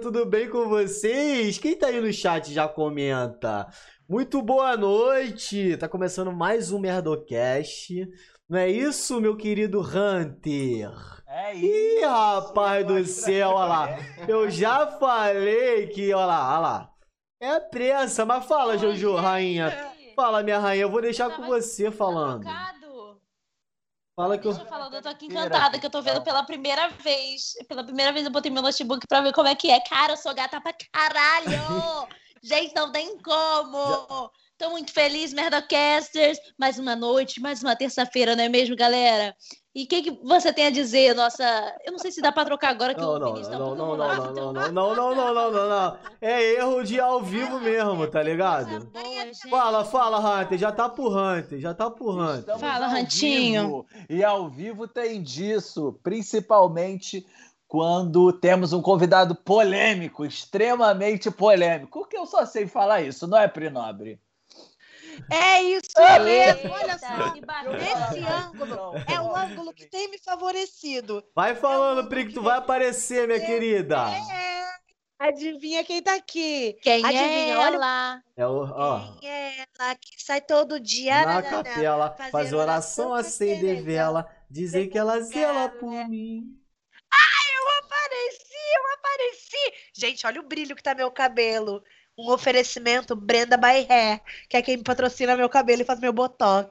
Tudo bem com vocês? Quem tá aí no chat já comenta. Muito boa noite. Tá começando mais um Merdocast. Não é isso, meu querido Hunter? É Ih, rapaz do céu, olha lá. Eu já falei que, olha lá, olha lá. É pressa, mas fala, Jojo, rainha. Fala, minha rainha, eu vou deixar com você falando. Trocado. Fala que eu. Deixa eu falar, eu tô aqui encantada, que eu tô vendo pela primeira vez. Pela primeira vez eu botei meu notebook pra ver como é que é. Cara, eu sou gata pra caralho! Gente, não tem como! Tô muito feliz, Merdocasters. Mais uma noite, mais uma terça-feira, não é mesmo, galera? E o que, que você tem a dizer, nossa... Eu não sei se dá pra trocar agora que Não, o não, tá não, um não, não, não, então- não, não, não, não, não, não, não. É erro de ao vivo mesmo, tá ligado? Boa. Fala, fala, Hunter. Já tá pro Hunter, já tá pro Hunter. Estamos Fala, Rantinho. E ao vivo tem disso, principalmente quando temos um convidado polêmico, extremamente polêmico. Que eu só sei falar isso, não é, Prinobre? É isso mesmo, olha só. Esse ângulo é o ângulo que tem me favorecido. Vai falando, Pri, que tu vai aparecer, minha querida. É. Adivinha quem tá aqui? Quem Adivinha, é olha ela? É o, ó, Quem é ela que sai todo dia na capela, fazer faz oração, acender vela, dizer que ela zela por né? mim. Eu apareci, eu apareci. Gente, olha o brilho que tá meu cabelo. Um oferecimento Brenda by Hair, que é quem me patrocina meu cabelo e faz meu botox.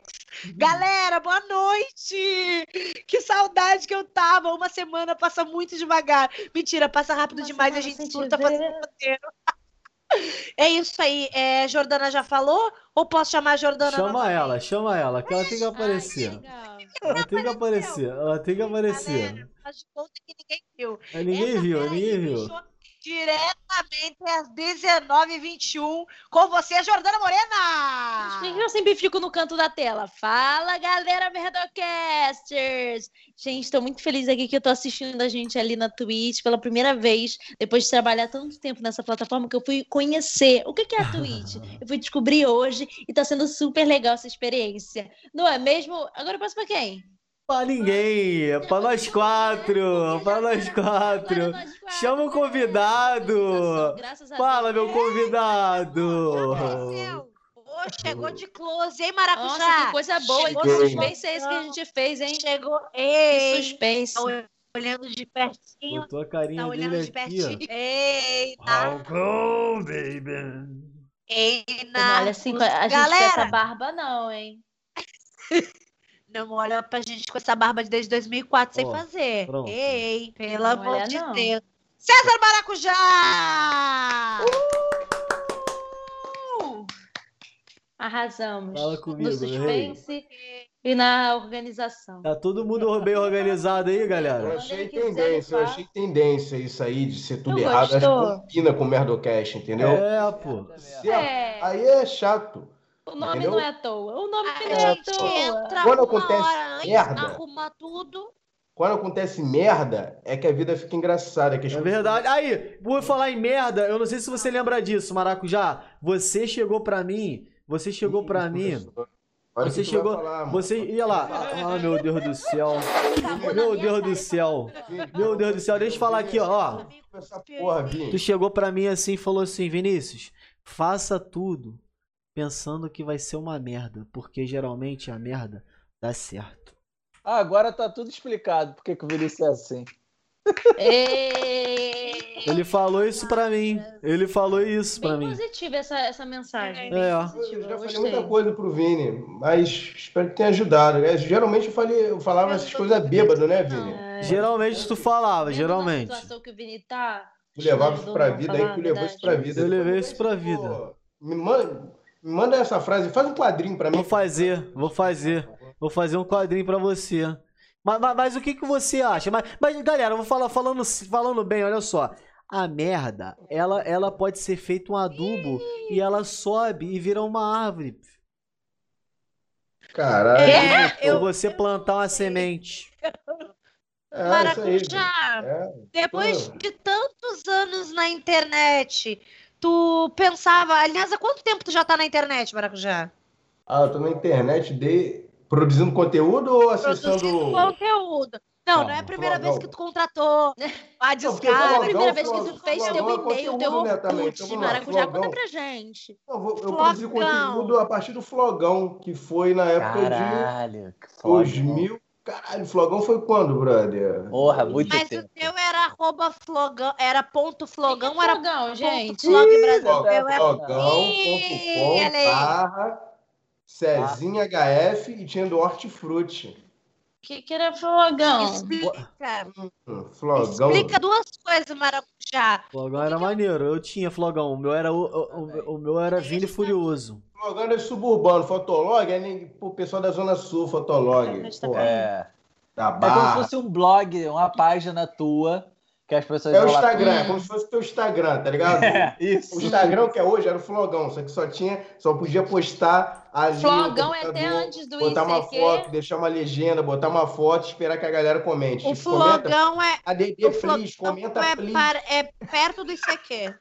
Galera, boa noite! Que saudade que eu tava. Uma semana passa muito devagar. Mentira, passa rápido Uma demais e a gente surta fazendo roteiro. É isso aí. É, Jordana já falou? Ou posso chamar a Jordana Chama novamente? ela, chama ela, que ela tem que Ai, que aparecer. legal. Ela tem que aparecer, ela tem que aparecer. Galera, faz de conta que ninguém viu. Mas Ninguém Essa viu, ninguém viu. Diretamente às 19h21 com você, Jordana Por Morena! que eu sempre fico no canto da tela? Fala, galera Merdocasters! Gente, tô muito feliz aqui que eu tô assistindo a gente ali na Twitch pela primeira vez, depois de trabalhar tanto tempo nessa plataforma que eu fui conhecer. O que é a Twitch? Eu fui descobrir hoje e tá sendo super legal essa experiência. Não é mesmo? Agora eu passo pra quem? Pra ninguém, é pra nós quatro, pra nós quatro. Chama o convidado. Graças a Fala, meu convidado. Ô, chegou de close, hein, Nossa, Maracujá? que coisa boa. Chegou Que suspense é esse que a gente fez, hein? Chegou. Que Ei! suspense. Tá olhando de pertinho. Botou a carinha Tá olhando dele de aqui, pertinho. ó. Eita! How come, baby? Ei, Não olha assim, a gente com essa Galera, barba não, hein? não olha pra gente com essa barba de desde 2004 sem Ó, fazer. pronto. Ei, pelo Não amor de não. Deus. César Maracujá! Uh! Arrasamos. Fala comigo, no rei. suspense e na organização. Tá todo mundo bem organizado aí, Eu galera? achei ele quiser, tendência, eu achei tendência isso aí de ser tudo Tu errado. Acho que combina com o Merdocast, entendeu? É, pô. A- É, Aí é chato. O nome entendeu? não é à toa. O nome A não é à gente toa. entra Quando acontece merda. arruma tudo. Quando acontece merda, é que a vida fica engraçada. Que É coisas- verdade. Aí, por falar em merda, eu não sei se você lembra disso, Maracujá. Você chegou pra mim, você chegou pra mim. professor. Olha Você que tu vai chegou, falar, mano. você ia lá. Ah, meu Deus do céu. Meu Deus do céu. Meu Deus do céu, deixa eu falar aqui, ó. Tu chegou pra mim assim e falou assim, Vinícius, faça tudo pensando que vai ser uma merda, porque geralmente a merda dá certo. Ah, agora tá tudo explicado por que o Vinícius é assim. Ele falou isso pra mim. Ele falou isso pra Bem mim. positiva essa, essa mensagem. bem É. positiva, Eu já eu falei muita coisa pro Vini, mas espero que tenha ajudado. né? Geralmente eu, falei, eu falava essas coisas bêbado, né, Vini? É. Geralmente tu falava, geralmente. Na situação que o Vini tá, Tu levava isso pra vida, aí tu levou isso pra vida. Eu levei isso pra vida. Me manda, me manda essa frase, faz um quadrinho pra mim. Vou fazer, vou fazer. Vou fazer um quadrinho pra você. Mas, mas, mas o que, que você acha? Mas, mas, galera, eu vou falar falando, falando bem, olha só. A merda, ela, ela pode ser feito um adubo e ela sobe e vira uma árvore. Caralho. É, Ou você plantar uma semente. É, isso aí. Maracujá, É. depois Pô. de tantos anos na internet, tu pensava. Aliás, há quanto tempo tu já tá na internet, Maracujá? Ah, eu tô na internet de... produzindo conteúdo ou acessando. Produzindo conteúdo. Não, não é a primeira Flogão. vez que tu contratou a Não, porque descarga. Não é a primeira vez que tu fez teu e-mail, teu né. Orkut, Maracujá. Conta Flogão. pra gente. Não, vou- eu produzi conteúdo a partir do Flogão, que foi na época de Caralho, que foda. 2000. Caralho, Flogão foi quando, brother? Porra, muito Mas o tempo. teu era arroba flogão, era ponto flogão, Que era flogão, ponto gente? flog Brasil. Flog- Eu era Flogão.com barra Cezinha HF e tinha do Hortifruti. Que que era flogão? Explica. Hum, Flogão. Explica duas coisas, Maracujá. Flogão era maneiro. Eu tinha flogão. O meu era, o, o, o- o meu era Vini Furioso. Flogão é suburbano. Fotolog é nem pro pessoal da Zona Sul, Fotolog. Mas tá Pô, É. da É como se Barra. fosse um blog, uma página tua, que as pessoas É o lá- Instagram, é como se fosse o teu Instagram, tá ligado? É, isso. O Instagram que é hoje era o Flogão, só que só tinha, só podia postar ali. Flogão é até antes do Botar uma ICQ. foto, deixar uma legenda, botar uma foto, esperar que a galera comente. O Tipo, comenta, flogão é, ADD, o please, flogão comenta, é, please. par- é perto do ICQ.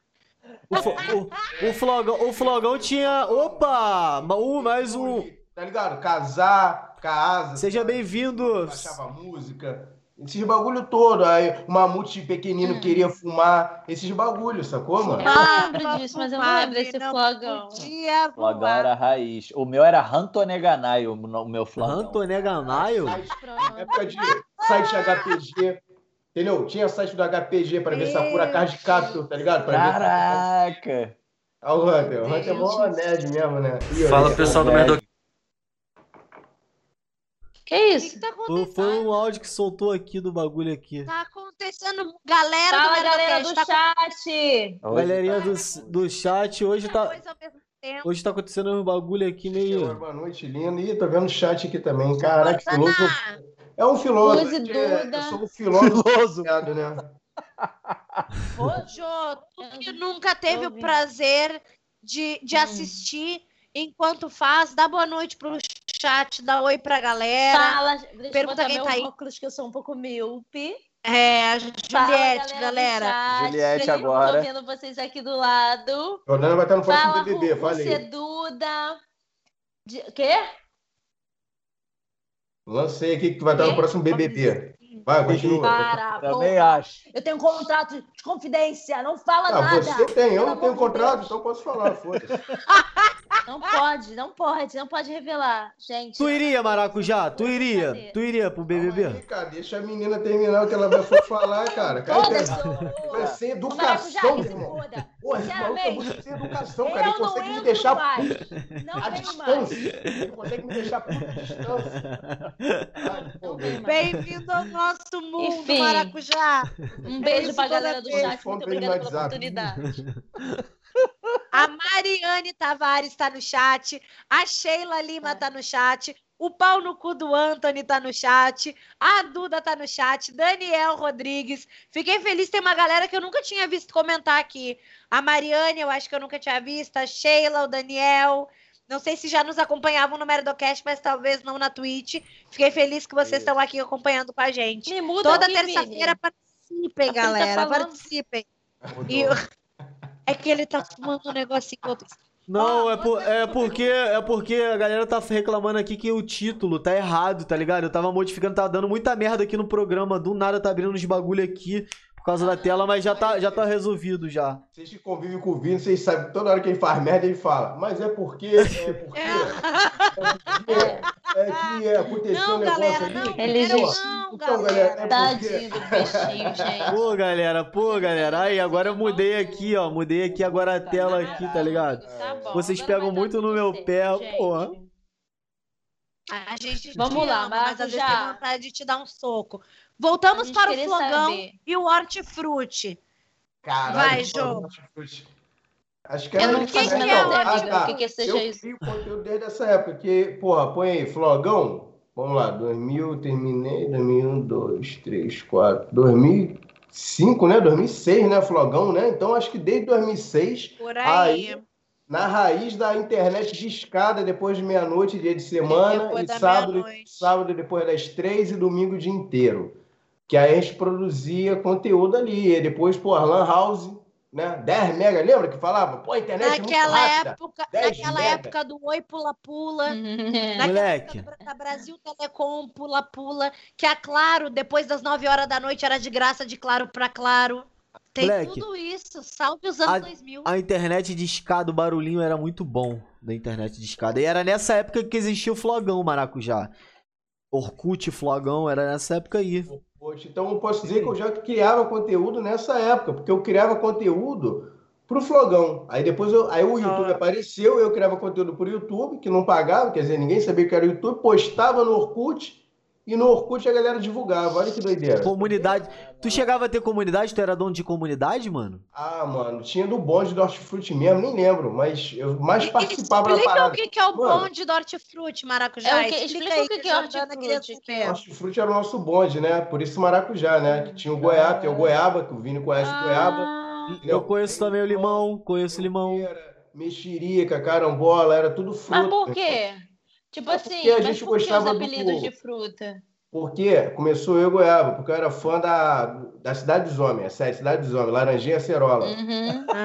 O, fo- o, o flogão, o flogão tinha. Opa! ma- Um, mais um. Tá ligado? Casar, casa. Seja bem-vindo. Baixava música. Esses bagulho todo. Aí o mamute pequenino Hum. queria fumar. Esses bagulho, sacou, mano? Eu Ah, lembro disso, mas eu não lembro desse não flogão. Podia Flogão era raiz. O meu era Rantoneganai, o meu flogão. Pronto. época de site HPG. Entendeu? Tinha site do HPG pra ver Sakura Card Capture, tá ligado? Pra. Caraca! Olha o Hunter. O Hunter é mó nerd mesmo, né? Ih, Fala pessoal do velho. Merdo. Que O que, isso? que tá Foi, acontecendo? foi um áudio que soltou aqui do bagulho aqui. Tá acontecendo, galera Fala, do galera do tá chat! Galerinha do, do chat, hoje tá, tempo. hoje tá acontecendo um bagulho aqui meio. Boa noite, lindo. Ih, tô vendo o chat aqui também. Caraca, Sana, filósofo. É um filósofo. Use é- Duda. Eu sou um filósofo, né? Ô, Jô, tu que nunca teve o prazer de, de Hum. assistir enquanto faz, dá boa noite pro chat, dá oi pra galera. Fala, Pergunta quem meu tá aí. óculos, que eu sou um pouco míope. É, a Fala, Juliette, do galera. chat. Juliette agora. Tô vendo vocês aqui do lado. Jordana vai estar no próximo Fala, BBB, Ru- falei. Rússia Duda. De... Quê? Lancei aqui que tu vai estar no próximo BBB. Vai, continua. Para, Também porra. acho. Eu tenho um contrato de confidência, não fala Ah, nada. você tem, eu não tenho contrato, então posso falar, foda-se. Não pode, não pode, não pode revelar. Gente. Tu iria, Maracujá? Tu iria? Tu iria pro Calma aí, BBB? cara, deixa a menina terminar o que ela vai for falar, cara. Cara, Foda-se, tem- vai ô- ser ô, Maracujá, educação, irmão. foda. Porra, esse maluco é Sinceramente, muito sem educação, cara. Ele não consegue me deixar mais. puto Não venho mais. distância. Ele consegue me deixar puto à distância. Bem-vindo ao nosso mundo, Enfim. Maracujá. Um beijo pra toda galera do chat. Muito obrigada pela oportunidade. A Mariane Tavares tá no chat. A Sheila Lima tá no chat. O pau no cu do Anthony tá no chat. A Duda tá no chat. Daniel Rodrigues. Fiquei feliz, tem uma galera que eu nunca tinha visto comentar aqui. A Mariane, eu acho que eu nunca tinha visto. A Sheila, o Daniel. Não sei se já nos acompanhavam no Merdocast, mas talvez não na Twitch. Fiquei feliz que vocês estão aqui acompanhando com a gente. Me muda Toda terça-feira participem, Tá galera. falando? participem. Mudou. E É que ele tá fumando um negocinho outro. Não, é, por- é porque é porque a galera tá reclamando aqui que o título tá errado, tá ligado? Eu tava modificando, tá dando muita merda aqui no programa. Do nada tá abrindo uns bagulho aqui por causa da tela, mas já tá, já tá resolvido já. Vocês que convivem com o Vini, vocês sabem que toda hora que ele faz merda, ele fala. Mas é porque. É porque. É, porque, é que aconteceu Não, um negócio galera, ali. não. Ele Pô, Não, então, galera. é Tadinho porque. do peixinho, gente. Pô, galera, pô, galera. Aí, agora eu mudei aqui, ó. Mudei aqui agora a tela aqui, tá ligado? Tá bom, Vocês pegam muito no meu pé, gente. porra. A gente Vamos te lá, ama, mas às vezes tem vontade de te dar um soco. Voltamos para o flogão saber. e o hortifruti. Caralho, Vai, Jô. Acho que Eu era não isso, faço né? a menor Não, ideia, ah, amiga, tá. o que que seja eu isso. crio conteúdo desde essa época, que, porra, põe aí, flogão, Vamos lá, 2000, terminei, 2001, 2, 3, 4, 2005, né? 2006, né, Flogão, né? Então acho que desde 2006, Por aí. Aí, na raiz da internet de escada, depois de meia-noite, dia de semana, Depois e sábado, sábado depois das três e domingo o dia inteiro. Que a gente produzia conteúdo ali. E depois, pô, Lan House, né? 10 mega, lembra que falava? Pô, a internet é muito Naquela rápida. época, 10 naquela mega. época do Oi Pula Pula. Naquela Moleque. época da Brasil Telecom, Pula Pula. Que a Claro, depois das 9 horas da noite, era de graça de Claro pra Claro. Tem Moleque, tudo isso. Salve os anos a- 2000. A internet de escada, o barulhinho era muito bom da internet de escada. E era nessa época que existia o Flogão Maracujá. Orkut, Flogão, era nessa época aí. Poxa, então eu posso dizer que eu já criava conteúdo nessa época, porque eu criava conteúdo pro Flogão. Aí depois eu, aí o YouTube Ah. apareceu, eu criava conteúdo pro YouTube, que não pagava, quer dizer, ninguém sabia que era o YouTube, postava no Orkut e no Orkut a galera divulgava. Olha que doideira. Comunidade. Tu chegava a ter comunidade? Tu era dono de comunidade, mano? Ah, mano, tinha do bonde do Hortifruti mesmo, nem lembro, mas eu mais participava da Explica o parada. que, é o Mano. bonde do hortifruti, Maracujá. É o que- explica aí, o que que é hortifruti, Hortifruti era o nosso bonde, né? Por isso maracujá, né? Que tinha o goiaba, tem o goiaba, que o Vini conhece o goiaba. Ah, Eu conheço também o limão, conheço o limão. Era mexerica, carambola, era tudo fruta. Mas por quê? Tipo É assim, porque a mas gente que os gostava do- apelidos de fruta? Porque começou eu e goiaba, porque eu era fã da, da Cidade dos Homens, a série Cidade dos Homens, Laranjinha e Acerola. Uhum.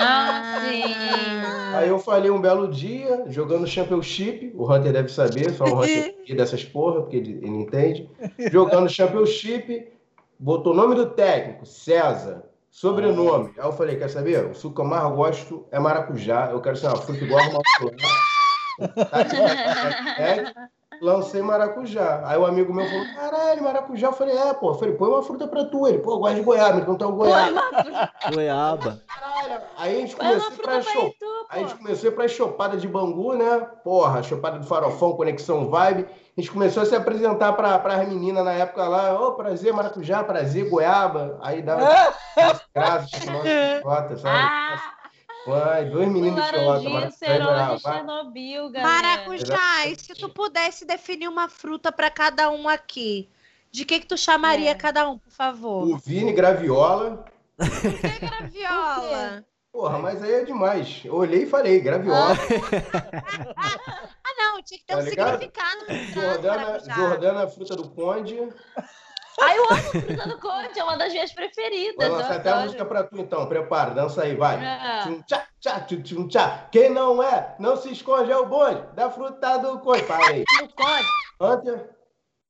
Ah, sim. Aí eu falei um belo dia, jogando Championship, o Hunter deve saber, só o Hunter aqui dessas porra, porque ele, ele entende. Jogando Championship, botou o nome do técnico, César, sobrenome. Aí eu falei, quer saber? O suco que eu mais gosto é maracujá, eu quero ser uma fruta igual a uma Tá aqui, Lancei maracujá. Aí o amigo meu falou, caralho, maracujá. Eu falei, é, pô. Eu falei, põe uma fruta pra tu. Ele, pô, eu gosto de goiaba, então tá o goiaba. Goiaba. Caralho. Aí a gente põe começou pra pra Aí a gente começou pra chopada de Bangu, né? Porra, chopada do Farofão, Conexão Vibe. A gente começou a se apresentar pra, pras meninas na época lá. Ô, prazer, maracujá, prazer, goiaba. Aí dava graças, chota, sabe? Ah, Vai, dois meninos de chota, laranjinha, de. Chernobyl, galera. Maracujá, e se tu pudesse definir uma fruta pra cada um aqui, de que que tu chamaria É. cada um, por favor? O Vini Graviola. Que graviola? Porra, mas aí é demais. Eu olhei e falei, graviola. Ah, não, tinha que ter Tá um ligado? significado. no Jordana. Jordana, fruta do Conde. Ai, eu amo Fruta do Conde, é uma das minhas preferidas. Eu lançar até a música pra tu então. Prepara, dança aí, vai. Ah. Tchum, tchá, tchá, tchum, tchá. Quem não é, não se esconde, é o bonde da fruta do Conde. Para aí. Do Conde. Hunter,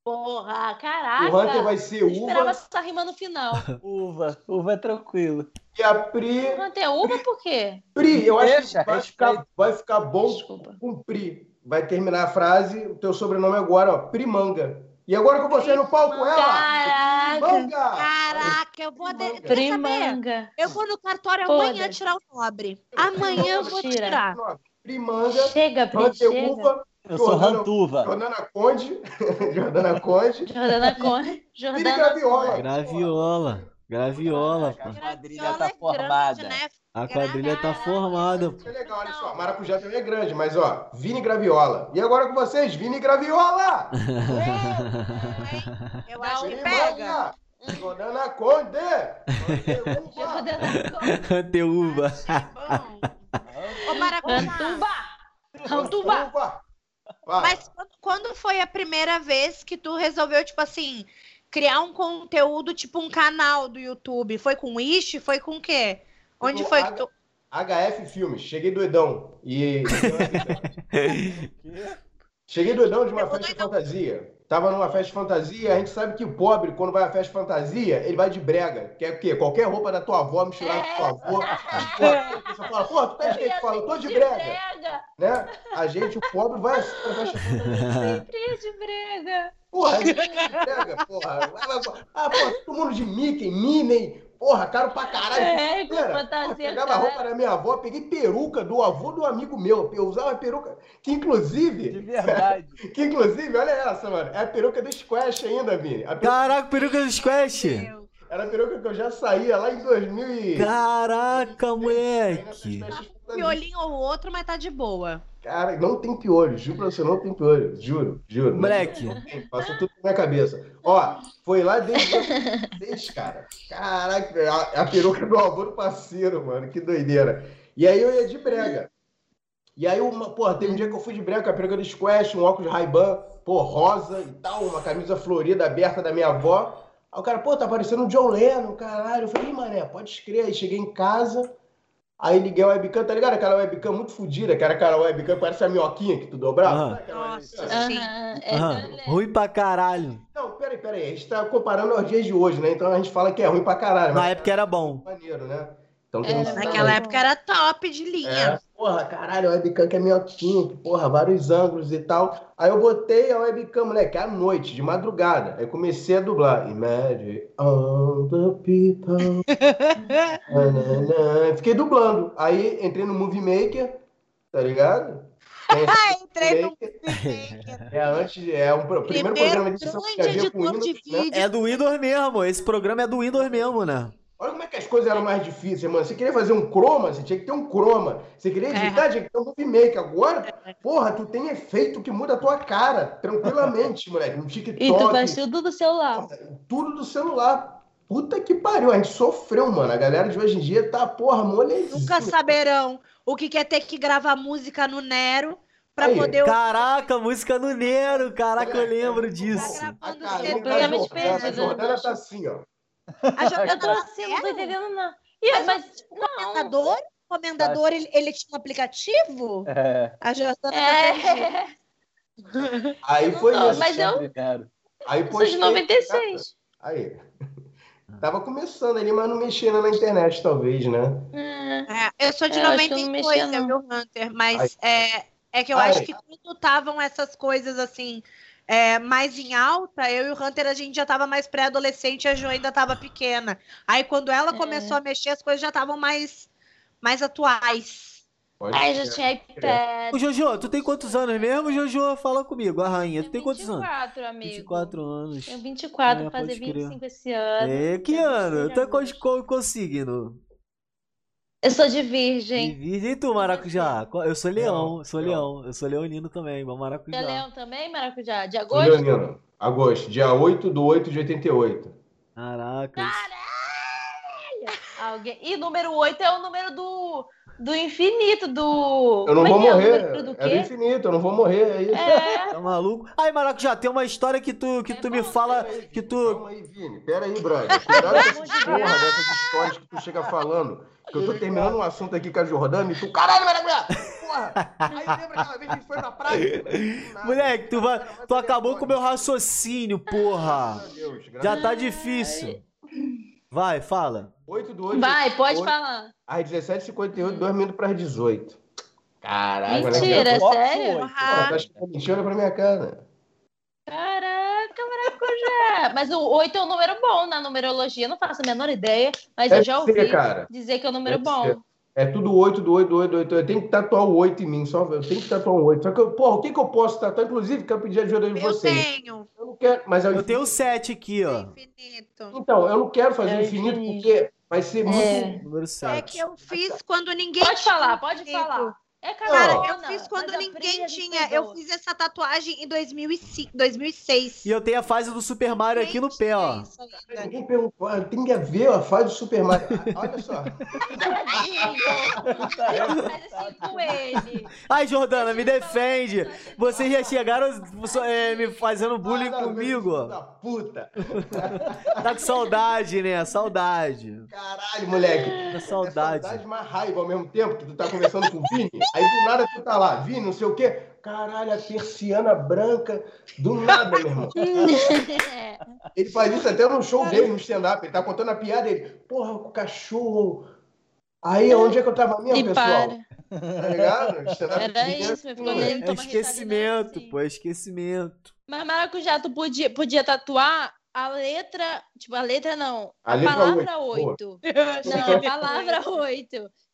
Porra, caraca. o Hunter vai ser Eu esperava uva essa rima no final. Uva, uva é tranquilo. e a Pri. Hunter, uva por quê? Pri, eu acho Deixa, que vai ficar, vai ficar bom Desculpa. com Pri. Vai terminar a frase, o teu sobrenome agora, ó, Primanga. E agora com você no palco, ela. Caraca. Primanga! Caraca, eu vou. De... Quer saber? Primanga. Eu vou no cartório amanhã Foda-se. tirar o nobre. Amanhã eu vou Tira. tirar. Primanga, Chega, Pri, chega. Uva, Eu sou Jordana- Rantuva. Jordana Conde, Jordana Conde, Jordana Conde. Jordana Graviola. Graviola. Graviola, pô. A quadrilha tá é formada. né? A quadrilha tá formada. Isso é legal, olha só. Maracujá também é grande, mas ó, Vini Graviola. E agora com vocês, Vini Graviola! Eu acho que pega. Jordana Conde! Bom. Ô, Maracujá. Uva. Vai. mas quando foi a primeira vez que tu resolveu, tipo assim, criar um conteúdo, tipo um canal do YouTube? Foi com Ishi? Foi com o quê? Onde foi H- que tu. HF Filmes, cheguei doidão. E. cheguei doidão de uma festa de fantasia. Tava numa festa de fantasia, a gente sabe que o pobre, quando vai à festa de fantasia, ele vai de brega. Que é o quê? Qualquer roupa da tua avó misturada com tua avó. A pessoa fala, pô, tu tá de fala, eu tô de brega. Né? A gente, o pobre, vai assim pra festa de fantasia. Sempre de brega. Porra, a gente pega, porra. Ah, porra, todo mundo de Mickey, Minnie, porra, caro pra caralho. É, com Cara, fantasia, porra, pegava a cara. roupa da minha avó, peguei peruca do avô do amigo meu. Eu usava peruca, que De inclusive, verdade. que inclusive, olha essa, mano. É a peruca do Squash ainda, Vini. A peruca- Caraca, peruca do Squash. Era a peruca que eu já saía lá em 2000 e... Caraca, moleque. Piolinho ou outro, mas tá de boa. Cara, não tem piolho, juro pra você, não tem piolho. Juro, juro. Moleque. tem, não tem, Passou tudo na minha cabeça. Ó, foi lá desde 2006, cara. Caraca, a, a peruca do avô do parceiro, mano. Que doideira. E aí eu ia de brega. E aí, uma, porra, teve um dia que eu fui de brega com a peruca do Squash, um óculos Ray-Ban, pô, rosa e tal, uma camisa florida aberta da minha avó. Aí o cara, pô, tá parecendo um John Lennon, caralho. Eu falei, "Ih, mané, pode escrever. Aí cheguei em casa, aí liguei a webcam, tá ligado? Aquela webcam muito fodida, que era aquela webcam que parece a minhoquinha que tu dobrava. Aquela Nossa, sim. Aham, é, ruim pra caralho. Não, peraí, peraí. A gente tá comparando aos dias de hoje, né? Então a gente fala que é ruim pra caralho. Na mas época era bom. maneiro, né? Então esse- bom. Naquela época era top de linha. É, porra, caralho, a webcam que é minhoquinha, que, porra, vários ângulos e tal. Aí eu botei a webcam, moleque, à noite, de madrugada. Aí comecei a dublar. Imagine all the people. Nananã. Fiquei dublando. Aí entrei no Movie Maker, tá ligado? Ah, entrei no. É antes, é um pro- primeiro, Primeiro programa de edição que editor de né? vídeo. É do Windows mesmo. Esse programa é do Windows mesmo, né? Olha como é que as coisas eram mais difíceis, mano. Você queria fazer um croma, você tinha que ter um croma. Você queria editar, tinha que ter um movie maker. Agora, porra, tu tem efeito que muda a tua cara, tranquilamente, moleque. No TikTok, E tu faz tudo do celular. tudo do celular. Puta que pariu, a gente sofreu, mano. A galera de hoje em dia tá, porra, molezinha. Nunca saberão o que que é ter que gravar música no Nero pra Aí, poder Caraca, música no Nero. Caraca, eu lembro Tá disso. A gravando. Completamente tá Jordana, a. Jordana tá assim, ó. A tô assim, não tô entendendo não. E, Mas mas, O não. comendador, o comendador ele, ele tinha um aplicativo? É, A perdida. É, Aí foi Não, isso. mas eu- primeiro. Aí eu postei, de 96. Aí. Tava começando ali, mas não mexendo na internet, talvez, né? É. É, eu sou de É, eu acho que eu não 92, mexia, eu não. vi o Hunter, mas é, é que eu Ai. acho que quando estavam essas coisas assim, é, mais em alta, eu e o Hunter a gente já tava mais pré-adolescente e a Jo ainda tava pequena. Aí quando ela É. começou a mexer, as coisas já estavam mais, mais atuais. Pode Ai, ser. já tinha iPad. Ô, Jojo, tu tem quantos anos mesmo, Jojo? Fala comigo, a rainha. Tu tem quantos anos? 24, amigo. 24 anos. Tenho 24, É, fazer pode crer. 25 esse ano. É, que ano? 26 de Tu é qual, qual, qual signo? Eu sou de De virgem. virgem. E tu, maracujá? Eu sou leão, eu sou Leão. leão. Eu sou leonino também, igual Você é maracujá. leão também, Maracujá? De Sou agosto? leonino. Agosto, dia 8 do 8 de 88. Caraca. Alguém... E número 8 é o número do, do infinito, do... Eu não Como é vou é? Morrer. do É do quê? infinito, eu não vou morrer. É isso. É, Tá maluco? Aí, maracujá, tem uma história que tu, que tu me fala que tu. Calma aí, Vini. Pera aí, brother. Cuidado com essas porra dessas histórias que tu chega falando. Que eu tô terminando um assunto aqui com a Jordana e tu. Caralho, maracujá! Porra! Aí lembra aquela vez que a gente foi na praia? Nada. Moleque, tu, vai, tu acabou com o meu raciocínio, porra. Graças a Deus, Já tá difícil. Vai, fala. 8 do 8. vai, pode 8, falar. Às 17h58, dormindo pras 18. Caralho. Mentira, é sério? oito. Porra, tu acha que eu menti? Olha pra minha cara. Caraca, maracujá. Mas o 8 é um número bom na numerologia, eu não faço a menor ideia, mas Deve eu já ser, ouvi cara. dizer que é um número Deve bom. ser. É tudo 8 do 8 do 8 do 8. Eu tenho que tatuar o 8 em mim. Só, eu tenho que tatuar um 8. Só que, eu, porra, o que, que eu posso tatuar? Inclusive, quero pedir ajuda de Eu vocês. tenho. Eu não quero, mas é o Eu tenho infinito. sete aqui, ó. Infinito. Então, eu não quero fazer É o o infinito infinito. porque vai ser muito. É. Número É sete. que eu fiz quando ninguém Pode falar, pode infinito. falar. É Cara, eu fiz quando ninguém tinha. Eu fiz essa tatuagem em 2005, 2006. E eu tenho a fase do Super Mario aqui no pé, ó. Ninguém perguntou, ah, tem que ver a fase do Super Mario. Ah, Olha só. Assim com ele. Ai, Jordana, me defende. Vocês já chegaram é, me fazendo bullying Ah, não, comigo. Da puta. Tá com saudade, né? Saudade. Caralho, moleque. Tá É saudade. saudade, mas raiva ao mesmo tempo que tu tá conversando com o Vini. Aí do nada tu tá lá, vi, não sei o quê. Caralho, a persiana branca, do nada, meu irmão. ele faz isso até no show dele, no stand-up. Ele tá contando a piada dele. Porra, o cachorro. Aí, onde é que eu tava mesmo, e pessoal? Para. Tá ligado? Era isso, meu filho. Assim, né? É esquecimento, assim. pô, é esquecimento. Mas, Maracujá, tu podia, podia tatuar a letra. Tipo, a letra não. A, a letra palavra 8. 8. Não, a palavra 8.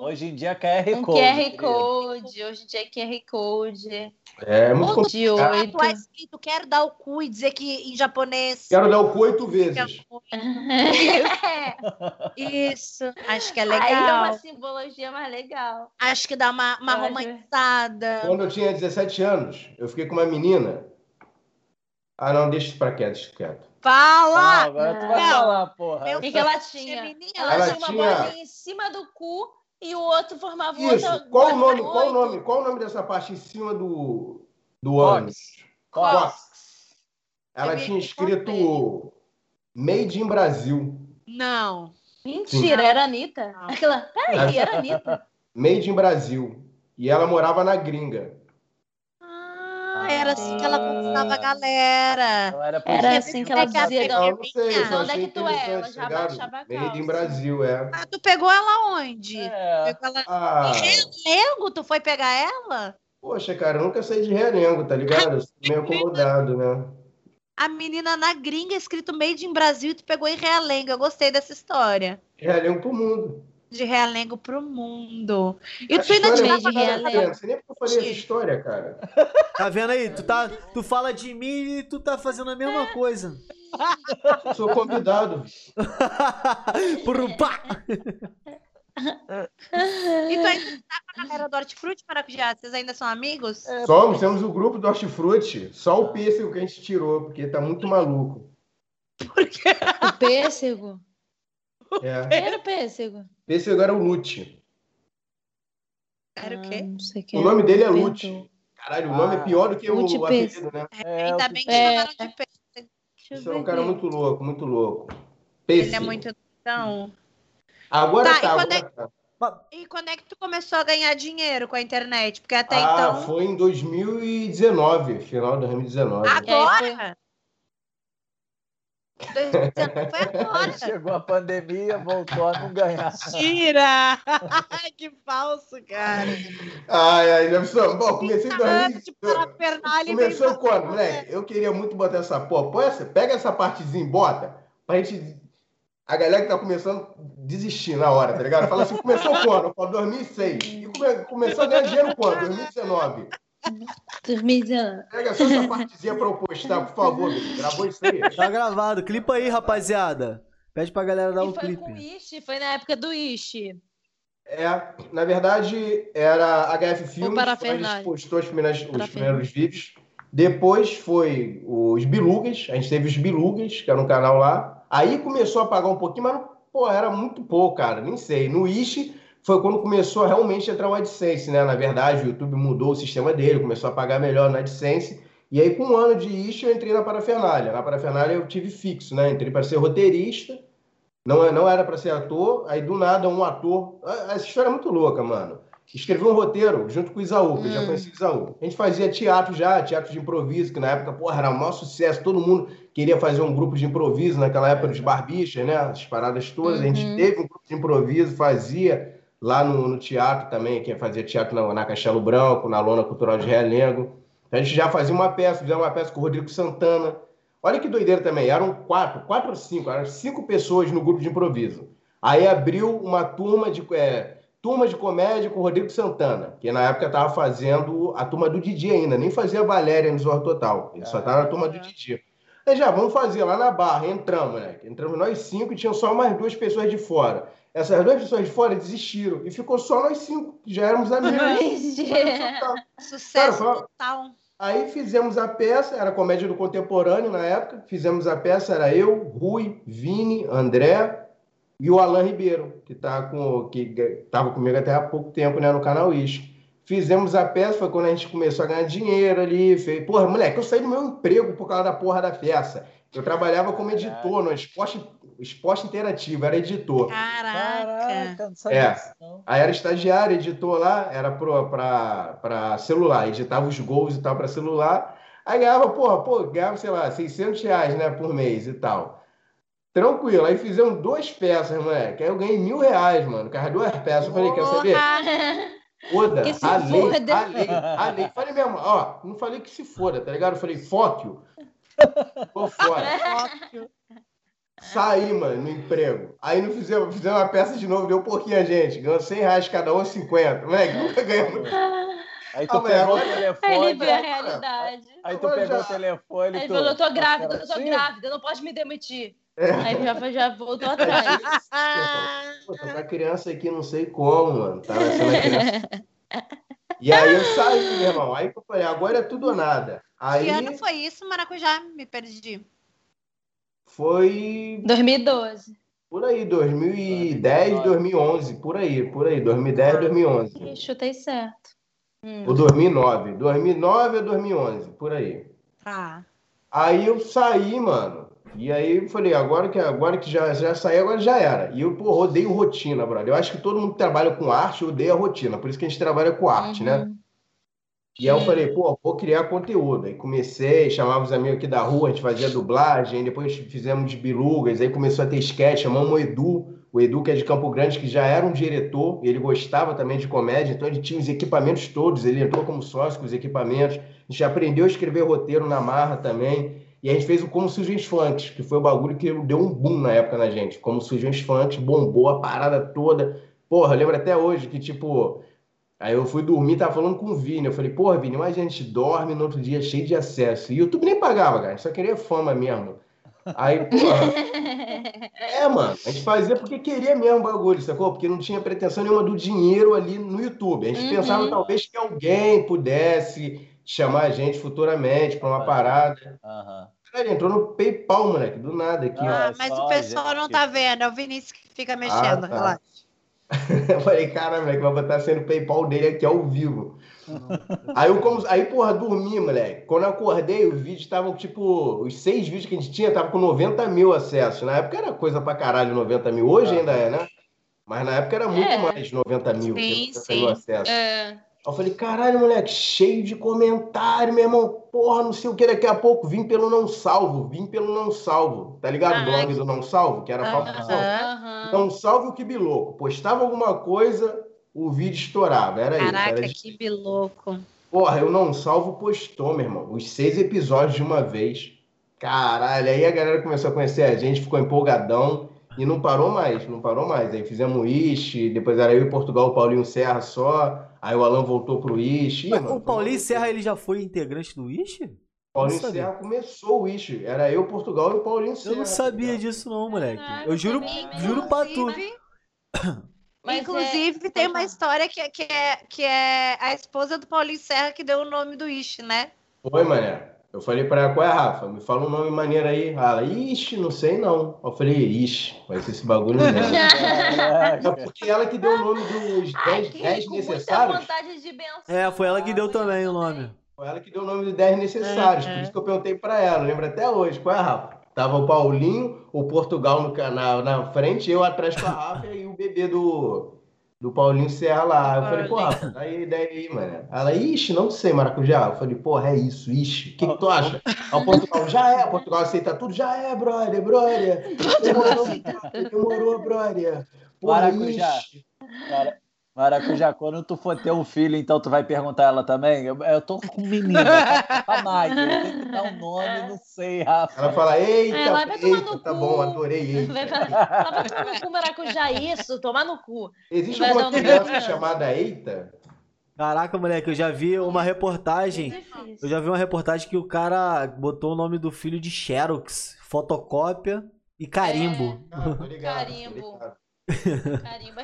Hoje em dia é QR um Code. QR Code, hoje em dia é QR Code. É, é muito de oito. É escrito, quero dar o cu e dizer que em japonês. Quero dar o cu oito vezes. Isso, acho que é legal. Aí é uma simbologia mais legal. Acho que dá uma, uma romantizada. Quando eu tinha 17 anos, eu fiquei com uma menina. Ah, não, deixa para quieto, quieto. Fala! Ah, agora tu vai falar, porra. O que, que ela tinha? Menina, ela, ela tinha uma bolinha em cima do cu e o outro formava Isso. outra. Qual o nome? Qual o nome? Qual o nome dessa parte em cima do do Cox. ânus? Cox. Ela vi tinha escrito Made in Brasil. Não. Mentira, era a Anitta. Aquela. Peraí, era a Anitta. Made in Brasil. E ela morava na gringa. Ah, era assim que ela conquistava a galera. Não era, Era assim que ela Pegar dizia. a Não, Eu não sei, eu só Não, onde é que tu é? interessante, Ela já baixava a Made in calça. Brasil, é. Ah, tu pegou ela onde? É. Pegou ela... Ah, Realengo, tu foi pegar ela? poxa, cara, eu nunca saí de realengo, tá ligado? Meio acomodado, né? A menina na gringa escrito Made in Brasil e tu pegou em Realengo. Eu gostei dessa história. Realengo pro mundo. De Realengo pro mundo. E tu ainda muito de Realengo. Sei nem porque eu falei essa história, cara. Tá vendo aí? Tu, tá, tu fala de mim e tu tá fazendo a mesma coisa. Sou convidado. Purupá! E tu ainda tá com a galera do Hortifruti Maracujá? Vocês ainda são amigos? É, Somos, temos o grupo do Hortifruti. Só o pêssego que a gente tirou, porque tá muito maluco. O pêssego. É. Era o pêssego. Pêssego era o Lute. Era o Ah, quê? não sei que O nome dele é. Lute. Caralho, o nome Ah. é pior do que o, Lute o Pêssego. apelido, né? É, ainda o bem que É. chamaram de. Deixa eu Isso é um ver cara muito louco, muito louco. Ele Pêssego. é muito. Então. Agora Tá, e tá, quando agora tá. E quando é que tu começou a ganhar dinheiro com a internet? Porque até Ah, então. foi em 2019, final de 2019. Agora? 2019 foi agora. Chegou a pandemia, voltou a não ganhar. Mentira! que falso, cara. Ai, ai, Jefferson, bom, comecei em Caramba, 2000. de parafernália e Começou quando, moleque? Eu queria muito botar essa porra. Põe essa, pega essa partezinha e bota pra gente. A galera que tá começando a desistir na hora, tá ligado? Fala assim, começou quando? Eu falo 2006. E come- começou a ganhar dinheiro quando? 2019. 2019. Pega só essa partezinha pra eu postar, por favor. Gravou isso aí? Tá gravado. Clipa aí, rapaziada. Pede pra galera dar E um foi com o clipe. Ishi, foi na época do Ishi. É, na verdade, era HF Filmes, a gente postou os primeiros, os primeiros vídeos. Depois foi os Bilugas, a gente teve os Bilugas, que era um canal lá. Aí começou a pagar um pouquinho, mas, pô, era muito pouco, cara, nem sei. No Ishi foi quando começou a realmente entrar o AdSense, né? Na verdade, o YouTube mudou o sistema dele, começou a pagar melhor na AdSense. E aí, com um ano de Ishi, eu entrei na Parafernália. Na Parafernália eu tive fixo, né? Entrei para ser roteirista, não, não era para ser ator, aí do nada um ator. a- Essa história é muito louca, mano. Escrevi um roteiro junto com o Isaú, que eu já Hum. conheci o Isaú. A gente fazia teatro já, teatro de improviso, que na época, porra, era o maior sucesso. Todo mundo queria fazer um grupo de improviso naquela época dos barbichas, né? As paradas todas. A gente Uhum. teve um grupo de improviso, fazia lá no, no teatro também, que fazia teatro na, na Castelo Branco, na Lona Cultural de Realengo. A gente já fazia uma peça, fizemos uma peça com o Rodrigo Santana. Olha que doideira também, eram quatro, quatro ou cinco, eram cinco pessoas no grupo de improviso. Aí abriu uma turma de, é, turma de comédia com o Rodrigo Santana, que na época estava fazendo a turma do Didi ainda, nem fazia Valéria no Zorro Total, ele só estava na turma do Didi. Aí já, vamos fazer lá na barra, entramos, né? Entramos nós cinco e tinham só mais duas pessoas de fora. Essas duas pessoas de fora desistiram e ficou só nós cinco, que já éramos amigos. Cara, Sucesso foi- total. Aí fizemos a peça, era comédia do contemporâneo na época. Fizemos a peça, era eu, Rui, Vini, André e o Alan Ribeiro, que tá com que estava comigo até há pouco tempo, né, no canal Is. Fizemos a peça, foi quando a gente começou a ganhar dinheiro ali. Fez... Porra, moleque, eu saí do meu emprego por causa da porra da peça. Eu trabalhava como editor no esporte, Esporte Interativo, era editor. Caraca. É. Aí era estagiário, editor lá, era para celular, editava os gols e tal para celular. Aí ganhava, porra, pô, ganhava, sei lá, 600 reais, né, por mês e tal. Tranquilo, aí fizemos duas peças, moleque. Aí eu ganhei mil reais, mano, com as duas peças. Eu falei, quer saber? Foda, foda. ralei, ralei. Falei mesmo, ó, não falei que se foda, tá ligado? Eu falei, fóquio. Tô fora. Saí, mano, no emprego. Aí não fizemos, fizemos uma peça de novo, deu pouquinho a gente. Ganhou 100 reais cada um, 50. Moleque, nunca ganhamos. Aí tu Ah, pegou agora- o Ele telefone. viu a realidade. Aí tu pegou já- o telefone. Aí ele tu- falou, eu tô grávida, eu tô Assim? grávida, não pode me demitir. É. Aí já, já voltou atrás. Pô, tô com a criança aqui, não sei como, mano. Tava sendo criança. E aí eu saí, meu irmão. Aí eu falei, agora é tudo ou nada. Aí Que ano foi isso, Maracujá? Me perdi. Foi 2012. por aí, 2010, 2011, por aí, por aí, 2010, 2011. Ih, Chutei certo. Hum. Ou 2009, 2009 ou 2011, por aí. Tá. Aí eu saí, mano. E aí eu falei, agora que, agora que já, já saí, agora já era. E eu, pô, odeio rotina, brother. Eu acho que todo mundo que trabalha com arte odeia a rotina. Por isso que a gente trabalha com arte, né? E aí eu falei, pô, vou criar conteúdo. Aí comecei, chamava os amigos aqui da rua, a gente fazia dublagem, depois fizemos bilugas, aí começou a ter sketch, chamamos o Edu, o Edu que é de Campo Grande, que já era um diretor, ele gostava também de comédia, então ele tinha os equipamentos todos, ele entrou como sócio com os equipamentos, a gente aprendeu a escrever roteiro na marra também, e a gente fez o Como Surgem os Funks, que foi o bagulho que deu um boom na época na gente, Como Surgem os Funks, bombou a parada toda, porra, eu lembro até hoje que, tipo... Aí eu fui dormir, tava falando com o Vini. Eu falei, porra, Vini, mas a gente dorme no outro dia cheio de acesso. E o YouTube nem pagava, cara. Só queria fama mesmo. Aí, porra. É, mano. A gente fazia porque queria mesmo o bagulho, sacou? Porque não tinha pretensão nenhuma do dinheiro ali no YouTube. A gente Uhum. pensava talvez que alguém pudesse chamar a gente futuramente pra uma parada. Aham. Cara, ele entrou no PayPal, moleque, do nada aqui. ó. Ah, Ah, mas só o pessoal gente não tá vendo. É o Vinícius que fica mexendo. tá. Relaxa. Eu falei, cara, moleque, vai botar sendo PayPal dele aqui ao vivo. Aí eu, como, aí, porra, dormi, moleque. Quando eu acordei, os vídeos estavam, tipo, os seis vídeos que a gente tinha estavam com 90 mil acessos. Na época era coisa pra caralho, 90 mil. Hoje ainda é, né? Mas na época era muito É. mais 90 mil. Sim, 90 sim. mil acessos. É. Eu falei, caralho, moleque, cheio de comentário, meu irmão. Porra, não sei o que, daqui a pouco vim pelo não salvo, vim pelo não salvo. Tá ligado? O Ah, blog do não salvo, que era Aham. famosão. Aham. Não salve o que biloco. Postava alguma coisa, o vídeo estourava. Era isso. Caraca, que biloco. Porra, eu não salvo postou, meu irmão. Os seis episódios de uma vez. Caralho, aí a galera começou a conhecer a gente, ficou empolgadão e não parou mais, não parou mais. Aí fizemos o Ish, depois era eu e Portugal, o Paulinho Serra só. Aí o Alan voltou pro Ish. Ih, Mas mano, o Paulinho Serra, ele já foi integrante do Wish? O Paulinho. Serra começou o Ish. Era eu, Portugal e o Paulinho Serra. Eu não tá sabia disso não, moleque. Eu juro, juro pra tu. Inclusive- Mas Inclusive, é- tem uma história que, é- que, é, que é a esposa do Paulinho Serra que deu o nome do Ish, né? Foi, mané. Eu falei pra ela, qual é, Rafa? Me fala um nome maneiro aí. Ela, ixi, não sei não. Eu falei, ixi, vai ser esse bagulho mesmo. É porque ela que deu o nome dos 10, 10 Com muita necessários. vontade de benção. É, foi ela que deu também o nome. Foi ela que deu o nome dos 10 necessários. Por isso que eu perguntei pra ela. Lembra até hoje. Qual é, Rafa? Tava o Paulinho, o Portugal no canal na frente, eu atrás com a Rafa e o bebê do, do Paulinho Serra lá. Eu falei, pô, dá aí a ideia aí, mano. Ela, ixi, não sei, maracujá. Eu falei, porra, é isso, ixi. O que, que tu acha? Aí o Portugal, já é. O Portugal aceita tudo, já é, brother, brother. Demorou, brother, demorou, brother. Porra, Maracujá. ixi. Cara, Maracujá, quando tu for ter um filho, então tu vai perguntar ela também? Eu, eu tô com menina, tá com a Maggie, eu tenho que dar um nome, não sei, Rafa. Ela fala, eita, Ela vai tomar eita, no tá cu. bom, adorei, eita. Vai vai tomar no cu, maracujá, isso, tomar no cu. Existe Vai alguma dar um criança nome. chamada Eita? Caraca, moleque, eu já vi uma reportagem. Difícil. Eu já vi uma reportagem que o cara botou o nome do filho de Xerox, fotocópia e carimbo. Ah, tô ligado, Carimbo. tô ligado. Carimba.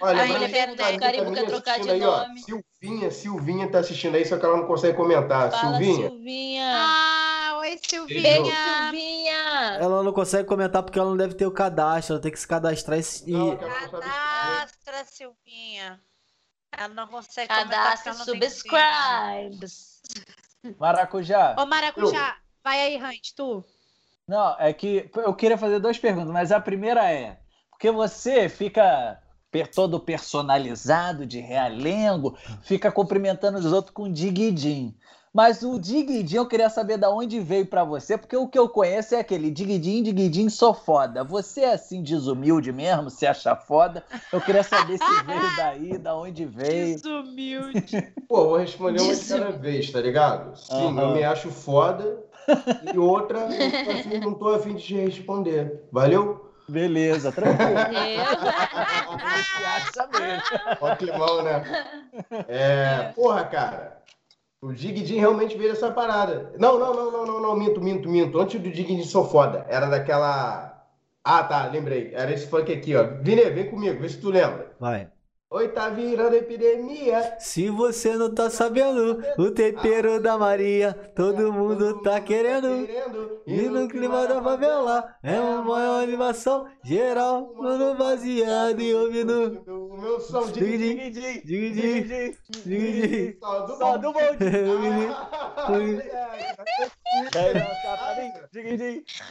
Olha, Aí ele a pergunta, quer trocar de aí, ó. nome. Silvinha, Silvinha tá assistindo aí, só que ela não consegue comentar. Fala, Silvinha, Silvinha. Ah, oi, Beijo, Silvinha. Silvinha. Ela não consegue comentar porque ela não deve ter o cadastro. Ela tem que se cadastrar e. Não, eu eu Cadastra, Silvinha. Ela não consegue comentar ela não tem subscribes. Maracujá. Ô, Maracujá, vai aí, Hunt, tu. Não, é que eu queria fazer duas perguntas, mas a primeira é: porque você fica todo personalizado de realengo, fica cumprimentando os outros com diguidim. Mas o diguidim eu queria saber de onde veio pra você, porque o que eu conheço é aquele diguidim, diguidim, sou foda. Você é assim desumilde mesmo, se acha foda? Eu queria saber se veio daí, da onde veio. Desumilde. Pô, vou responder uma de cada vez, tá ligado? Sim, Aham. eu me acho foda. E outra, eu não tô afim, não tô afim de te responder. Valeu? Beleza, tranquilo. Acha mesmo. Ó, climão, né? É, porra, cara. O Digidin realmente veio dessa parada. Não, não, não, não, não, não, minto, minto, minto. Antes do Digidin sou foda. Era daquela. Ah, tá, lembrei. Era esse funk aqui, ó. Vini, vem comigo, vê se tu lembra. Vai. Oi, tá virando epidemia. Se você não tá sabendo, o tempero da Maria, todo mundo tá querendo. E no clima da favela, é uma maior animação geral, mano baseado e ouvindo. O meu som de diguidim, digidin. Só do Só do bonde.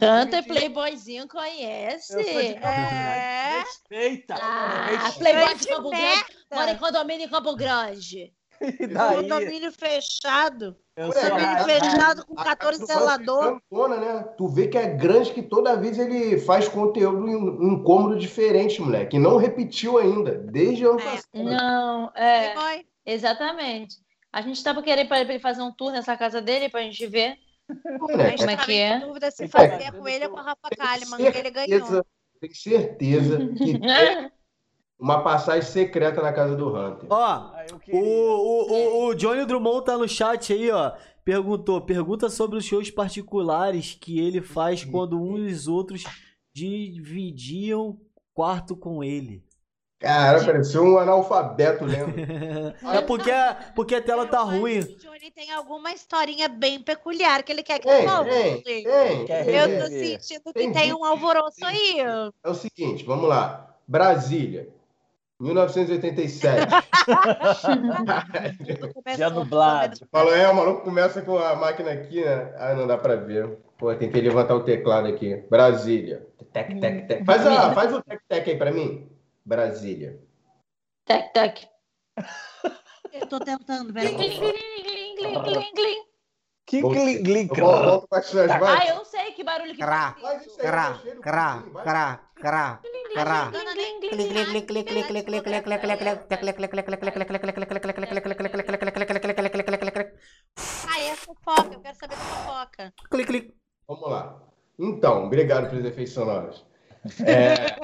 Hunter Playboyzinho conhece. É. Grande. Respeita. Ah, Respeita. Playboy de Campo Grande. Mora em condomínio em Campo Grande. E daí, Condomínio fechado. a- Condomínio fechado com A 14 casa do Banco zelador. né? Tu vê que é grande que toda vez ele faz conteúdo em um incômodo diferente, moleque. E não repetiu ainda, desde o ano É. passado. Não, é, Playboy. exatamente. A gente tava querendo pra ele fazer um tour nessa casa dele pra gente ver. Moleque, Como é que é? Dúvida se É. fazia com ele ou com a Rafa tenho Kalimann, que ele ganhou. certeza, tenho certeza que tem uma passagem secreta na casa do Hunter. Ó, Ah, o, o, o, o Johnny Drummond tá no chat aí, ó. Perguntou, pergunta sobre os shows particulares que ele faz quando uns e os outros dividiam quarto com ele. Cara, pareceu um analfabeto lendo. É porque, a- porque a tela tá Eu ruim. O Johnny tem alguma historinha bem peculiar que ele quer que tem, tem. Quer Eu tô sentindo que Tem um alvoroço aí. É o seguinte, vamos lá. Brasília, 1987. Dia nublado. Falou, é, o maluco começa com a máquina aqui, né? Ah, não dá pra ver. Pô, tem que levantar o teclado aqui. Brasília. Tec, tec, tec. Faz, a, faz o tec, tec aí pra mim. Brasília? Tec, tec. Eu tô tentando, velho. Glim, glim, glim, glim, glim. Que glim, glim, Volta para Ah, eu sei que barulho que crá, crá, crá, crá, crá, crá. Ah, é fofoca. Eu quero saber da fofoca. clique, clique, Vamos lá. Então, obrigado pelos efeitos sonoros. É...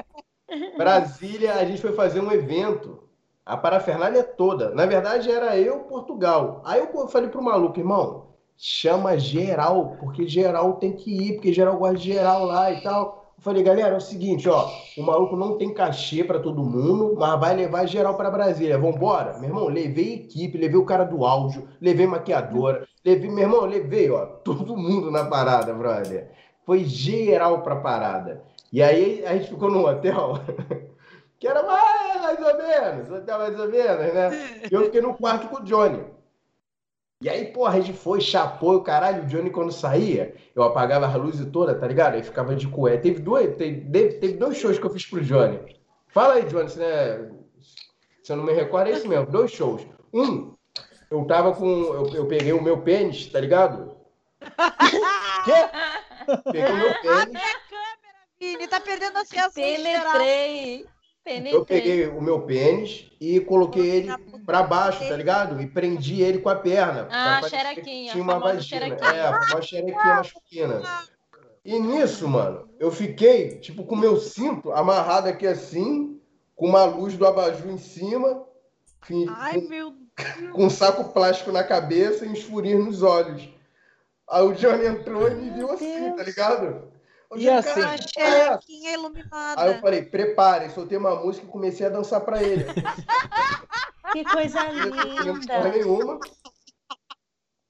Brasília, a gente foi fazer um evento. A parafernália toda. Na verdade, era eu, Portugal. Aí eu falei pro maluco, irmão, chama geral, porque geral tem que ir, porque geral gosta de geral lá e tal. Eu falei, galera, é o seguinte, ó, o maluco não tem cachê pra todo mundo, mas vai levar geral pra Brasília. Vambora? Meu irmão, levei equipe, levei o cara do áudio, levei maquiadora, levei, meu irmão, levei, ó, todo mundo na parada, brother. Foi geral pra parada. E aí a gente ficou num hotel que era mais, mais ou menos, hotel mais ou menos, né? E eu fiquei no quarto com o Johnny. E aí, porra, a gente foi, chapou, o caralho, o Johnny quando saía, eu apagava as luzes todas, tá ligado? Aí ficava de cueca. Teve dois, teve, teve dois shows que eu fiz pro Johnny. Fala aí, Johnny, se, né, se eu não me recordo, é isso mesmo, dois shows. Um, eu tava com, eu, eu peguei o meu pênis, tá ligado? Peguei o meu pênis. Vini, tá perdendo a ciência Penetrei. Eu Penetrei. peguei o meu pênis e coloquei ele pra baixo, tá ligado? E prendi ele com a perna. Ah, xerequinha, Tinha uma vagina. xerequinha. É, uma xerequinha masculina. E nisso, mano, eu fiquei, tipo, com o meu cinto amarrado aqui assim, com uma luz do abajur em cima, fi- Ai, com, meu com um saco plástico na cabeça e uns furinhos nos olhos. Aí o Johnny entrou e me viu assim, tá ligado? Eu E assim? "Caralho, Uma que porra é essa?" xerequinha iluminada. Aí eu falei, preparem, soltei uma música e comecei a dançar pra ele. Que coisa Não linda. nenhuma.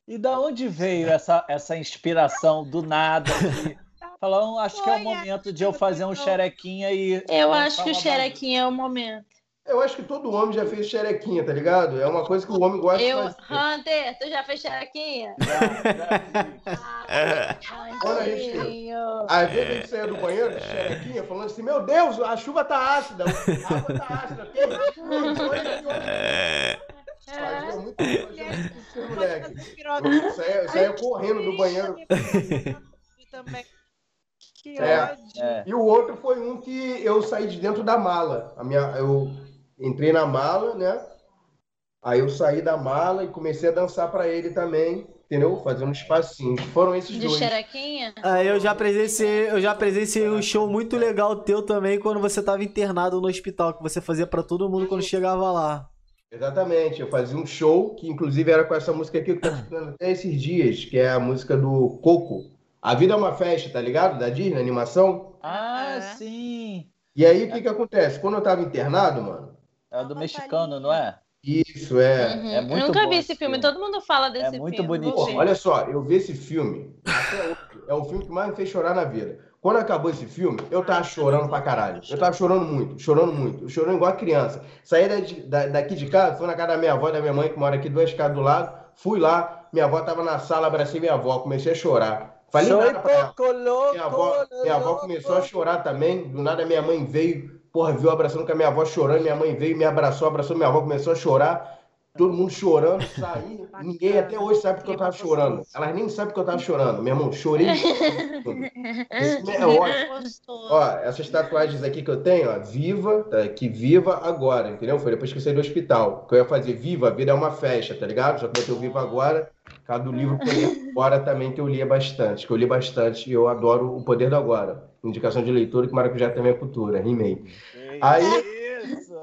E da onde veio essa, essa inspiração do nada? Que... Falaram, acho que é o Foi, momento de eu fazer um xerequinha e. Eu acho que o xerequinha é o momento. Eu acho que todo homem já fez xerequinha, tá ligado? É uma coisa que o homem gosta Eu, de fazer. Hunter, tu já fez xerequinha? Quando a gente-. Às vezes a gente saía do banheiro de xerequinha falando assim, meu Deus, a chuva tá ácida, a água tá ácida, tem Fazia muito, isso, moleque. Saía, saía correndo do banheiro. Também. Que É. ódio. É. E o outro foi um que eu saí de dentro da mala. A minha, eu entrei na mala, né? Aí eu saí da mala e comecei a dançar pra ele também, entendeu? Fazendo uns passinhos. Foram esses De dois. xerequinha? Aí eu já presenciei, eu já presenciei um show muito legal teu também quando você tava internado no hospital, que você fazia pra todo mundo quando chegava lá. Exatamente, eu fazia um show que inclusive era com essa música aqui que eu tô escutando até esses dias, que é a música do Coco. A Vida é uma Festa, tá ligado? Da Disney, animação. Ah, É. sim. E aí, o que que acontece? Quando eu tava internado, mano, É o do mexicano, não é? isso é... Uhum. é muito Eu nunca bom vi esse filme, filme. todo mundo fala desse É muito filme. bonito. vou Pô, olha só, eu vi esse filme, até hoje, é o filme que mais me fez chorar na vida. Quando acabou esse filme, eu tava chorando pra caralho. Eu tava chorando muito, chorando muito. chorando igual a criança. Saí da- da- daqui de casa, fui na casa da minha avó e da minha mãe, que mora aqui duas casas do lado. Fui lá, minha avó tava na sala, abracei minha avó, comecei a chorar. Falei Soy nada pra ela. Minha avó, minha avó começou a chorar também. Do nada minha mãe veio, porra, viu abraçando com a minha avó chorando. Minha mãe veio, me abraçou, abraçou minha avó, começou a chorar. Todo mundo chorando, saí. Ninguém até hoje sabe porque eu tava chorando. Elas nem sabem que eu tava chorando. Meu irmão, chorei. Filme é ótimo. Ó, essas tatuagens aqui que eu tenho, ó, viva, tá aqui, viva agora, entendeu? Foi depois que eu saí do hospital. Que eu ia fazer viva, a vida é uma festa, tá ligado? Já que eu botei o viva agora, do livro Poder do Agora também, que eu lia bastante, que eu li bastante e eu adoro o Poder do Agora. Indicação de leitura que Maracujá também é cultura, rimei. Aí- Isso.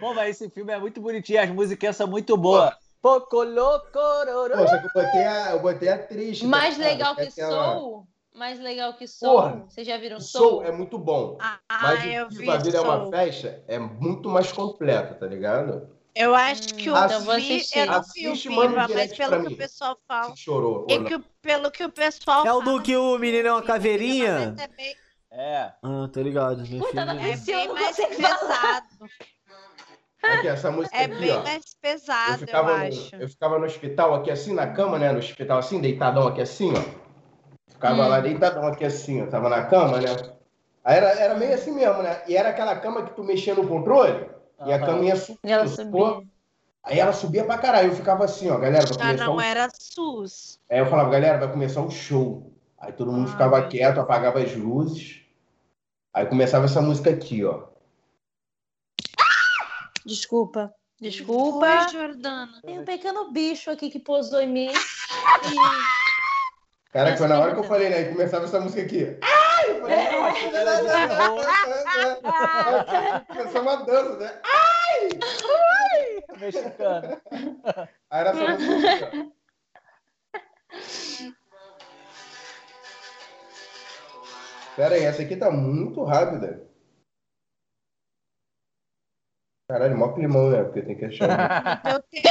Pô, mas esse filme é muito bonitinho, as músicas são muito boas. Poco louco. Pô, só que eu botei a, eu botei a triste. Mais cara, legal que aquela- Soul? Mais legal que Soul? Porra, Vocês já viram Soul? Soul é muito bom. Ah, Mas eu o vi Viva a Vida é uma Soul. festa é muito mais completa, tá ligado? Eu acho que o vou assistir. eu não vi o Assiste, um Viva, mas pelo que o pessoal fala. Se chorou. É que, o- pelo que o pessoal É o do que o menino é uma caveirinha? é bem, É. Ah, tô ligado. Meu Puta, filho... é eu bem mais pesado. Aqui, essa música É aqui, bem ó. mais pesado, eu, ficava, no, acho. eu ficava no hospital aqui assim, na cama, né? No hospital assim, deitadão aqui assim, ó. Ficava Hum. lá deitadão aqui assim, ó. Tava na cama, né? Aí era, era meio assim mesmo, né? E era aquela cama que tu mexia no controle e a cama ia E ela subia. Aí ela subia pra caralho. Eu ficava assim, ó, galera, vai Já começar não o... era SUS. Aí eu falava, galera, vai começar o show. Aí todo mundo Ah, ficava meu quieto, apagava as luzes. Aí começava essa música aqui, ó. Desculpa. Desculpa. Oi, Jordana. Tem um pequeno bicho aqui que posou em mim. Cara, foi na hora que eu falei, né? Aí começava essa música aqui. Ai! Era de- Começou uma dança, né? Mexicano. Aí era essa música aqui, ó. Pera aí, essa aqui tá muito rápida. Caralho, mó climão, né? Porque tem que achar. Deu tempo.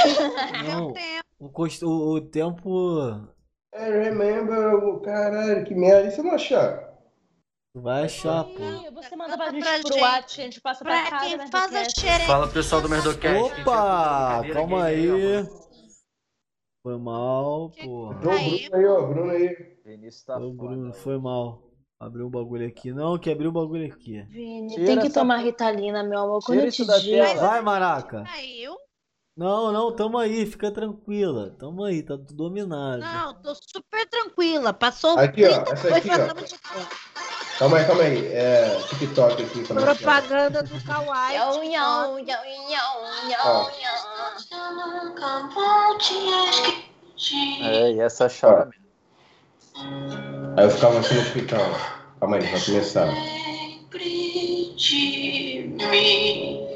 Deu tempo. O, o, o tempo. I remember, caralho, que merda. E se eu não achar? Vai achar, pô. Você manda pra Manda gente pra pro. WhatsApp, a gente passa pra Pra casa. quem né, faz a xereca. Fala pessoal do Merdocast. Opa! Calma aí. Foi mal, pô. Aí. Bruno aí, ó, Bruno aí. Vinícius tá Ô, Bruno, foda. foi mal. Abriu um bagulho aqui. Não, que abriu um bagulho aqui. Vini, Tira tem que essa tomar. Ritalina, meu amor. Tira Quando eu isso te digo. Vai, Maraca. Caiu? Não, não, tamo aí, fica tranquila. Tamo aí, tá tudo dominado. Não, tô super tranquila. Passou Aqui, ó, 30 essa foi aqui, ó. Calma aí, calma aí. É TikTok aqui. Como que é? propaganda do Kawaii. Yo, TikTok. yo, yo, yo, Ó. yo, yo. É, e essa chora mesmo. Aí eu ficava assim no hospital. Calma aí, vai começar. Lembre de mim.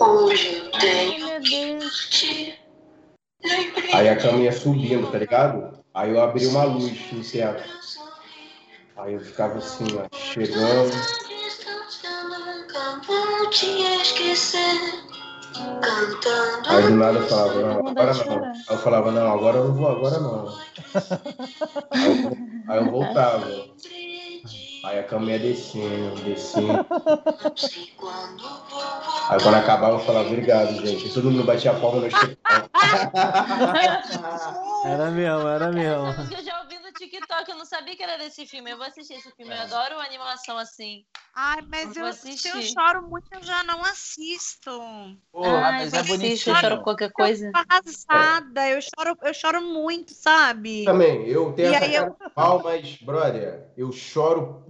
Hoje eu tenho Ai, meu Deus. te. Aí a cama ia subindo, tá ligado? Aí eu abri uma luz no teto. Aí eu ficava assim, ó, chegando. Aí do nada eu falava, não, agora não. Aí eu falava, não, agora eu não vou, agora não. Aí eu, aí eu voltava. Aí a câmera ia descendo, descendo. Aí quando acabava, eu falava, obrigado, gente. E todo mundo batia a palma no hospital. Era mesmo, era mesmo. Eu já ouvi no TikTok, eu não sabia que era desse filme. Eu vou assistir esse filme, eu adoro animação assim. Ai, mas Vou eu, se eu choro muito, eu já não assisto. Porra, Ai, mas é bonitinho. eu choro qualquer coisa. Eu arrasada, eu choro, eu choro muito, sabe? Também, eu tenho E essa aí eu- cara de pau, mas, brother, eu choro.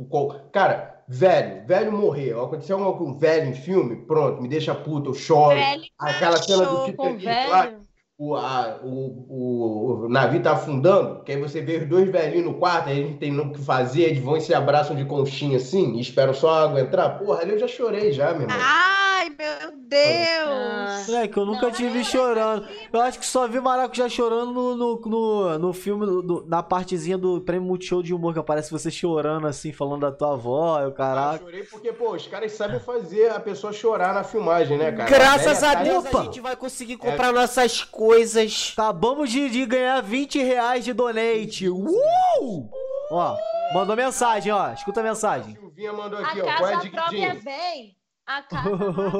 Cara, velho, velho morrer. Aconteceu algo com velho em filme, pronto, me deixa puto, eu choro. Velho, Aquela cena do Titanic lá, o, a- o, o, o navio tá afundando, que aí você vê os dois velhinhos no quarto, aí não tem o que fazer, eles vão e se abraçam de conchinha assim, e esperam só a água entrar. Porra, ali eu já chorei já, meu irmão. Ai, meu Deus! Moleque, eu nunca Não, te vi não, chorando. Eu acho que só vi Maracujá chorando no, no, no, no filme, no- no- na partezinha do prêmio Multishow de humor, que aparece você chorando assim, falando da tua avó, eu Eu caraca. chorei porque, pô, os caras sabem fazer a pessoa chorar na filmagem, né, cara? Graças a tá- Deus a gente vai conseguir comprar nossas coisas. Acabamos de, de ganhar 20 reais de donate. Uh! Ó, mandou mensagem, ó. Escuta a A mensagem. Silvinha mandou A aqui, ó. Qual é a casa própria vem. A casa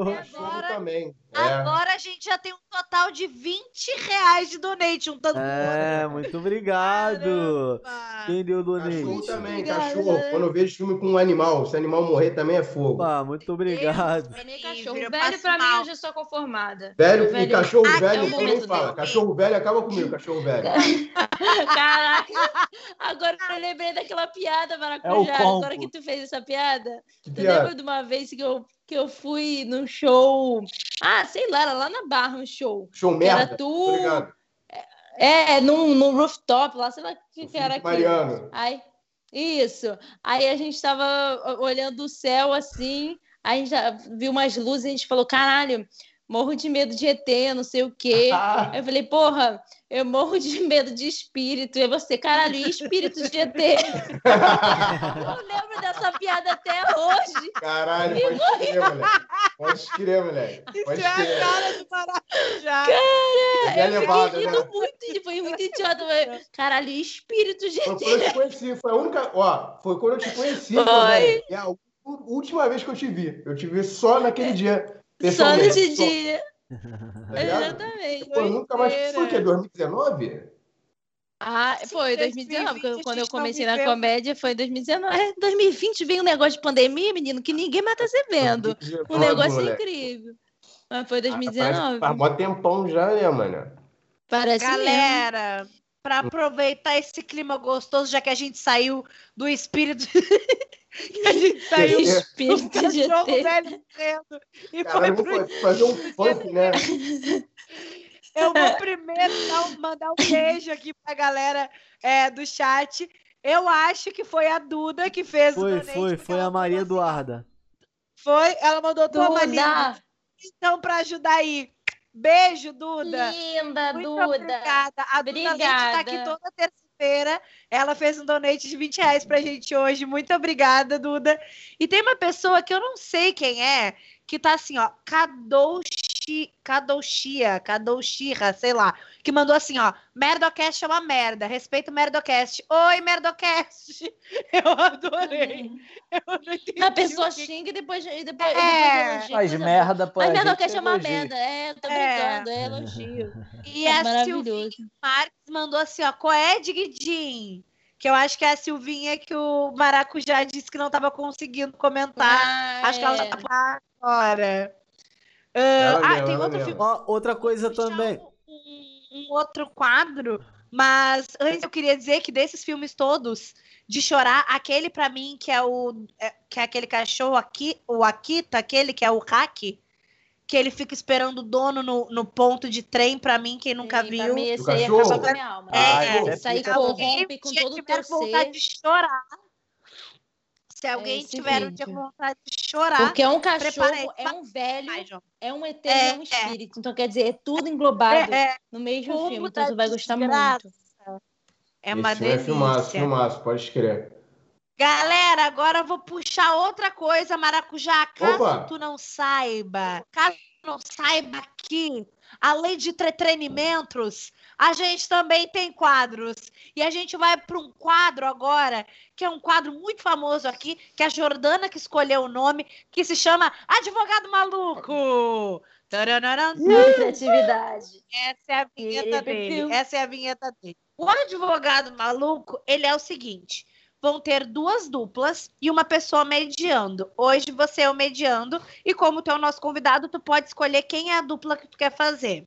Cachorro agora. também. É. Agora a gente já tem um total de 20 reais de donate, um tanto É, muito obrigado. Quem deu Cachorro donate? também, Obrigada. cachorro. Quando eu vejo filme com um animal, se animal morrer também é fogo. Opa, muito obrigado. Mim é Ih, cachorro. Velho, pra mim, passinal. eu já sou conformada. Velho, e Velho. cachorro Ah, velho também momento fala. Cachorro velho acaba comigo, cachorro velho. Caraca, agora eu lembrei daquela piada, Maracujá. É agora que tu fez essa piada. Que Tu piada. lembra de uma vez que eu, que eu fui num show. Ah, sei lá, era lá na Barra um show. Show Que era merda. tu. Obrigado. É, num, num rooftop lá, sei lá o que, que era aquilo. Mariano. Aí, isso. Aí a gente tava olhando o céu assim, aí a gente já viu umas luzes e a gente falou: caralho, morro de medo de ET, não sei o quê. Ah, eu falei, porra, eu morro de medo de espírito. E você, caralho, e espírito de ET? Eu lembro dessa piada até hoje. Caralho, pode crer, moleque. Pode crer, moleque. Pode Isso é a crer. cara do maracujá. É eu levado, fiquei né? rindo muito, e foi muito idiota. mas, Caralho, e espírito de Foi ET? quando eu te conheci. Foi a única. Ó, foi quando eu te conheci. Foi. também. É a última vez que eu te vi. Eu te vi só naquele dia. Só Só, dia. tá? Exatamente. Pô, nunca mais. Foi o quê? 2019? Ah, foi 2019, 2020 quando- eu comecei na comédia, foi 2019. É, 2020 veio um negócio de pandemia, menino, que ninguém mais tá se vendo. Um 2019, negócio moleque. incrível. Mas foi Ah, Faz, 2019. faz mó tempão já, né, mano? Parece mesmo. Para aproveitar esse clima gostoso, já que a gente saiu do espírito. que a gente saiu do Espírito de cachorro ET. velho morrendo e foi pro fazer um funk, né? Eu vou primeiro dar um- mandar um beijo aqui pra galera é, do chat. Eu acho que foi a Duda que fez o Foi, donate, foi, foi a Maria assim, Eduarda. Foi, ela mandou tua. Duda, Então, pra ajudar aí. Beijo, Duda. linda, Muito Duda. obrigada. A Duda Leite tá aqui Obrigada. toda terça-feira. Ela fez um donate de 20 reais pra gente hoje. Muito obrigada, Duda. E tem uma pessoa que eu não sei quem é, que tá assim, ó, Kadouchi, Kadouchia, Kadouchira, sei lá, que mandou assim, ó, Merdocast é uma merda, respeita o Merdocast. Oi, Merdocast! Eu adorei. Eu não entendi A pessoa que- xinga e depois, e depois, É. depois. Faz coisa merda, pô. Mas Merdocast é uma elogia. merda. É, tô É. brincando, é elogio. E É a Silvinha. Marques mandou assim, ó, qual é, Digidin? Que eu acho que é a Silvinha que o Maracujá disse que não estava conseguindo comentar. Ah, acho que ela é. já tá lá agora. Ah, Ela ah, mesma, tem outro filme. Ó, outra coisa também. Um, um outro quadro, mas antes eu queria dizer que desses filmes todos, de chorar, aquele pra mim que é o é- que é aquele cachorro aqui, o Akita, aquele que é o hack, que ele fica esperando o dono no, no ponto de trem, pra mim, quem nunca Sim, viu. Pra mim, esse aí acaba com a minha alma. É, Esse esse aí fica- corrompe com todo o teu vontade de chorar. Se alguém esse tiver um vídeo. dia com vontade de chorar, Porque é um cachorro, é um velho, é um ET É, é um espírito. Então, quer dizer, é tudo englobado É, é, no mesmo Como filme. Então, tu vai gostar desgraça. muito. é uma Esse filme é filmaço, delícia. filmaço, pode crer. Galera, agora eu vou puxar outra coisa, Maracujá. Caso Opa! tu não saiba, caso tu não saiba aqui, além de entretenimentos, a gente também tem quadros. E a gente vai para um quadro agora, que é um quadro muito famoso aqui, que é a Jordana que escolheu o nome, que se chama Advogado Maluco. Muita criatividade. Essa é a vinheta dele. Essa é a vinheta dele. O advogado maluco, ele é o seguinte: vão ter duas duplas e uma pessoa mediando. Hoje você é o mediando e como tu é o nosso convidado, tu pode escolher quem é a dupla que tu quer fazer.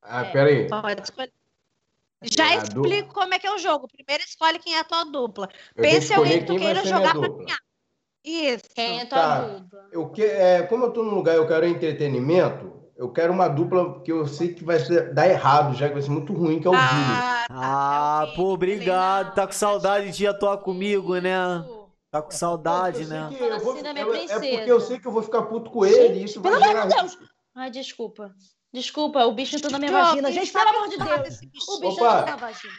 Ah, É. peraí. Pode escolher. Já É, a explico como é que é o jogo. Primeiro escolhe quem é a tua dupla. Eu Pense em alguém que tu queira jogar pra ganhar. Isso. Quem é tua Tá. dupla? Eu que, é, como eu tô num lugar e eu quero entretenimento, eu quero uma dupla que eu sei que vai ser- dar errado, já que vai ser muito ruim, que é o Vini. Ah, tá, Ah, é o Vini. pô, obrigado. Tá com saudade de atuar comigo, né? Tá com saudade, Eu né? eu vou- minha eu- é porque eu sei que eu vou ficar puto com ele e isso vai Pelo amor de. Deus! Ai, desculpa. Desculpa, o bicho entrou na minha vagina. Gente, pelo amor de Deus! desse bicho? O bicho Opa. entrou na vagina.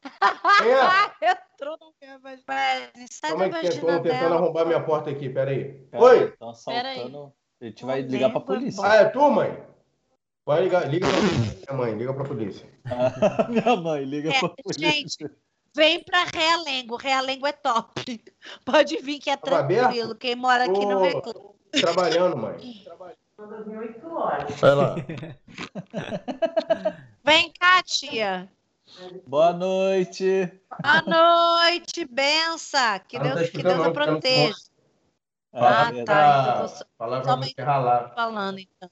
Quem é? Ah, entrou na minha vagina. Sai da aí que vagina estão tentando dela. arrombar minha porta aqui, peraí. Cara, Oi? Estão Pera aí. A gente vai ligar pra polícia. Ah, é tu, mãe? Pode ligar, liga pra polícia, mãe, liga pra polícia. Minha mãe, liga É, pra polícia. gente, vem pra Realengo. Realengo é top. Pode vir que é aberto? tranquilo. Quem mora aqui não reclama. Trabalhando, mãe. Vai lá. Vem cá, tia. Boa noite. Boa noite, bença. Que Deus, tá que Deus a ela não proteja. Ah, Ah, tá. então só- somente- você ralar. Falando, então.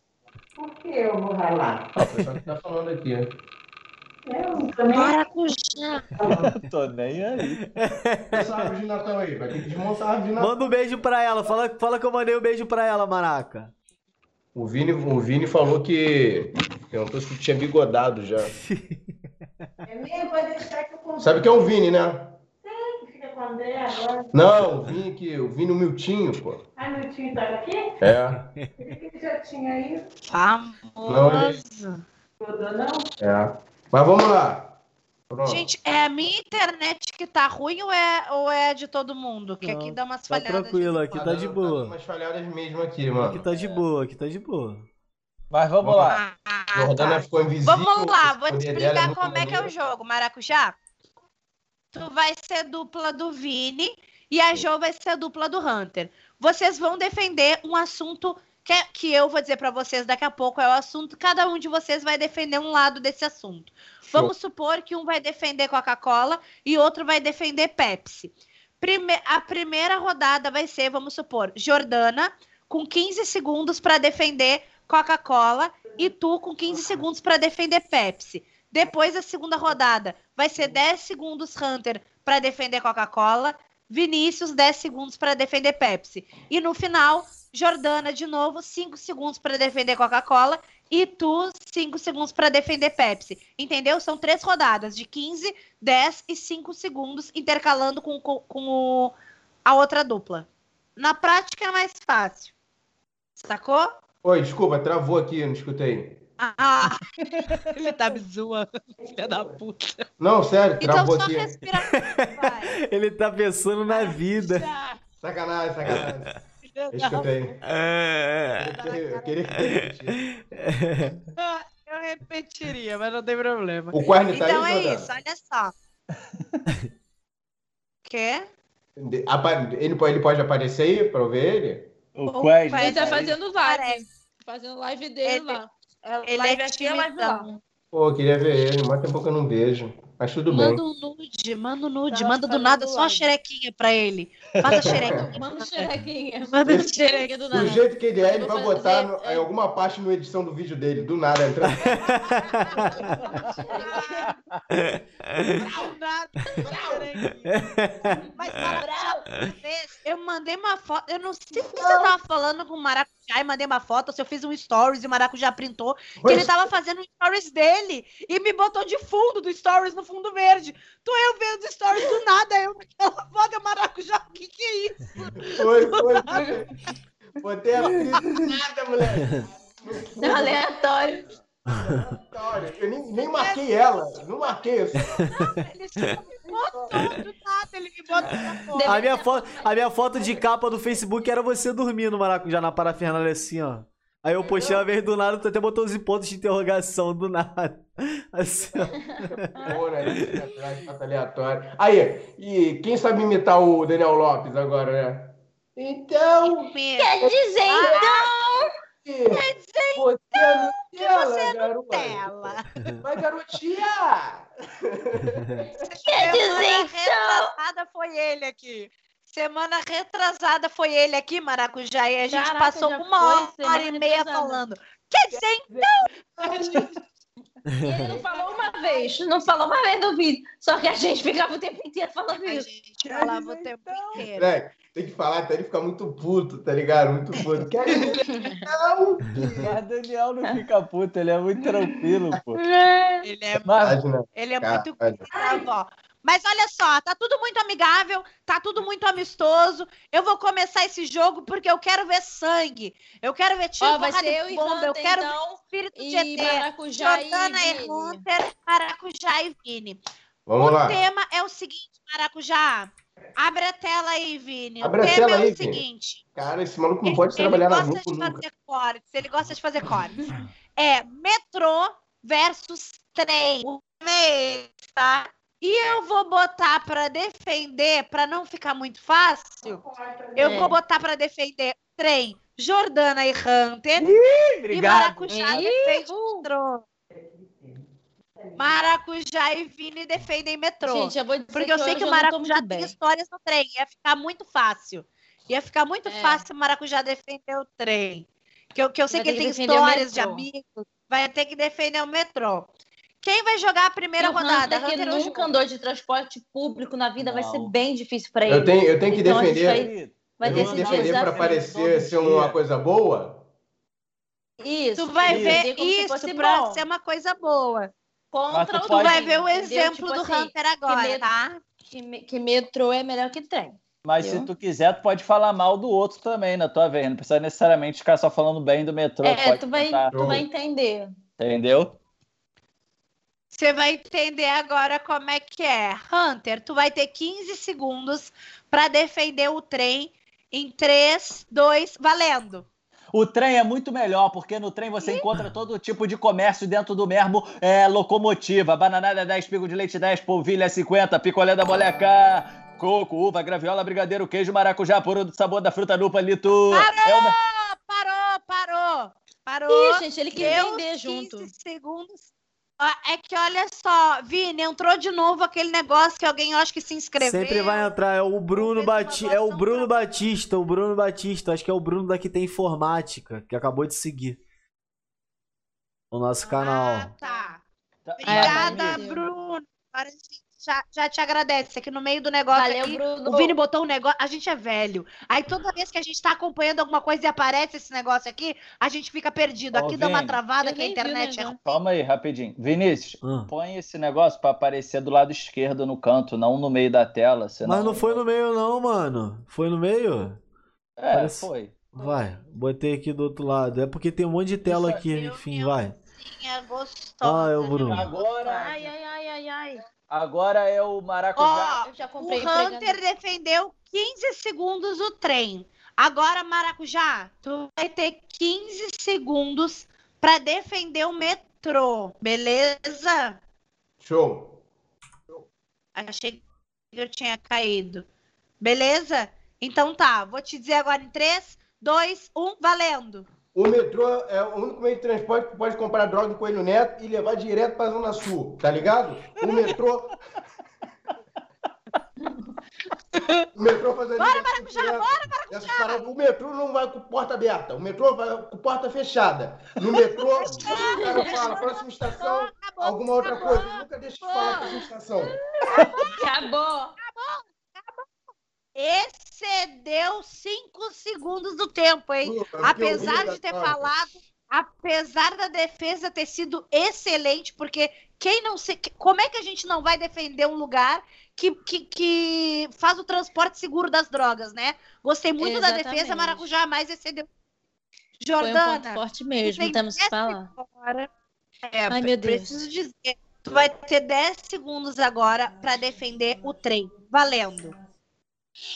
Por que eu vou ralar? Ah, o pessoal que tá falando aqui. Eu também Maracujá. Tô nem aí. Essa árvore de Natal aí, vai ter que desmontar a árvore de Natal. Manda um beijo pra ela. Fala, fala que eu mandei um beijo pra ela, Maraca. O Vini, o Vini falou que. Perguntou se tu tinha bigodado já. é mesmo, vai deixar que eu compre. Sabe quem é o Vini, né? André agora. Não, o Vini que. O Vini Miltinho, pô. Ah, meu tio tá aqui? É. Ele que já tinha aí. Famoso. Mudou, não? É. Mas vamos lá. Pronto. Gente, é a minha internet que tá ruim ou é, ou é de todo mundo? Que aqui dá umas Tá falhadas. tranquilo, aqui tá de Tá boa. umas falhadas mesmo aqui, mano. Aqui tá de boa, aqui tá de boa. Mas vamos lá. Ah, Jordana tá. ficou invisível. Vamos lá, vou te explicar muito como é que é o jogo, Maracujá. Tu vai ser dupla do Vini e a Jo vai ser dupla do Hunter. Vocês vão defender um assunto que, que eu vou dizer pra vocês daqui a pouco é o assunto. Cada um de vocês vai defender um lado desse assunto. Show. Vamos supor que um vai defender Coca-Cola e outro vai defender Pepsi. Prime- a primeira rodada vai ser, vamos supor, Jordana com 15 segundos para defender Coca-Cola e tu com 15 segundos para defender Pepsi. Depois da segunda rodada vai ser 10 segundos Hunter para defender Coca-Cola, Vinícius 10 segundos para defender Pepsi. E no final, Jordana de novo 5 segundos para defender Coca-Cola e tu 5 segundos para defender Pepsi. Entendeu? São três rodadas de 15, 10 e 5 segundos intercalando com, com, com o- a outra dupla. Na prática é mais fácil. Sacou? Oi, desculpa, travou aqui, não escutei. Ah, ele tá me zoando, filha da puta. Não, sério, Então só aqui. respira. Vai. Ele tá pensando na vida. Sacanagem, sacanagem. da Escutei. É. Eu queria que repetisse. puta. Eu repetiria, mas não tem problema. O Quern tá Então aí, é isso, olha só. Quê? Ele pode, ele pode aparecer aí pra eu ver ele? O. Quest. Ele tá fazendo live. Fazendo live dele Ele- lá. É, Ele live é aqui é live lá. Pô, eu queria ver ele, mas tem pouco que eu não vejo. Mas tudo bem. Manda um nude, manda um nude, Tá manda do nada só uma live. xerequinha pra ele. Faz a xerequinha. Manda xerequinha. Manda um xerequinha do Do nada. jeito que ele é, ele vai botar no- é. em alguma parte na edição do vídeo dele, do nada, entrando. Do nada. Mas vez, eu mandei uma foto. Eu não sei se você tava falando com o Maracujá e mandei uma foto, se eu fiz um stories e o Maracujá printou, que ele tava fazendo um stories dele e me botou de fundo do stories no fundo verde. Tô eu vendo os stories do nada, eu naquela foto, eu Maracujá, o que que é isso? Foi, foi. Botei a do nada, moleque. É aleatório. Olha, Eu nem, nem marquei ela. Não marquei. Eu só... Ele só me botou do nada, ele me botou na foto. A minha, foto, a minha foto de capa do Facebook era você dormindo, Maracujá, na parafernália assim, ó. Aí eu postei uma vez do nada, tu até botou os pontos de interrogação do nada. Assim, ó. Porra, aí, atrás, fato aleatório. Aí, e quem sabe imitar o Daniel Lopes agora, né? Então, Quer dizer, então, você é Nutella, você é garota. Nutella. Vai garotear! quer dizer, Semana então. retrasada foi ele aqui. Semana retrasada foi ele aqui, Maracujá, e a gente Caraca, passou uma foi hora semana e meia falando. Quer dizer, Ele não falou uma vez, não falou uma vez no vídeo. Só que a gente ficava o tempo inteiro falando a isso. gente falava o tempo inteiro. Moleque, tem que falar até ele ficar muito puto, tá ligado? Muito puto. Quer dizer, então, Mas Daniel não fica puto, ele é muito tranquilo, pô. Ele é, Mas, Imagina, ele é muito olha. avó. Mas olha só, tá tudo muito amigável, tá tudo muito amistoso. Eu vou começar esse jogo porque eu quero ver sangue. Eu quero ver tiro, Ó, vai porrada ser e eu e bomba. Eu quero ver então, espírito de e ET. Maracujá Jordana e Vini. Hunter, Maracujá e Vini. Vamos o lá. tema é o seguinte, Maracujá. Abre a tela aí, Vini. Abre a o tema tela é aí, o Vini. seguinte. Cara, esse maluco não Ele- pode trabalhar na ele Globo gosta de nunca. fazer cortes. Ele gosta de fazer cortes. É metrô versus trem. O tema é tá? E eu vou botar pra defender, pra não ficar muito fácil. Eu É. vou botar pra defender trem Jordana e Hunter. e obrigado. Maracujá Ih, defende uh. metrô. Maracujá e Vini defendem metrô. Gente, eu vou dizer Porque eu sei que o não Maracujá tem bem. histórias no trem. Ia ficar muito fácil. Ia ficar muito É. fácil o Maracujá defender o trem. Que eu, que eu sei Vai que ele tem histórias de metrô. amigos. Vai ter que defender o metrô. Quem vai jogar a primeira E o rodada? Hunter, que Hunter nunca andou de transporte público na vida, vai ser Não. bem difícil pra ele. Eu tenho, eu tenho que Então, defender. Vai eu ter tenho que defender pra desafio parecer ser uma coisa boa. Isso. Tu vai Isso. ver isso bom. ser uma coisa boa. Contra tu o Tu vai ver o exemplo Tipo do assim, Hunter agora, medo- tá? Que, me- que metrô é melhor que trem. Mas se tu quiser, tu pode falar mal do outro também na tua vez. Não precisa necessariamente ficar só falando bem do metrô. É, pode tu vai, tentar, tu vai entender. Entendeu? Você vai entender agora como é que é. Hunter, tu vai ter 15 segundos pra defender o trem em 3, 2, valendo. O trem é muito melhor, porque no trem você encontra todo tipo de comércio dentro do mesmo é, locomotiva. Bananada 10, pico de leite 10, polvilha 50, picolé da moleca, coco, uva, graviola, brigadeiro, queijo, maracujá, puro do sabor da fruta no palito. É uma- parou, parou, parou. Ih, gente, ele Deu vender 15 junto. segundos. É que olha só, Vini, entrou de novo aquele negócio que alguém eu acho que se inscreveu. Sempre vai entrar. É o Bruno Batista. É o Bruno pra- Batista. O Bruno Batista. Acho que é o Bruno da que tem informática. Que acabou de seguir. O nosso Ah, canal. tá. Tá- Obrigada, apareceu. Bruno. Agora a gente já, já te agradece aqui no meio do negócio Valeu, aqui. Bruno. O Vini botou um negócio. A gente é velho. Aí toda vez que a gente tá acompanhando alguma coisa e aparece esse negócio aqui, a gente fica perdido. Ô, Aqui dá uma travada Eu que a nem vi internet é. Calma aí, rapidinho. Vinícius, Ah. põe esse negócio pra aparecer do lado esquerdo no canto, não no meio da tela. Senão... Mas não foi no meio, não, mano. Foi no meio? É, Parece- foi. Vai. Botei aqui do outro lado. É porque tem um monte de tela aqui. Enfim, vai. é gostosa. Ah, é o Bruno. Agora, Ai, ai, ai, ai, ai. Agora é o maracujá. Eu já o comprei Hunter defendeu 15 segundos o trem. Agora, Maracujá, tu vai ter 15 segundos pra defender o metrô, beleza? Show. Achei que eu tinha caído. Beleza? Então tá, vou te dizer agora em 3, 2, 1, valendo. O metrô é o único meio de transporte que pode comprar droga do Coelho Neto e levar direto pra Zona Sul, tá ligado? O metrô. o metrô faz ali. Bora, Maracujá, bora, Maracujá! O metrô não vai com porta aberta, o metrô vai com porta fechada. No metrô, o cara fala, próxima estação, Acabou, alguma outra acabou, coisa. Nunca deixa de falar próxima estação. Acabou. Excedeu 5 segundos do tempo, hein? Apesar de ter falado, apesar da defesa ter sido excelente, porque quem não se. Como é que a gente não vai defender um lugar que, que, que faz o transporte seguro das drogas, né? Gostei muito da defesa, Exatamente. Maracujá mais excedeu. Foi um ponto Jordana, forte mesmo, tem temos que 10 falar. agora. É, Ai, meu Deus. preciso dizer. Tu vai ter 10 segundos agora para defender o trem. Valendo.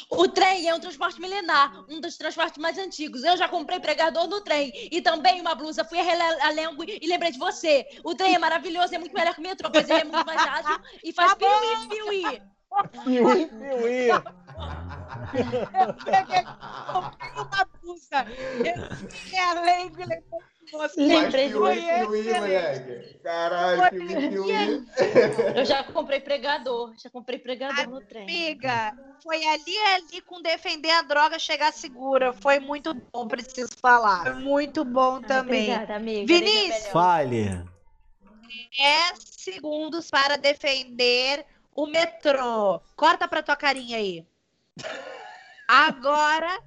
O trem é um transporte milenar, um dos transportes mais antigos. Eu já comprei pregador no trem e também uma blusa. Fui a Relengo e lembrei de você. O trem é maravilhoso, é muito melhor que o metrô, pois ele é muito mais ágil e faz piuí, piuí. Piuí, piuí. Eu peguei, comprei uma blusa. Eu fiquei além de lembrar de você. Lembrei de Piuí, você. piuí, moleque. Caralho, Foi piuí, piuí. Eu já comprei pregador, já comprei pregador no trem. Amiga, foi ali ali com defender a droga chegar segura. Foi muito bom, preciso falar. Foi muito bom também. Obrigada, amiga. Vinícius. Fale. 10 segundos para defender o metrô. Corta pra tua carinha aí. Agora,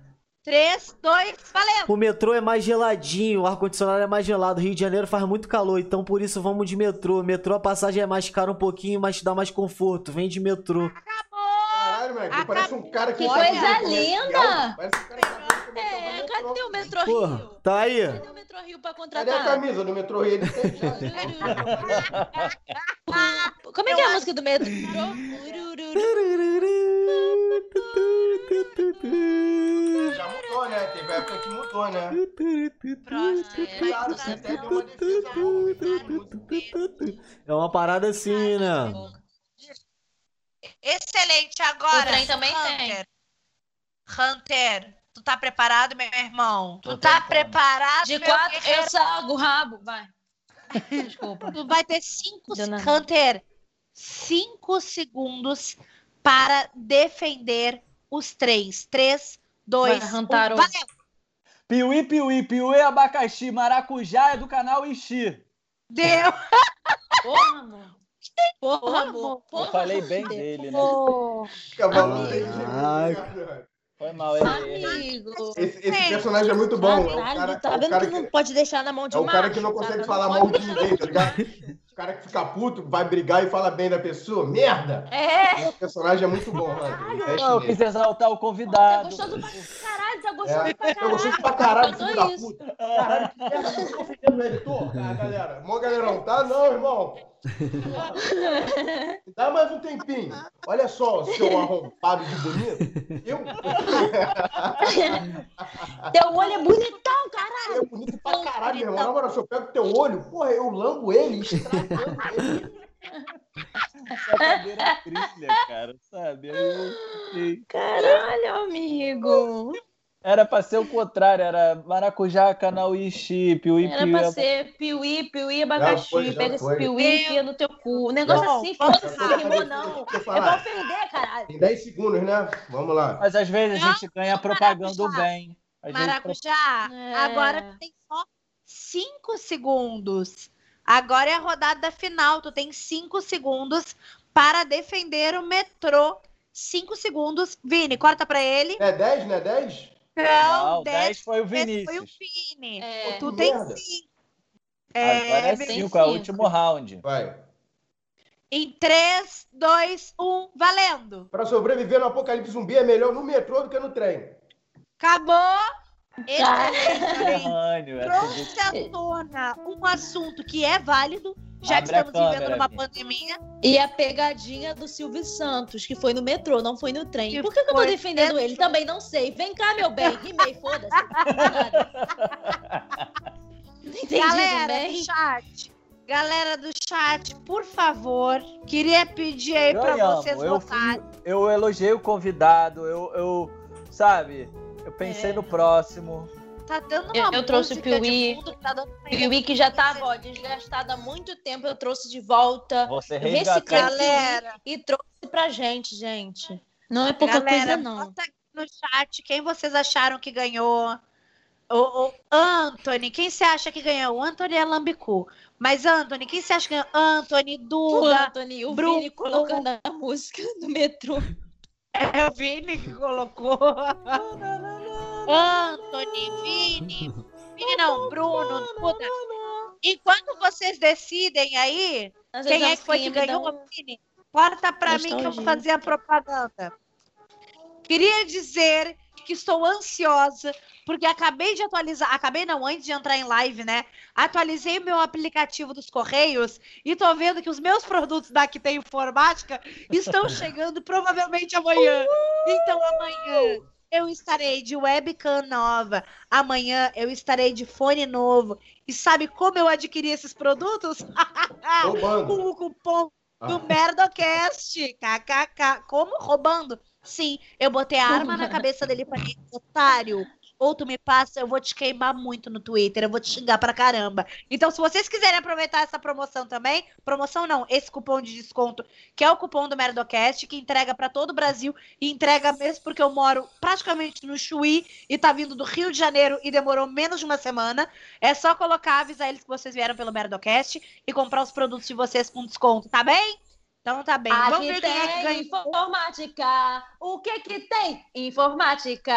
3, 2, valendo! O metrô é mais geladinho, o ar-condicionado é mais gelado. Rio de Janeiro faz muito calor, então por isso vamos de metrô. Metrô a passagem é mais cara um pouquinho, mas te dá mais conforto. Vem de metrô. Caralho, moleque, parece um cara que Que coisa linda! Parece um cara que É, cadê o metrô Porra, Rio? tá aí. Cadê o metrô Rio pra Cadê a contratar? camisa do metrô Rio? Ele tem já. Como é que é a música do metrô? Já mudou, né? Teve época que mudou, né? Claro, você tem uma defesa boa. É uma parada assim, né? Excelente, agora. O trem também Hunter. Hunter, tu tá preparado, meu irmão? Tu Tô tá tentando. preparado, De quatro, guerreiro? eu sago o rabo, vai. Desculpa. Tu vai ter cinco. Hunter, cinco segundos para defender os três. Três, dois, Vai, um. Valeu! Piuí, piuí, piuí, abacaxi, maracujá é do canal Ixi. Deu! Porra. Porra, amor. Porra, Eu falei bem dele, né? Ô, Cavalo Foi mal, errei. Amigo. Esse, esse personagem é muito bom. É o Caralho, cara, tá é o vendo cara que não pode deixar na mão de É um o cara que não consegue cara? falar mal de ninguém, tá ligado? O cara que fica puto, vai brigar e fala bem da pessoa. Merda! É, Esse personagem é muito bom. Investe Não, eu quis exaltar o tá convidado. gostoso pra caralho, tá gostoso É, pra eu caralho. gostei pra caralho, Faltou filho da puta. Caralho, que merda, eu tô ofendendo ele, tô. Ah, galera. Mó galerão, tá? Não, irmão. Dá mais um tempinho. Olha só, seu arrombado de bonito. Eu. Teu olho é bonitão, caralho. É bonito pra caralho, meu irmão. Na moral, se eu pego teu olho, porra, eu lambo ele, estragando ele. Essa cadeira trilha, cara, sabe? Eu Caralho, amigo. Era pra ser o contrário, era maracujá, canal Ixi, piuí, Era piuí. pra ser piuí, piuí, abacaxi. foi, já Pega esse piuí e enfia no teu cu. O negócio Não, assim, foda-se, não rimou não. Eu vou falar. ofender, caralho. Em 10 segundos, né? Vamos lá. Mas às vezes a gente ganha propagando bem. Vezes, Maracujá, É. agora tu tem só cinco segundos. Agora é a rodada final. Tu tem cinco segundos para defender o metrô. Cinco segundos. Vini, corta pra ele. É 10, né? 10? Não, Não, 10 foi o Esse foi o Vinícius. Vini. É. Tu Que tem merda. cinco. Agora é tem 5, é o cinco. último round. Vai. Em 3, 2, 1, valendo. Pra sobreviver no apocalipse zumbi é melhor no metrô do que no trem. Acabou. Excelente, é Trouxe à tona um assunto que é válido, já que Abre estamos vivendo câmera, numa Vini. pandemia. E a pegadinha do Silvio Santos, que foi no metrô, não foi no trem. Que Por que, que eu tô defendendo dentro- ele? Também não sei. Vem cá, meu bem. Rimei, foda-se. Entendi, Galera bem? do chat, galera do chat, por favor, queria pedir aí pra Ganhamos. vocês Eu, votarem. fui- eu elogiei o convidado, eu, eu sabe, eu pensei É. no próximo. Tá dando Eu- uma eu trouxe o Piuí. fundo que tá dando Piuí que já tava ó, desgastado há muito tempo, eu trouxe de volta. Você Eu reciclei. Galera, e trouxe pra gente, gente. Não é pouca galera, coisa, não. bota aqui no chat quem vocês acharam que ganhou. O, o Anthony, quem você acha que ganhou? O Anthony é Lambicu. Mas, Anthony, quem você acha que ganhou? Anthony, O Duda. Anthony, o Bruno. Vini colocando a música no metrô. É o Vini que colocou. Anthony, Vini. Vini não, Bruno, Duda. Enquanto vocês decidem aí, Às quem vezes é que foi que ganhou, um- Vini? Corta pra mim que eu vou fazer a propaganda. Queria dizer que estou ansiosa, porque acabei de atualizar. Acabei não, antes de entrar em live, né? Atualizei o meu aplicativo dos Correios e tô vendo que os meus produtos da Que Tem Informática estão chegando provavelmente amanhã. Então amanhã eu estarei de webcam nova. Amanhã eu estarei de fone novo. E sabe como eu adquiri esses produtos? Roubando. Com o cupom do Ah. Merdocast. KKK. Como? Roubando? Sim, eu botei a arma na cabeça dele e falei, otário, ou tu me passa, eu vou te queimar muito no Twitter, eu vou te xingar pra caramba. Então, se vocês quiserem aproveitar essa promoção também, promoção não, esse cupom de desconto, que é o cupom do Merdocast, que entrega pra todo o Brasil e entrega mesmo porque eu moro praticamente no Chuí e tá vindo do Rio de Janeiro e demorou menos de uma semana. É só colocar, avisar eles que vocês vieram pelo Merdocast e comprar os produtos de vocês com desconto, tá bem? Então tá bem. Vamos Aqui ver quem é que tem ganhou. informática. O que que tem? Informática.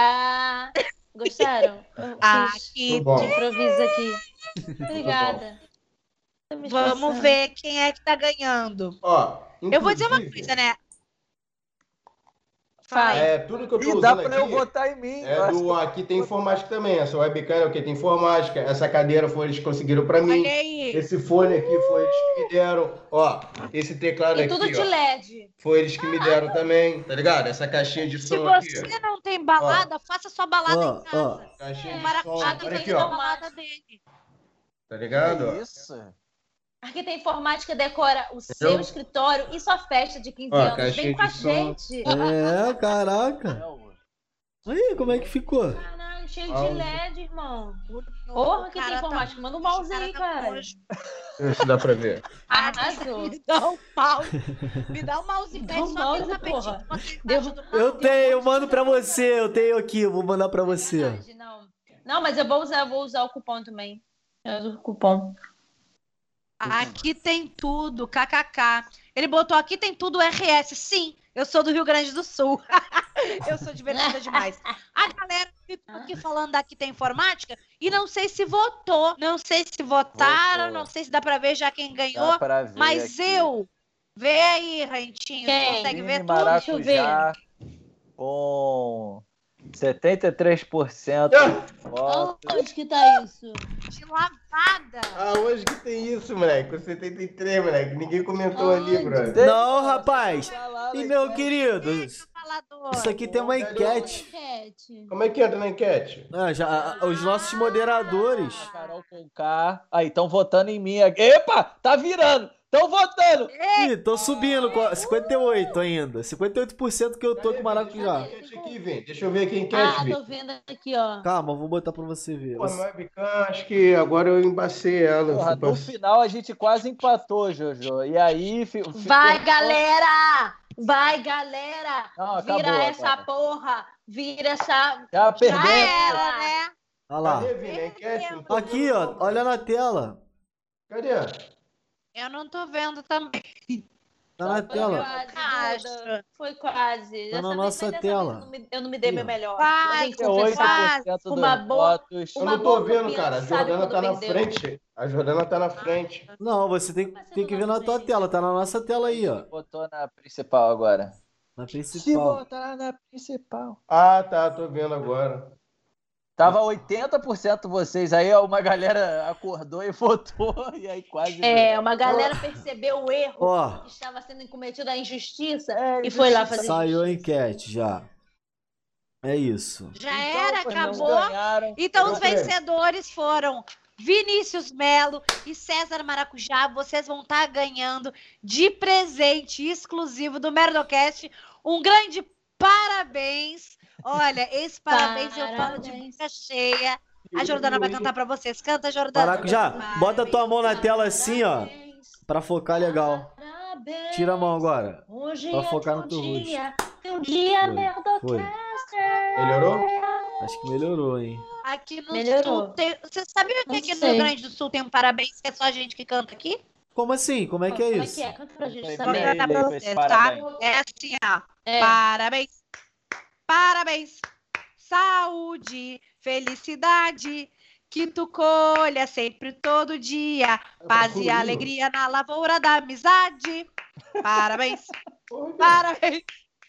Gostaram? Fiz de improviso aqui. Obrigada. Vamos ver quem é que tá ganhando. Ó, Eu vou dizer uma coisa, né? Fala. É, tudo que eu tô E dá pra eu aqui votar em mim. eu é do aqui tem informática também. Essa webcam é o que tem informática. Essa cadeira foi eles que conseguiram pra mim. Esse fone aqui foi eles que me deram. Ó, esse teclado E aqui, tudo de ó, LED. foi eles que me deram também, tá ligado? Essa caixinha de Se som aqui. você não tem balada, faça sua balada Ó, em casa. Caixinha O de maracujá som. Olha tem aqui, a ó. balada dele. Tá que ligado? ó? isso. Aqui tem informática, decora o seu Entendeu? escritório e sua festa de 15 Ó, anos. Vem com a som. gente. É, caraca. Aí, como é que ficou? Caralho, cheio de Mouse. LED, irmão. Porra, que tem tá- informática. Manda um mouse aí, tá cara. eu se dá pra ver. Arrasou. Me dá um mouse. Me dá um mousepad Dá um só mouse, aquele tapetinho porra. Eu mouse. tenho, eu mando pra você. Eu tenho aqui, eu vou mandar pra você. Verdade, Não. não, mas eu vou usar, eu vou usar o cupom também. Eu uso o cupom. Aqui tem tudo, kkk. Ele botou aqui tem tudo RS. Sim, eu sou do Rio Grande do Sul. eu sou divertida demais. A galera ficou aqui falando daqui tem informática e não sei se votou. Não sei se votaram, Votou. não sei se dá pra ver já quem ganhou. Dá pra ver Mas aqui. eu. Vê aí, Rentinho. Você Quem? consegue ver Mini tudo? Deixa eu ver. com 73% de votos. Onde que tá isso? De lavada. Aonde que tem isso, moleque? Com 73, moleque. Ninguém comentou ali, Onde? brother. Não, rapaz. E meu querido, isso aqui tem uma enquete. Como é que entra na enquete? Ah, já, os nossos moderadores. Carol com K. Aí, estão votando em mim aqui. Epa, tá virando. Estão votando. Ih, tô subindo, com 58 ainda. 58% que eu tô com maracujá. Aqui, vem. Deixa eu ver aqui a enquete, Ah, tô vendo aqui, ó. Calma, vou botar pra você ver. Pô, minha webcam, acho que agora eu embacei ela. Porra, no final a gente quase empatou, Jojo. E aí... fi- ficou- Vai, galera! Vai, galera! Não, acabou Vira essa agora. porra! Vira essa. Já perdemos. Já era, né? Olha lá. Cadê, Aqui, ó. Olha na tela. Cadê? Eu não tô vendo também. Tá na Foi tela. quase, Duda. Foi quase. Tá na vez nossa dessa tela. vez, Eu não me, eu não me dei meu melhor. Quase, Eu tenho que confessar. 58% dos Uma boa- votos. Eu não tô vendo, cara. A Jordana tá na perdeu. frente. A Jordana tá na frente. Não, você tem, tem que ver na tua tela. Tá na nossa tela aí, ó. Botou na principal agora. Na Se principal. botar na principal. Ah, tá. Tô vendo agora. Tava 80% vocês, aí uma galera acordou e votou, e aí quase. É, uma galera percebeu o erro Ó, que estava sendo cometido, a injustiça, É, e foi lá fazer. saiu a enquete já. É isso. Já Então, era, acabou. ganharam. Então os vencedores foram Vinícius Melo e César Maracujá. Vocês vão estar ganhando de presente exclusivo do Merdocast um grande parabéns. Olha, esse parabéns, eu falo de Parabéns. boca cheia. A Jordana vai cantar pra vocês. Canta, Jordana. Maracujá, bota tua mão na tela assim, ó. Parabéns, Pra focar legal. parabéns. Tira a mão agora. Hoje pra é focar no teu teu dia, teu dia, Foi, Merdocaster. Melhorou? Acho que melhorou, hein? Aqui no Melhorou. sul tem... Você sabia que aqui no. Rio Grande do Sul tem um parabéns que é só a gente que canta aqui? Como assim? Como é que é Como isso? é que é? Canta pra gente Vou Vou saber. Também. cantar pra vocês, tá? parabéns. É assim, ó. É. Parabéns, Parabéns! Saúde, felicidade, que tu colha sempre todo dia. Paz e alegria na lavoura da amizade. Parabéns! Parabéns!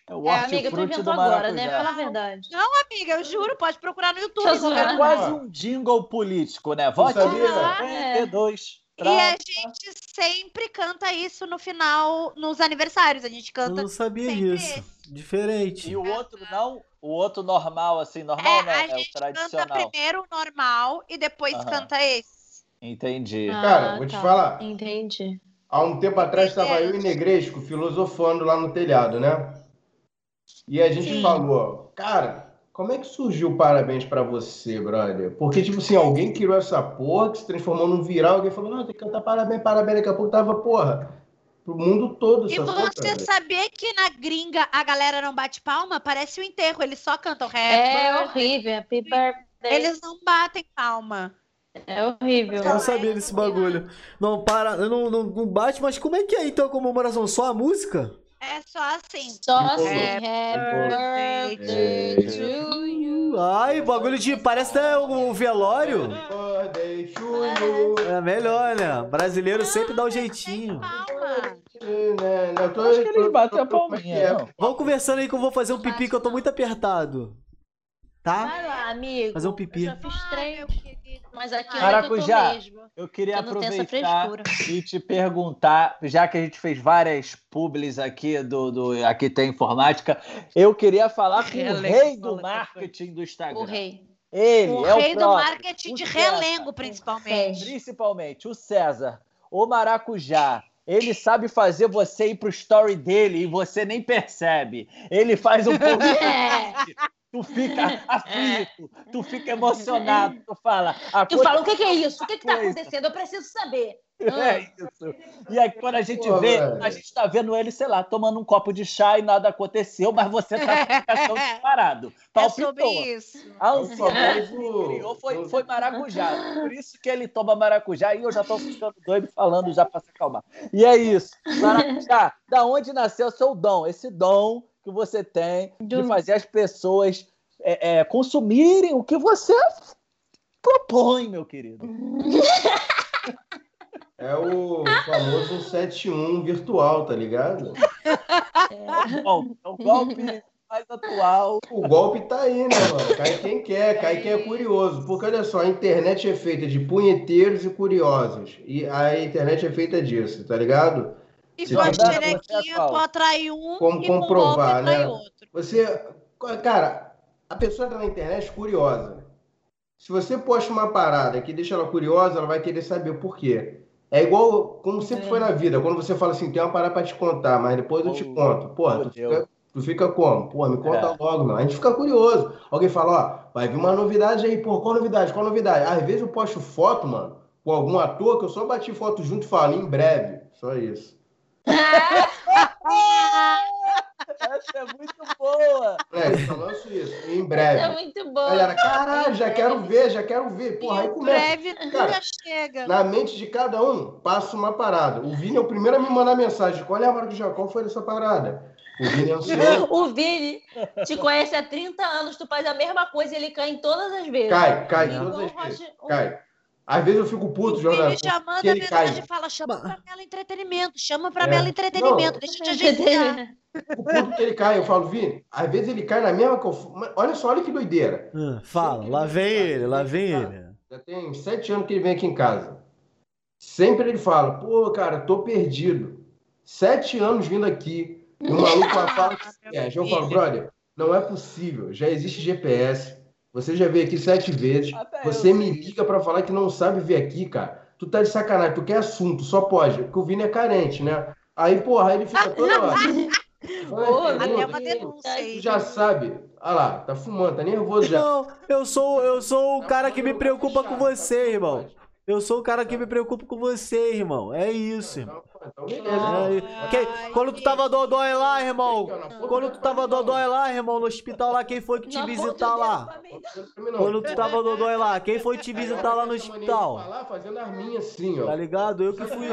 É, é amiga, tu inventou agora, né? Pela verdade. Não, amiga, eu juro, pode procurar no YouTube. Né? É quase um jingle político, né? Vote é. E a gente sempre canta isso no final, nos aniversários. A gente canta. Eu não sabia disso. Esse. Diferente. E o outro não? O outro normal, assim, normal é, não? A é gente o tradicional. canta primeiro o normal e depois canta esse. Entendi. Ah, Cara, vou tá. te falar. Entendi. Há um tempo atrás estava eu e Negresco filosofando lá no telhado, né? E a gente Sim. falou, cara, como é que surgiu o parabéns pra você, brother? Porque, tipo assim, alguém criou essa porra que se transformou num viral, alguém falou, não, tem que cantar parabéns, parabéns, daqui a pouco tava, porra, pro mundo todo E essa você sabia que na gringa a galera não bate palma? Parece o enterro, eles só cantam rap. É horrível. Happy birthday. Eles não batem palma. É horrível. Eu não sabia desse bagulho. Não, para, não, não, não bate, mas como é que é então a comemoração? Só a música? É só assim. Só assim. Happy Happy birthday to you. Ai, bagulho de. Parece até o velório. É melhor, né? Brasileiro sempre dá o jeitinho. Acho que eles batem a é palminha, é? Vamos conversando aí que eu vou fazer um pipi que eu tô muito apertado. Tá? Vai lá, amigo. Fazer um pipi. Eu já fiz mas aqui Maracujá. eu tô mesmo. Eu queria Eu aproveitar e te perguntar, já que a gente fez várias publis aqui do, do Aqui Tem Informática, eu queria falar com o rei do marketing do Instagram. O rei. Ele O é rei o do próprio, marketing o de César. relengo, principalmente. Principalmente o César, o Maracujá. Ele sabe fazer você ir pro story dele e você nem percebe. Ele faz um pouco. É. Tu fica aflito, tu fica emocionado, tu fala. a Tu fala, o que, que é isso? O que, tá Coisa. acontecendo? Eu preciso saber. É isso. E aí, quando a gente Pô, vê, velho. a gente tá vendo ele, sei lá, tomando um copo de chá e nada aconteceu, mas você tá com o coração disparado. É sobre Palpitou. isso. A É o ansiedade que ele criou foi, foi maracujá. Por isso que ele toma maracujá e eu já tô ficando doido falando já pra se acalmar. E é isso. Maracujá, da onde nasceu o seu dom? Esse dom que você tem de fazer as pessoas é, é, consumirem o que você propõe, meu querido. É o famoso 71 virtual, tá ligado? Bom, é o golpe mais atual. O golpe tá aí, né, mano? Cai quem quer, cai quem é curioso. Porque olha só, a internet é feita de punheteiros e curiosos. E a internet é feita disso, tá ligado? E Se com a xerequinha, você é qual? tu atrai um Como e com o golpe comprovar, atrai né? outro. Você. Cara, a pessoa tá na internet curiosa. Se você posta uma parada que deixa ela curiosa, ela vai querer saber o porquê. É igual como sempre É. foi na vida. Quando você fala assim, tem uma parada pra te contar, mas depois eu te Oh, conto. Porra, tu fica, tu fica como? Pô, me conta É. logo, mano. A gente fica curioso. Alguém fala, ó, vai vir uma novidade aí. Pô, qual novidade? Qual novidade? Às vezes eu posto foto, mano, com algum ator que eu só bati foto junto e falo, em breve. Só isso. Essa é muito boa. É, só lanço isso. Em É breve. muito bom. Galera, caralho, já quero ver, já quero ver. Porra, aí em começa. breve Cara, já chega. Na mente de cada um, passa uma parada. O Vini é o primeiro a me mandar mensagem. Olha a Maracujá, qual foi essa parada? O Vini é ansioso. O Vini te conhece há 30 anos, tu faz a mesma coisa e ele cai em todas as vezes. Cai, cai Igual todas as o Roger- vezes. Cai. Às vezes eu fico puto, Vini Jornal. já manda porque ele mensagem cai. e fala: chama pra Mela entretenimento, chama pra É. Mela entretenimento, Não. deixa eu te agenciar. O puto que ele cai, eu falo, Vini, às vezes ele cai na mesma que eu. Olha só, olha que doideira. Ah, fala, lá vem ele, lá vem ele. Já tem sete anos que ele vem aqui em casa. Sempre ele fala, pô, cara, tô perdido. Sete anos vindo aqui. E o maluco lá fala que perde. Eu falo, brother, não é possível. Já existe GPS. Você já veio aqui sete vezes. Até Você eu me liga pra falar que não sabe vir aqui, cara. Tu tá de sacanagem, tu quer assunto, só pode. Porque o Vini é carente, né? Aí, porra, aí ele fica toda hora. Até uma denúncia aí. Tu já sabe. Olha lá, tá fumando, tá nervoso já. Não, eu sou, eu sou o cara que me preocupa com você, irmão. Eu sou o cara que me preocupa com você, irmão. É isso, irmão. Então, beleza. É, quem- quando tu tava dodói lá, irmão. Quando tu tava dodói lá, irmão, no hospital lá, quem foi que te visitar lá? Quando tu tava dodói lá, quem foi te visitar lá no hospital? Fazendo as minhas assim, ó. Tá ligado? Eu que fui.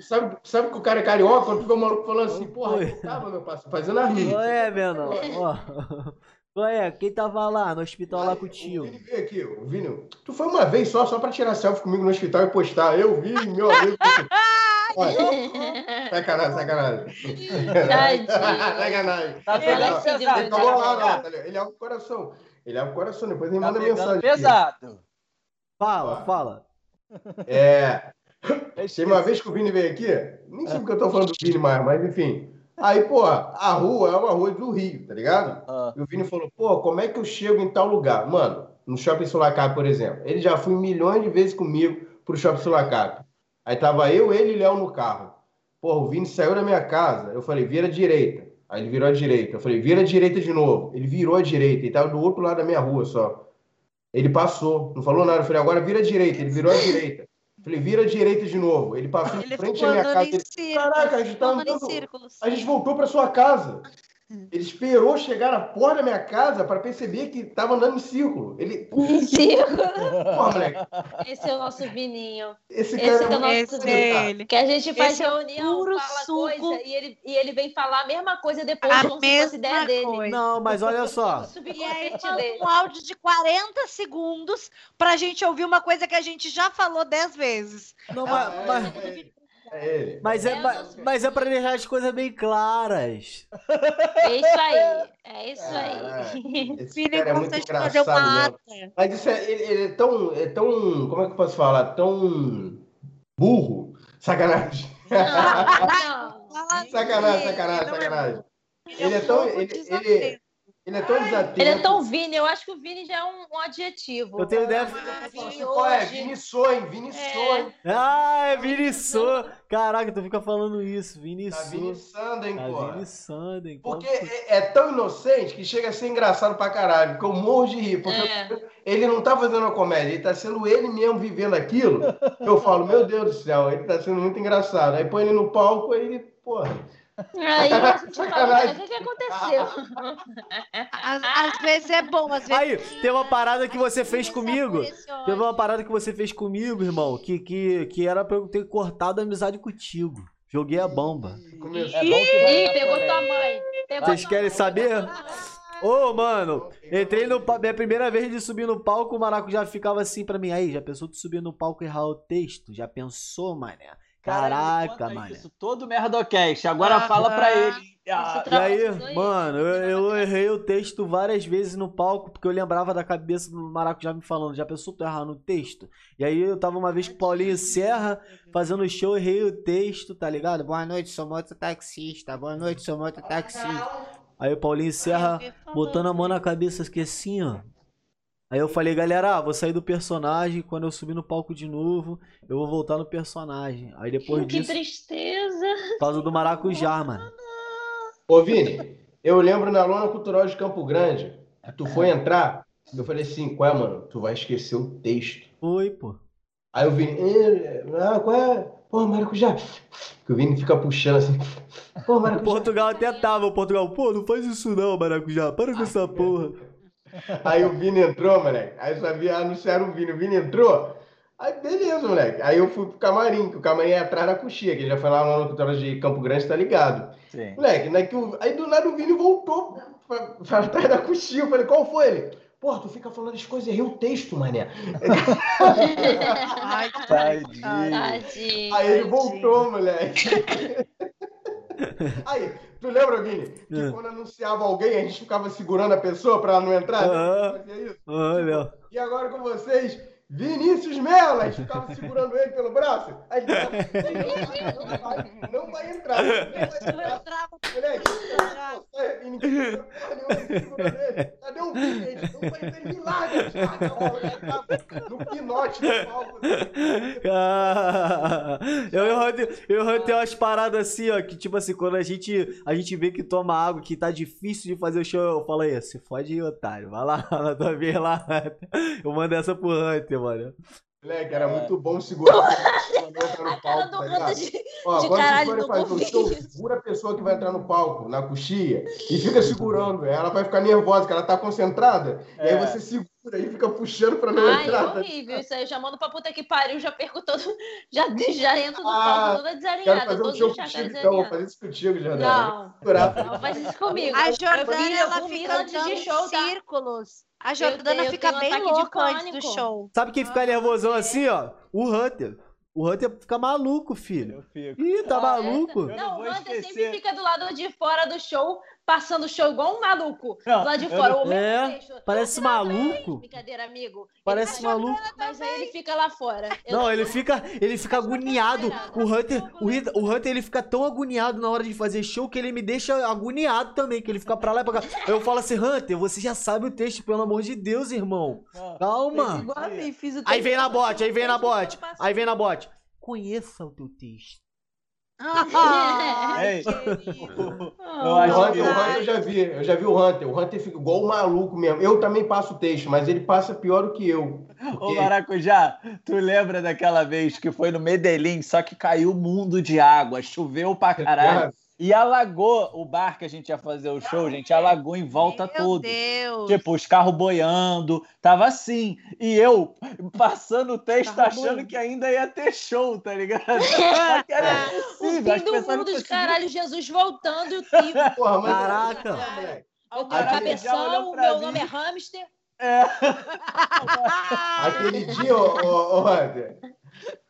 Sabe, sabe que o cara é carioca? Quando vê o maluco falando assim, porra, eu tava, meu parceiro, fazendo as minhas. Qual é, menor? Qual é? Quem tava lá no hospital lá O contigo? Vini veio aqui, o Vini. Tu foi uma vez só, só pra tirar selfie comigo no hospital e postar. Eu vi, meu amigo. Sacanagem, sacanagem. Tadinho. sacanagem. Tá pegando é pesado. Lá, lá, tá? Ele é o coração. Ele é o coração. Depois ele Tá manda mensagem. aqui. pesado. Fala, fala. É. Teve uma vez que o Vini veio aqui, nem sei porque eu tô falando do Vini mais, mas enfim. Aí, pô, a rua é uma rua do Rio, tá ligado? Ah, E o Vini falou, pô, como é que eu chego em tal lugar? Mano, no Shopping Sulacap, por exemplo. Ele já foi milhões de vezes comigo pro Shopping Sulacap. Aí tava eu, ele e Léo no carro. Pô, o Vini saiu da minha casa. Eu falei, vira à direita. Aí ele virou à direita. Eu falei, vira à direita de novo. Ele virou à direita. Ele tava do outro lado da minha rua só. Ele passou, não falou nada. Eu falei, agora vira à direita. Ele virou à direita. Falei, vira à direita de novo. Ele passou Ele em frente à minha casa. Ele. Caraca, a gente tá andando. A gente voltou para sua casa. Ele esperou chegar na porta da minha casa para perceber que tava andando em círculo. Ele, porra, moleque, Esse é o nosso Vininho. esse Esse cara é o nosso Esse Vininho. é. Que a gente faz Esse é reunião, puro fala suco. coisa e ele, e ele vem falar a mesma coisa depois A como se fosse ideia mesma dele. coisa. Não, mas olha só. O E aí um áudio de 40 segundos pra gente ouvir uma coisa que a gente já falou 10 vezes. Não, Ah, mas, é, mas, é ele. É mas é, É mas é pra deixar as coisas bem claras. É isso aí. É isso aí. Esse Filho, cara é muito engraçado uma mesmo. Mas isso é, ele, ele é tão, é tão, como é que eu posso falar? Tão burro. Sacanagem. Não, Fala Sacanagem, sacanagem, não é sacanagem. Ele é tão, um pouco ele, ele, ele é tão desatento. Ele é tão Vini, eu acho que o Vini já é um, um adjetivo. Eu tenho ideia- Ah, Vini Assim, qual é? hoje. Vini Vini É. sonho. Ah, é Vini Sô. Caraca, tu fica falando isso. Vini Tá Sô. Vini Sanden, Tá pô. Vini Sanden. Porque é, é tão inocente que chega a ser engraçado pra caralho, porque eu morro de rir. Porque É. ele não tá fazendo uma comédia, ele tá sendo ele mesmo vivendo aquilo. Eu falo, meu Deus do céu, ele tá sendo muito engraçado. Aí põe ele no palco, aí ele, porra. Aí a gente fala, o que, que aconteceu? Às, às vezes é bom, às vezes. Aí, tem uma parada que você fez comigo. Teve uma parada que você fez comigo, irmão, que, que, que era pra eu ter cortado a amizade contigo. Joguei a bomba. Começou. É bom que vai Ih, pegou tua mãe. Pegou Vocês tua querem mãe. saber? Ô, mano, entrei no pa- minha primeira vez de subir no palco, o Maraco já ficava assim pra mim. Aí, já pensou tu subir no palco e errar o texto? Já pensou, mané? Cara, Caraca, mano. Isso todo merdocast. Agora fala pra ele. Ah, E aí, mano, eu, eu errei o texto várias vezes no palco, porque eu lembrava da cabeça do Maraco já me falando, já pensou tu errar no texto? E aí eu tava uma vez com o Paulinho Serra, fazendo show, errei o texto, tá ligado? Boa noite, sou mototaxista, boa noite, sou mototaxista. Aí o Paulinho Serra botando a mão na cabeça aqui assim, ó. Aí eu falei, galera, ah, vou sair do personagem, quando eu subir no palco de novo, eu vou voltar no personagem. Aí depois Que disso, tristeza. por causa do maracujá, mano. Ô, Vini, eu lembro na lona cultural de Campo Grande, que tu foi entrar, eu falei assim, qual é, mano? Tu vai esquecer o texto. Foi, pô. Aí o Vini, "Eh, ah, qual é? Pô, maracujá. Que o Vini fica puxando assim. Pô, O maracujá. Portugal até tava, o Portugal, pô, não faz isso não, maracujá, para com essa porra. Aí o Vini entrou, moleque. Aí eu sabia, anunciaram o Vini. O Vini entrou. Aí beleza, moleque. Aí eu fui pro camarim, que o camarim é atrás da coxinha, que ele já foi lá no cultural de Campo Grande, tá ligado? sim. Moleque, né, que o- aí do nada o Vini voltou pra, pra trás da coxinha. Eu falei, qual foi ele? Pô, tu fica falando as coisas, errei o texto, mané. Ai, Tadinho. Tadinho. Aí ele voltou, moleque. Aí, tu lembra, Vini? Que É. quando anunciava alguém, a gente ficava segurando a pessoa pra ela não entrar? Aham. Fazia isso? Olha, E agora com vocês, Vinícius gente ficava segurando ele pelo braço. Aí ele ficava, não vai, não vai entrar, não vai entrar. Moleque, sai, nenhuma, segurando ele. Cadê o gente? Não vai ter milagre. Tava No pinote do palco. Ah, eu tem umas paradas assim, ó, que tipo assim, quando a gente, a gente vê que toma água, que tá difícil de fazer o show, eu falo aí, se fode aí, otário, vai lá, na tua vez lá. Eu mando essa pro Hunter, mano. Moleque, era muito bom segurar a pessoa que vai entrar A no cara palco, do tá de, Ó, de quando caralho, não forem fazer um segura a pessoa que vai entrar no palco, na coxinha, e fica segurando. Ela vai ficar nervosa, que ela tá concentrada. E aí É. você segura e fica puxando pra não Ai, é entrar. tá horrível isso aí. Eu já mando pra puta que pariu, já perco todo. Já, já entro no Ah, palco toda Quero desalinhada. fazer um show contigo, então. Vou fazer isso contigo, Jordana. Não, não faz isso comigo. A Eu Jordana, ela fica de show, tá? círculos. A Jordana tenho- eu fica um bem ataque de louca antes do show. Sabe quem fica nervosão assim, ó? O Hunter. O Hunter fica maluco, filho. Eu fico. Ih, tá Ah, maluco? Eu não Não, o Hunter esquecer. sempre fica do lado de fora do show, passando o show igual um maluco. Não, do lado de eu fora. mesmo É, texto. parece maluco. vez. Brincadeira, amigo. Parece tá maluco. Mas aí ele fica lá fora. Eu Não, ele fica, ele fica agoniado. O Hunter, o, Hunter, o Hunter, ele fica tão agoniado na hora de fazer show que ele me deixa agoniado também, que ele fica pra lá e pra cá. Aí eu falo assim, Hunter, você já sabe o texto, pelo amor de Deus, irmão. Calma. Igual a mim, fiz o Aí vem na bot, aí vem na texto que eu bot, passei. aí vem na bot. Conheça o teu texto. Ei, querido. Eu O acho Hunter, que- o Hunter eu já vi, eu já vi o Hunter. O Hunter fica igual um maluco mesmo. Eu também passo o texto, mas ele passa pior do que eu. Ô, Porque- Maracujá, tu lembra daquela vez que foi no Medellín, só que caiu um mundo de água, choveu pra caralho, e alagou o bar que a gente ia fazer o show, gente, alagou em volta Meu todo. Deus. Tipo, os carros boiando, tava assim. E eu passando o texto Carro achando boiando. que ainda ia ter show, tá ligado? Só que era O impossível. As fim do mundo de conseguiam- caralho, Jesus voltando e o tio. Porra, mas... Caraca. moleque, Eu tenho olhou cabeção, pra meu mim. nome é hamster. É. Aquele dia, ô, ô, ô, Hunter.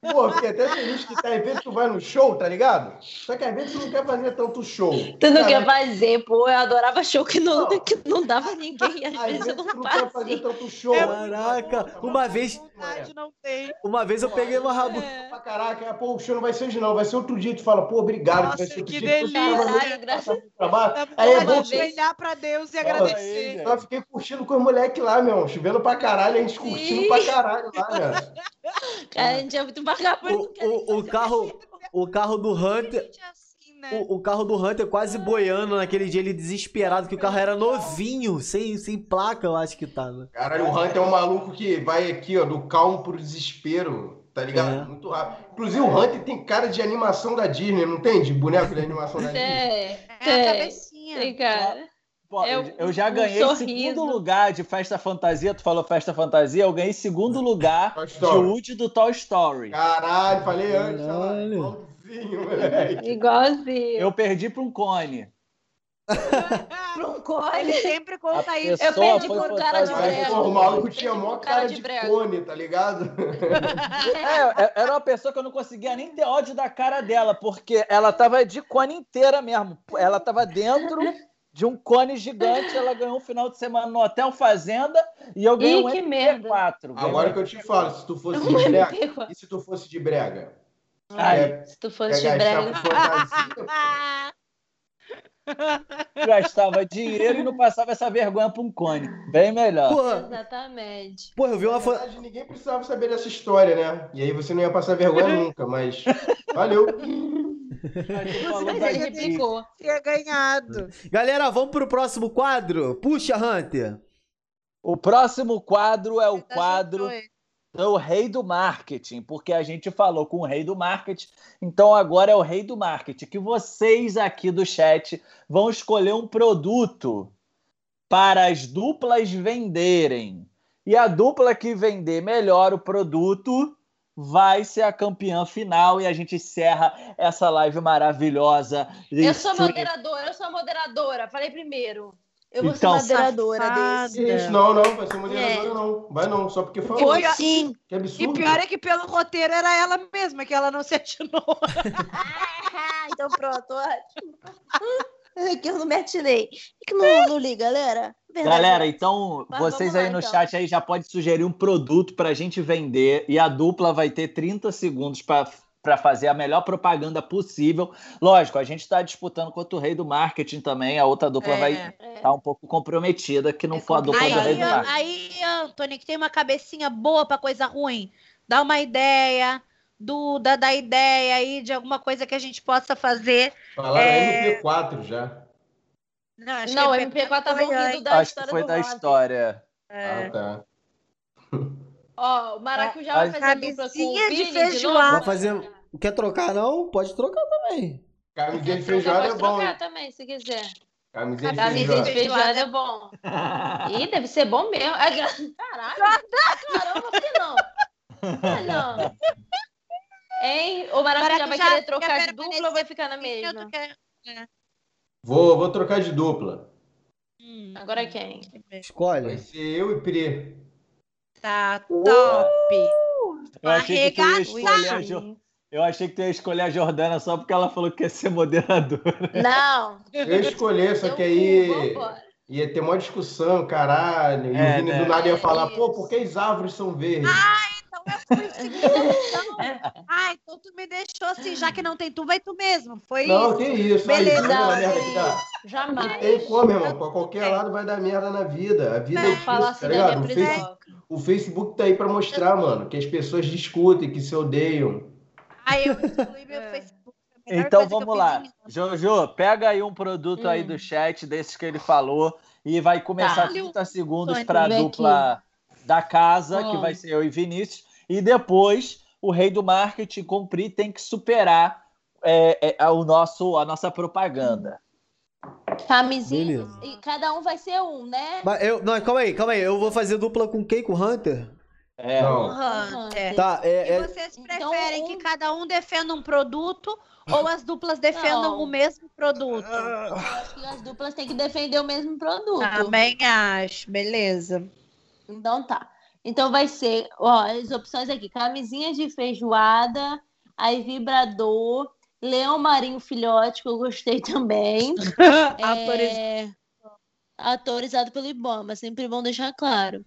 Pô, eu fiquei até feliz que tá, às vezes tu vai no show, tá ligado? Só que às vezes tu não quer fazer tanto show. Tu não Cara, quer fazer, pô. Eu adorava show que não, Não. que não dava ninguém. Às Às vezes eu vezes não tu não quer fazer tanto show. Caraca, uma vez, Vontade não tem. uma vez eu peguei uma rabo. Pra caraca, pô, o show não vai ser hoje não, vai ser outro dia. Tu fala, pô, obrigado. Nossa, vai ser que dia. Delícia. no- Graças- trabalho. Dá Aí é bom olhar pra Deus e agradecer. aí, eu fiquei curtindo com os moleques lá, meu. Chovendo pra caralho, a gente curtindo pra caralho lá, né? Cara, a gente é muito vagabundo. O, o, o carro, o carro do Hunter, assim, né? o, o carro do Hunter quase boiando naquele dia, ele desesperado, que o carro era novinho, sem, sem placa, eu acho que tava. Caralho, o Hunter é um maluco que vai aqui, ó, do calmo pro desespero, tá ligado? É. Muito rápido. Inclusive, o Hunter tem cara de animação da Disney, não tem? De boneco de animação da Disney. É, É a é, cabecinha. tem, cara. Pô, É eu- um- eu já um ganhei sorriso. segundo lugar de festa fantasia. Tu falou festa fantasia, eu ganhei segundo lugar de. Woody do Toy Story. Caralho, falei antes, lá, Caralho. igualzinho, moleque. Igualzinho. Eu perdi pra um cone. Pra um cone. Ele sempre conta A isso. Eu perdi foi por cara de brega. o maluco tinha mó Cara cara de de cone, tá ligado? É, é- era uma pessoa que eu não conseguia nem ter ódio da cara dela, porque ela tava de cone inteira mesmo. Ela tava dentro de um cone gigante, ela ganhou um final de semana no Hotel Fazenda e eu ganhei Ih, um que merda. MP4. Agora que eu te falo, se tu fosse de brega, e se tu fosse de brega? Ai, É, Se tu fosse de brega. pô. gastava dinheiro e não passava essa vergonha pra um cone. Bem melhor. Porra, Exatamente. porra, eu vi uma verdade, ninguém precisava saber dessa história, né? E aí você não ia passar vergonha nunca, mas valeu. Da ele ficou. Tinha ganhado. Galera, vamos pro próximo quadro? Puxa, Hunter. O próximo quadro é o Tá quadro do rei do marketing, porque a gente falou com o rei do marketing, então agora é o rei do marketing, que vocês aqui do chat vão escolher um produto para as duplas venderem. E a dupla que vender melhor o produto vai ser a campeã final e a gente encerra essa live maravilhosa. Eu sou stream. moderadora, eu sou moderadora. Falei primeiro. Eu vou Então, ser moderadora safada. desse. Não, não, vai ser É. moderadora, não. Vai não, só porque falou. Foi Foi sim. sim. Que E absurdo. pior é que pelo roteiro era ela mesma, que ela não se atinou. Ah, então pronto, ótimo. É que eu não me atirei. É que não, não li, galera. Verdade. Galera, então Mas vocês vamos lá, aí no então. chat aí já pode sugerir um produto para a gente vender e a dupla vai ter 30 segundos para fazer a melhor propaganda possível. Lógico, a gente está disputando contra o rei do marketing também, a outra dupla É. vai É. estar um pouco comprometida, que não É for a dupla Aí, do rei do marketing. aí, Antônio, que tem uma cabecinha boa pra coisa ruim, dá uma ideia, Duda, dá ideia aí de alguma coisa que a gente possa fazer. Falaram É. MP4 já. Não, acho Não, o que MP4 tava foi ouvindo da Acho que história foi do da história. É. Ah, tá. Ó, o Maracujá Mas- vai fazer a dupla com o de feijoada. Vai fazer. Quer trocar, não? Pode trocar também. Camisinha de Quer trocar, feijoada é pode bom, trocar hein? também, se quiser. Camisinha de Camisinha de feijoada. feijoada é bom. Ih, deve ser bom mesmo. Caralho. Caramba, por que não? Ah, não. Hein? O Maracujá vai Maracujá, querer trocar quer de dupla ou vai ficar na Eu mesma? não quero- Vou, vou trocar de dupla. Hum, Agora quem? Vai Escolhe. ser eu e Pri. Tá top. Eu achei que tu ia escolher a Jo- Eu achei que tu ia escolher a Jordana só porque ela falou que ia ser moderadora. Não. Eu escolher, só que aí ia ter uma discussão, caralho. E É, o Vini né? do nada ia É, falar, pô, por que as árvores são verdes? Então eu fui seguir então. Ah, então tu me deixou assim, já que não tem tu, vai tu mesmo. Foi não, isso. que isso. Beleza. Aí, a Não, merda que que dá? Jamais. Tem como, irmão. Pra qualquer lado vai dar merda na vida. A vida é Não difícil, tá assim da ligado? O, Face- prisoca. o Facebook tá aí pra mostrar, mano, que as pessoas discutem, que se odeiam. Aí eu excluí meu É. Facebook. Então vamos lá. Jojo, pega aí um produto aí Hum. do chat, desses que ele falou, e vai começar Tá. 30 segundos para a dupla da casa, que Ó. vai ser eu e Vinícius. E depois, o rei do marketing cumprir tem que superar é, é, o nosso, a nossa propaganda. Camisinha. E cada um vai ser um, né? Mas eu, não, calma aí, calma aí. Eu vou fazer dupla com quem? Com o Hunter? É, Não. Hunter. Tá, E é. é- vocês Então, preferem um- que cada um defenda um produto ou as duplas defendam Não. o mesmo produto? Eu acho que as duplas têm que defender o mesmo produto. Também acho, beleza. Então tá. Então vai ser, ó, as opções aqui: camisinha de feijoada, aí vibrador, leão marinho filhote, que eu gostei também. É, autorizado pelo IBOMA, sempre bom deixar claro.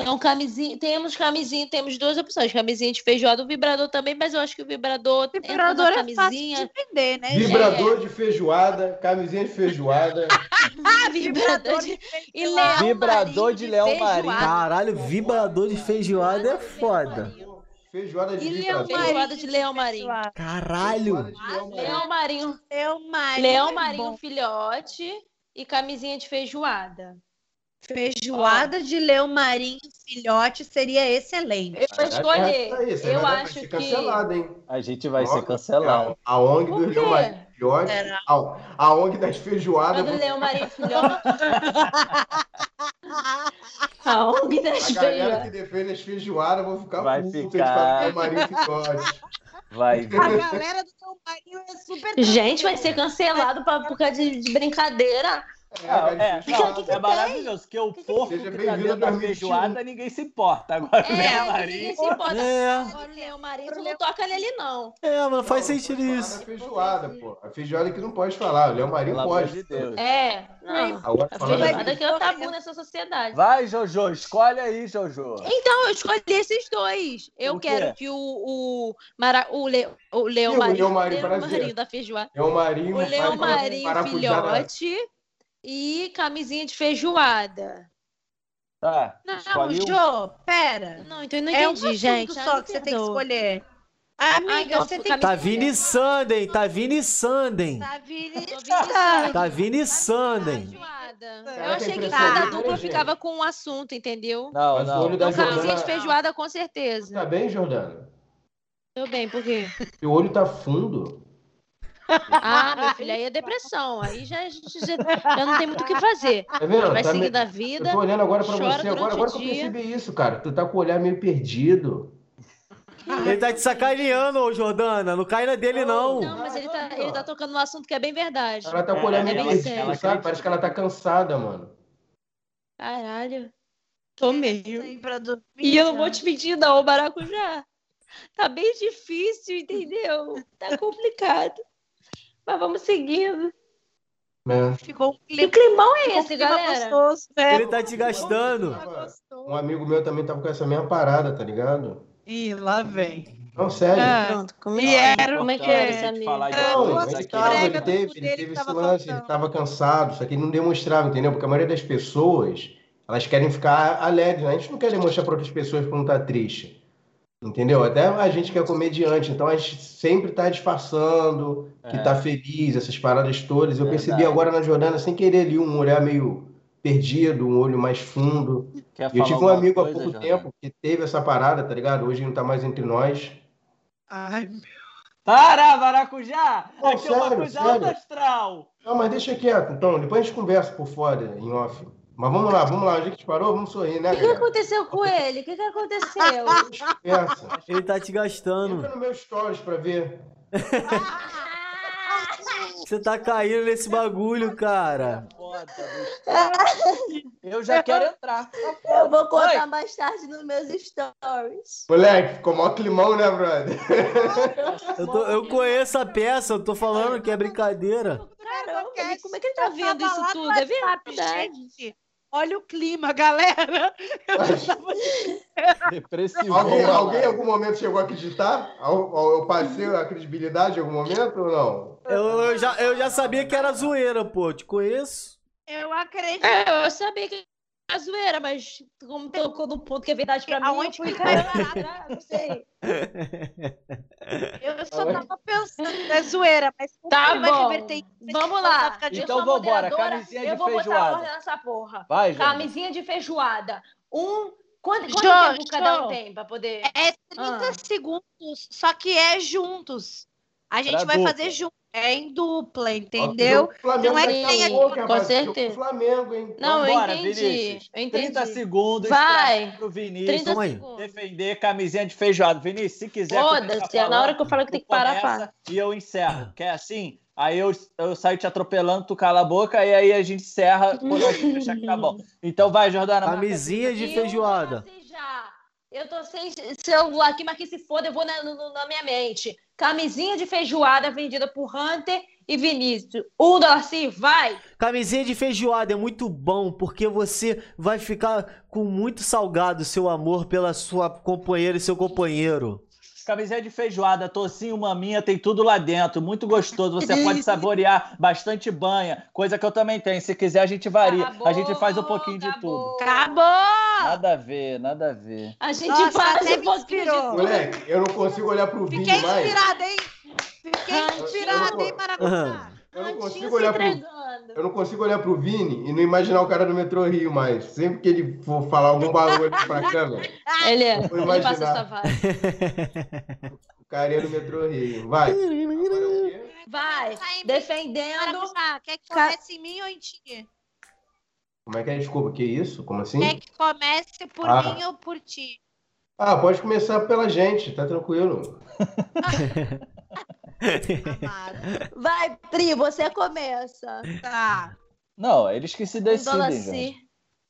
Então, camisinha, temos camisinha, temos duas opções: camisinha de feijoada, o vibrador também, mas eu acho que o vibrador, entra na Vibrador é fácil camisinha. de vender, né? Vibrador de feijoada, camisinha de feijoada. Ah, vibrador de... E leão Vibrador marinho de leão marinho. Caralho, vibrador de feijoada é foda. Feijoada de leão. Feijoada de leão marinho. Caralho. Leão marinho. Leão marinho, Leão marinho. é filhote e camisinha de feijoada. Feijoada de leão marinho filhote seria excelente. Eu vou escolher. Isso Eu acho que cancelado, hein? A gente vai Ó, ser cancelado. A, a ONG Por dos quê? Leão Marinho Filhote. A, a ONG das feijoadas. Marinho filhote. A ONG das A galera que feijoadas. defende as feijoadas vão ficar Vai puto, ficar. Marinho Filhote. Vai A galera do leão marinho é super. Gente, vai ser cancelado pra, por causa de, de brincadeira. Cara, é, feijoada. não, é maravilhoso, porque o porco Seja que tá bem-vindo dentro da 2021. feijoada, ninguém se importa. Agora o É, leão ninguém marinho. se importa. É, Agora o leão marinho, tu não toca nele, não. é, mano, faz sentido isso. da feijoada, pô. A feijoada que não pode falar, o Leão Marinho Pelo pode. de Deus. É, não. Agora, A feijoada que é o tabu nessa sociedade. Vai, Jojo, escolhe aí, Jojo. Então, eu escolhi esses dois. Eu O quero que o, o, Mara, o, le, o Leão E o Marinho, Leão Marinho. Marinho da feijoada, Marinho, o vai- Marinho filhote e camisinha de feijoada. Tá, Não, escolhe um. Jô, pera. Não, então eu não É um entendi, assunto gente. só Ai, que você tem que escolher. Amiga, então, você tem que Tá Vini Sanden, tá Vini Sanden. Tá vindo Tô vendo Tá Sanden. feijoada. Eu achei que cada dupla ficava com um assunto, entendeu? Não, não. olho da Então, camisinha de feijoada, com certeza. Tá bem, Jordana? Tô bem, por quê? Teu olho tá fundo. Ah, meu filho, aí é depressão. Aí já, já, já- já não tem muito o que fazer. Tá vendo? Vai Tá seguir me- da Eu vida. tô olhando agora pra você, agora, agora que eu percebi isso, cara. Tu tá com o olhar meio perdido. Ele tá te sacaneando, ô Jordana. Não cai na dele, não. Não, mas ele tá, ele tá tocando no assunto que é bem verdade. Ela tá com o olhar É, meio é perdido, sabe? Parece que ela tá cansada, mano. Caralho. Tô meio. E eu não já. vou te mentir, não, maracujá. Tá bem difícil, entendeu? Tá complicado. Mas vamos seguindo. Né? Ficou um Que clima, climão é esse, clima galera? gostoso, né? Ele tá te gastando. Um amigo meu também tava com essa mesma parada, tá ligado? Ih, lá vem. Não, sério. Ah, Pronto, como é, era como é o que era esse amigo? falar É, Não, duas ele, aqui. tava, ele teve, ele teve esse lance, ele faltando. tava cansado, só que ele não demonstrava, entendeu? Porque a maioria das pessoas, elas querem ficar alegres, né? A gente não quer demonstrar para outras pessoas que não tá triste, entendeu? Até a gente que é comediante, então a gente sempre tá disfarçando, que É. tá feliz, essas paradas todas. Eu Verdade. percebi agora na Jordana, sem querer ali, um olhar meio perdido, um olho mais fundo. Quer eu tive um amigo há coisa, pouco Jordana? tempo que teve essa parada, tá ligado? Hoje não tá mais entre nós. Ai, Para, maracujá! Não, Aqui é uma sério, coisa sério. astral. Não, mas deixa quieto, então. Depois a gente conversa por fora, em off. Mas vamos lá, vamos lá. É a gente parou? Vamos sorrir, né, O que, que aconteceu com ele? O que, que aconteceu? Conversa. Ele tá te gastando. Entra no meu stories pra ver. Você tá caindo nesse bagulho, cara. Eu já quero entrar. Eu vou contar Oi. mais tarde nos meus stories. Moleque, ficou mó climão, né, brother? Eu, tô- eu conheço a peça, eu tô falando que é brincadeira. Caramba, como é que ele tá Eu vendo isso tudo? É verdade. Olha o clima, galera. Eu Mas- tava Depressivo. Alguém, alguém em algum momento chegou a acreditar? Eu passei a credibilidade em algum momento ou não? Eu, eu já, eu já sabia que era zoeira, pô. Te conheço. Eu acredito. É, eu sabia que era zoeira, mas como tocou no ponto que é verdade pra mim, eu Aonde fui que caramba, não sei. Eu só tava pensando, é zoeira, mas Tá ele vai bom, reverter vamos lá. ficar de- Eu Então vambora, camisinha eu de vou botar feijoada. ordem nessa porra. Vai. Camisinha de feijoada. Um. Quanto, quanto Jô, tempo cada um tem pra poder. É 30 Ah. segundos, só que é juntos. A gente Pra vai dupla. fazer junto. É em dupla, entendeu? Não é que tem louco, com certeza. O Flamengo, hein? Não, eu Vambora, entendi. Vinícius. Eu entendi. 30 segundos Vai. pro 30 Vinícius Calma aí. segundos. defender camisinha de feijoada. Vinícius, se quiser. Foda-se, é na hora que eu falo que tem que parar, começa E eu encerro. Quer assim? Aí eu, eu saio te atropelando, tu cala a boca e aí a gente encerra quando a gente achar que tá bom. Então vai, Jordana. Camisinha de feijoada. Eu, já. Eu tô sem celular aqui, mas que se foda, eu vou na, na minha mente. Camisinha de feijoada vendida por Hunter e Vinícius. Um Darcy, vai! Camisinha de feijoada é muito bom porque você vai ficar com muito salgado seu amor pela sua companheira e seu companheiro. Camiseta de feijoada, tocinho, maminha, tem tudo lá dentro. Muito gostoso. Você pode saborear bastante banha, coisa que eu também tenho. Se quiser, a gente varia. Acabou, a gente faz um pouquinho de acabou. tudo. Acabou! Nada a ver, nada a ver. A gente Nossa, faz um pouquinho de tudo. Moleque, eu não consigo olhar pro Vini Fiquei mais. inspirada, hein? Fiquei inspirada, hein, Maracujá? Eu não consigo olhar pro, eu não consigo olhar pro Vini e não imaginar o cara do metrô Rio mais. Sempre que ele for falar algum bagulho pra câmera, Ele é. vou Ele passa essa vibe. o carinha do metrô Rio. Vai. É? Vai, defendendo. Quer que comece em mim ou em ti? Como é que é? Desculpa, que isso? Como assim? Quer que comece por Ah. mim ou por ti? Ah, pode começar pela gente, tá tranquilo. Vai, Pri, você começa. Tá. Não, eles que se Um decidem.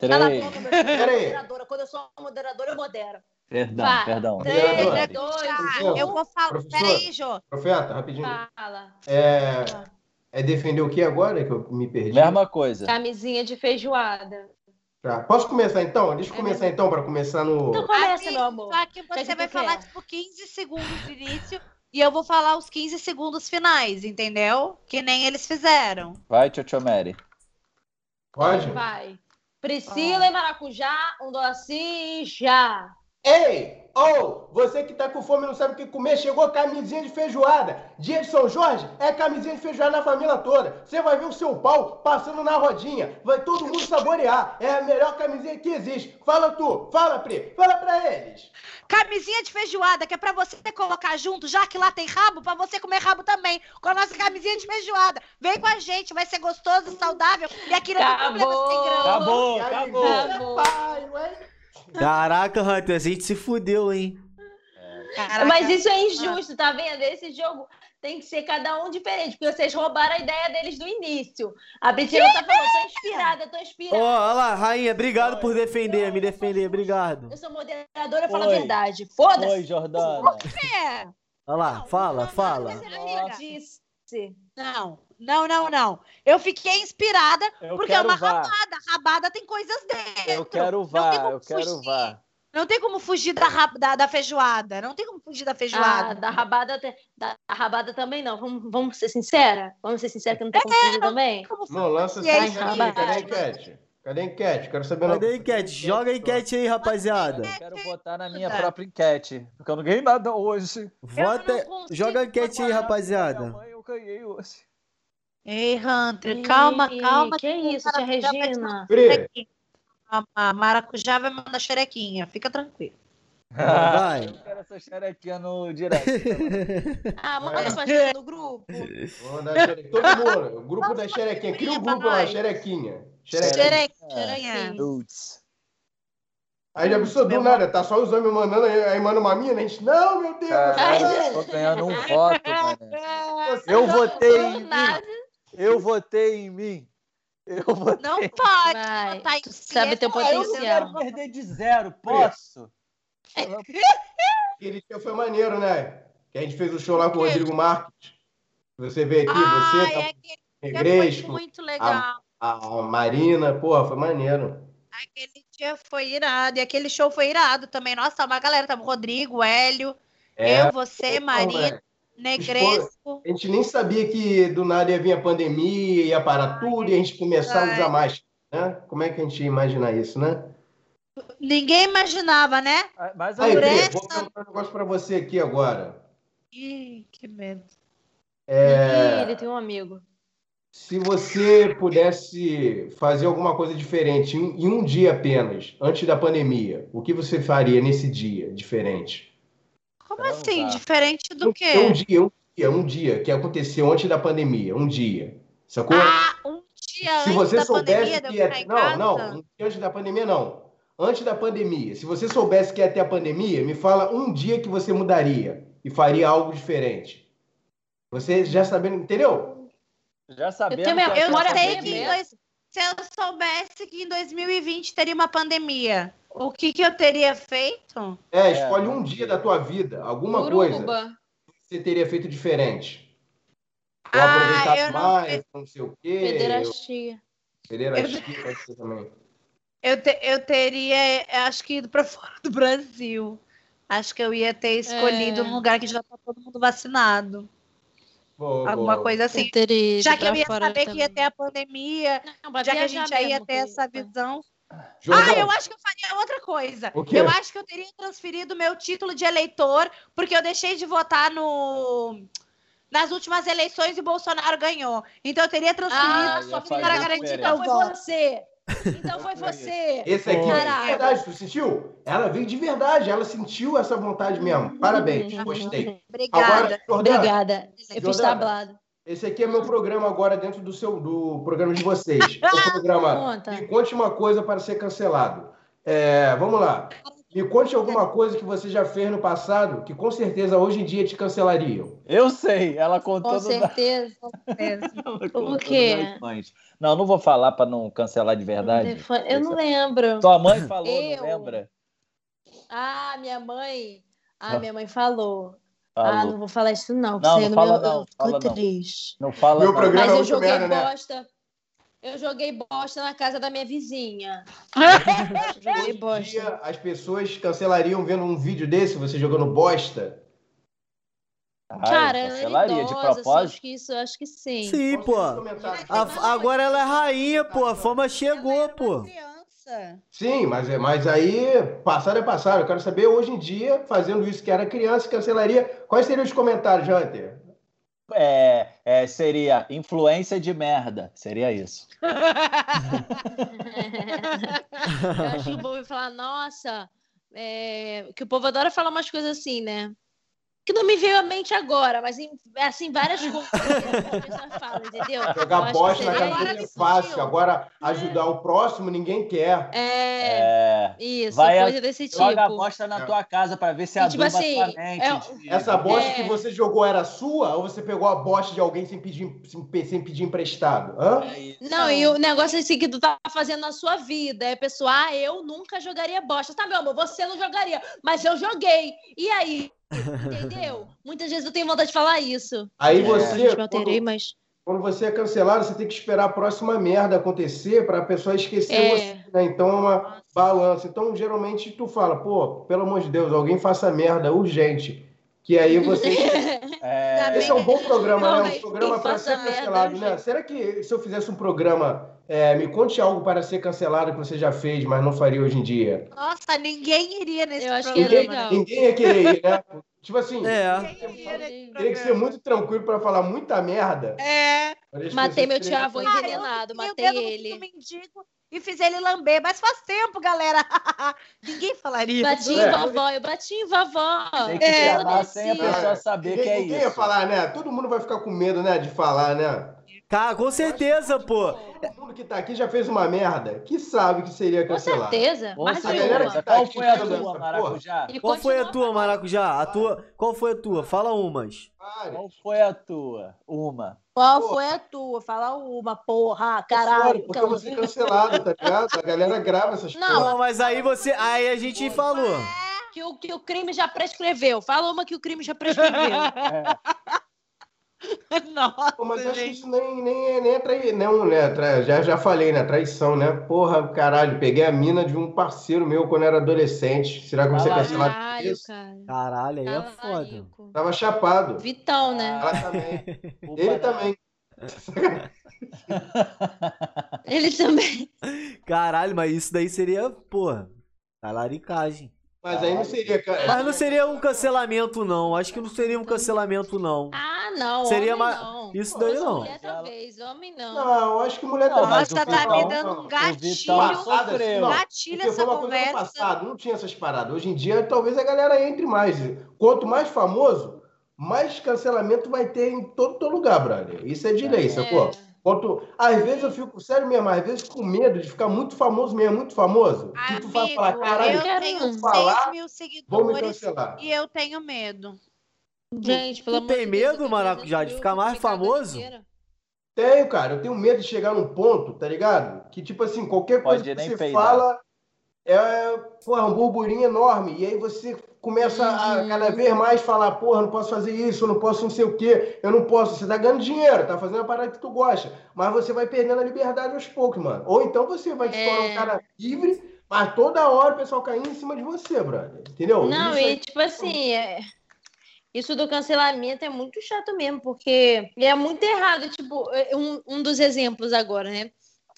Cala a boca, meu filho. Quando eu sou moderadora, eu modero. Perdão, Vai. perdão. Três, Moderadora. dois, eu vou falar. Peraí, Jô. Profeta, rapidinho. Fala. É, é defender o que agora que eu me perdi? Mesma coisa. Camisinha de feijoada. Tá. Posso começar então? Deixa eu começar então para começar no. Então começa, meu amor. Só que você vai falar, tipo, 15 segundos de início e eu vou falar os 15 segundos finais, entendeu? Que nem eles fizeram. Vai, Tchotcho Mary. Pode? Vai. Priscila e Maracujá, um doce já. Ei! Ô! você que tá com fome e não sabe o que comer, chegou a camisinha de feijoada. Dia de São Jorge é camisinha de feijoada na família toda. Você vai ver o seu pau passando na rodinha. Vai todo mundo saborear. É a melhor camisinha que existe. Fala tu, fala Pri, fala pra eles. Camisinha de feijoada, que é pra você colocar junto, já que lá tem rabo, pra você comer rabo também. Com a nossa camisinha de feijoada. Vem com a gente, vai ser gostoso, saudável e aqui não tem problema Acabou. sem grão. Acabou, aí, acabou. Vini, Acabou. É? Caraca, Hunter, a gente se fudeu, hein? Caraca. Mas isso é injusto, tá vendo? Esse jogo tem que ser cada um diferente, porque vocês roubaram a ideia deles do início. A Priscila tá falando, tô inspirada, tô Ó, inspirada. olha lá, rainha, obrigado por defender, me defender, obrigado. Eu sou moderadora, eu falo a Oi. verdade. Oi, Foda-se. Jordana. É. Olha lá, fala, fala. Eu disse. Não, não, não, não. Eu fiquei inspirada Eu porque é uma vá. rabada. Rabada tem coisas dentro. Eu quero Não vá, tem como eu quero fugir. vá. Não tem como fugir da, da, da feijoada. Não tem como fugir da Ah, feijoada. da rabada, te- da rabada também não. Vamos, vamos ser sincera? Vamos ser sincera que não tem como fugir também? Como Não, lança essa enquete? Cadê a enquete? Cadê a enquete? Quero saber Cadê a enquete? Joga a enquete aí, rapaziada. Eu quero votar na minha própria enquete. Porque eu não ganhei nada hoje. Vota, joga a enquete aí, rapaziada. mãe, eu ganhei hoje. Ei, Hunter, calma, Ih, calma. Que isso, tia Maracujá vai te Regina? xerequinha. A Maracujá vai mandar xerequinha. Fica tranquilo. Vai. Eu quero essa xerequinha no direct. Ah, manda pra gente no grupo. vou mandar xerequinha. Todo mundo. O grupo da xerequinha. Cria um grupo lá, xerequinha. Xerequinha. Xerequinha. Dudes. Aí já pensou do nada, tá só os homens mandando, aí, aí manda uma mina, a gente, não, meu Deus. Caralho, tô ganhando um voto, mano. Eu votei em mim. Eu votei em mim. Eu votei. Não pode. em Tu sabe teu si, Ah, eu não potencial. quero perder de zero, posso? Aquele show foi maneiro, né? Que a gente fez o show lá com o? Rodrigo Marques. Você veio aqui, Ah, você, é tá dia foi muito legal. a Marina, porra, foi maneiro. Aquele dia foi irado. E aquele show foi irado também. Nossa, uma galera. Tava o Rodrigo, o Hélio, É, eu, você, então, Marina, Negresco. A gente nem sabia que do nada ia vir a pandemia, ia parar tudo e a gente começar a Ai. usar máscara, né? Como é que a gente ia imaginar isso, né? Ninguém imaginava, né? Ah, Mas Aí, Bê, essa- vou perguntar um negócio pra você aqui agora. Ih, que medo. É, Ih, ele tem um amigo. se você pudesse fazer alguma coisa diferente em em um dia apenas, antes da pandemia, o que você faria nesse dia diferente? Como Transar. assim? Diferente do Um quê? dia, um dia, um dia que aconteceu antes da pandemia, um dia. Sacou? Ah, um dia Se antes você da soubesse eu que ia não, não, um dia antes da pandemia não. Antes da pandemia. Se você soubesse que ia ter a pandemia, me fala um dia que você mudaria e faria algo diferente. Você já sabendo, entendeu? já sabendo tenho minha- que a Eu Memória sei que em aberta. dois- se eu soubesse que em 2020 teria uma pandemia, o que, que eu teria feito? É, escolhe um dia da tua vida, alguma coisa Uruba. que você teria feito diferente. Ou Ah, aproveitado eu não mais, não sei o quê. Pederastia. Pederastia, pode ser também. Eu, te- eu teria, acho que ido para fora do Brasil. Acho que eu ia ter escolhido É. um lugar que já tá todo mundo vacinado. Boa, Alguma boa. coisa assim. Eu Já que eu ia saber que ia também. ter a pandemia, Não, já que a gente aí ia ter essa visão. Jordão, Ah, eu acho que eu faria outra coisa. O quê? Eu acho que eu teria transferido meu título de eleitor, porque eu deixei de votar no nas últimas eleições e Bolsonaro ganhou. Então eu teria transferido Ah, filha da diferença. então foi você. Então foi você. Esse aqui Caraca. verdade, tu sentiu? Ela veio de verdade, ela sentiu essa vontade mesmo. Parabéns, gostei. Obrigada. Agora, Jordana, Obrigada. Eu fiz tablado. Esse aqui é meu programa agora dentro do seu do programa de vocês. O programa Conta. Me conte uma coisa para ser cancelado. É, vamos lá. Me conte alguma coisa que você já fez no passado que com certeza hoje em dia te cancelariam. Eu sei, ela contou Com certeza. ela contou O quê? Não, não vou falar para não cancelar de verdade. Eu não lembro. Tua mãe falou, Eu? não lembra? Ah, minha mãe. Ah, minha mãe falou. Ah, não vou falar isso não, Não, porque não no fala meu- não, eu fala fico não. triste. Não fala Meu não. programa- Mas é eu joguei merda, né? bosta. Eu joguei bosta na casa da minha vizinha. joguei Hoje em bosta. dia as pessoas cancelariam vendo um vídeo desse, você jogando bosta. Ai, Cara, ela era cancelaria de propósito. acho que isso, acho que sim. Sim, pô. A- agora ela é rainha, pô. A fama chegou, pô. Criança. Sim, mas, é, mas aí, passado é passado. Eu quero saber, hoje em dia, fazendo isso que era criança, cancelaria. Quais seriam os comentários, Hunter? É, é, seria influência de merda. Seria isso. Eu acho que o povo falar, nossa, é, que o povo adora falar umas coisas assim, né? Que não me veio à mente agora, mas em, assim, várias coisas que a pessoa fala, entendeu? Eu Jogar bosta na cabeça é fácil. Agora, ajudar o próximo, ninguém quer. É, É, isso, Vai a- coisa desse tipo. joga a bosta na tua casa para ver se E, tipo assim, a tua mente. é- Essa bosta É. que você jogou era sua ou você pegou a bosta de alguém sem pedir, sem, pe- sem pedir emprestado? Hã? É. Não, e o negócio assim que tu tá fazendo na sua vida é, pessoal, ah, eu nunca jogaria bosta. Tá, meu amor, você não jogaria, mas eu joguei. E aí? Entendeu? Muitas vezes eu tenho vontade de falar isso. Aí É. você, me alterei, quando, mas. quando você é cancelado, você tem que esperar a próxima merda acontecer para a pessoa esquecer É. você. Né? Então é uma balança. Então, geralmente, tu fala, pô, pelo amor de Deus, alguém faça merda urgente. Que aí você. É, Esse é um bom programa, Não, né? Um programa para ser cancelado, eu né? Será que se eu fizesse um programa, é, me conte algo para ser cancelado que você já fez, mas não faria hoje em dia? Nossa, ninguém iria nesse Eu acho que é programa. legal. Ninguém ia querer ir, né? Tipo assim, É. Ninguém teria que ser muito tranquilo para falar muita merda. É. Matei meu tio-avô envenenado, eu matei ele. do mendigo e fiz ele lamber, mas faz tempo, galera. Ninguém falaria. Bati É. em vovó, eu bati em vovó. Tem que É, chamar sem a pessoa saber ninguém, que é ninguém isso. ia falar, né? Todo mundo vai ficar com medo, né? De falar, né? Cara, com certeza, pô. Todo mundo que tá aqui já fez uma merda que sabe que seria Com cancelado. certeza. Com certeza. uma. que tá Qual foi a tua, porra. Maracujá? Qual foi a tua. Maracujá? A tua... Qual foi a tua? Fala umas. Pare. Qual foi a tua? Uma. Qual Pô. foi a tua? Fala uma, porra, caralho. Porque eu vou ser cancelado, tá ligado? A galera grava essas Não, porra. Não, mas aí você. Aí a gente falou. Que o, que o crime já prescreveu. Fala uma que o crime já prescreveu. Nossa, Pô, mas acho que gente. isso nem, nem, é- nem é trai... não, né? Tra- Já, já falei, né? Traição, né? Porra, caralho, peguei a mina de um parceiro meu quando era adolescente. Será que você cancelado por Caralho, isso? cara. Caralho, aí é foda. Talarico. Tava chapado. Vitão, né? Ela também. Culpa Ele não. também. Ele também. Caralho, mas isso daí seria, porra, talaricagem. Mas aí não seria. Mas não seria um cancelamento, não. Acho que não seria um cancelamento, não. Ah, não. Seria homem ma- não. Isso daí não. Mulher, talvez. Homem não. Não, acho que mulher Não, também. mas Nossa, o tá me dando um gatilho. Sofreu. não. Gatilho essa conversa. passado, não tinha essas paradas. Hoje em dia, talvez a galera entre mais. Quanto mais famoso, mais cancelamento vai ter em todo, todo lugar, brother. Isso é de lei, sacou? Quanto... Às vezes eu fico, sério mesmo, às vezes com medo de ficar muito famoso mesmo, muito famoso. que tu vai falar, Amigo, caralho, eu tenho falar, 6 mil seguidores cancelar. e eu tenho medo. Gente, pelo Tu amor tem medo, Maracujá, 300 de ficar mais famoso? inteira. Tenho, cara. Eu tenho medo de chegar num ponto, tá ligado? Que, tipo assim, qualquer coisa Pode que você peidar. fala é porra, um burburinho enorme. E aí você começa a Uhum. cada vez mais falar, porra, não posso fazer isso, não posso não sei o quê, eu não posso. Você tá ganhando dinheiro, tá fazendo a parada que tu gosta. Mas você vai perdendo a liberdade aos poucos, mano. Ou então você vai se É. um cara livre, mas toda hora o pessoal caindo em cima de você, brother. Entendeu? Não, Isso e aí- tipo assim, é- isso do cancelamento é muito chato mesmo, porque é muito errado. Tipo, é um, um dos exemplos agora, né?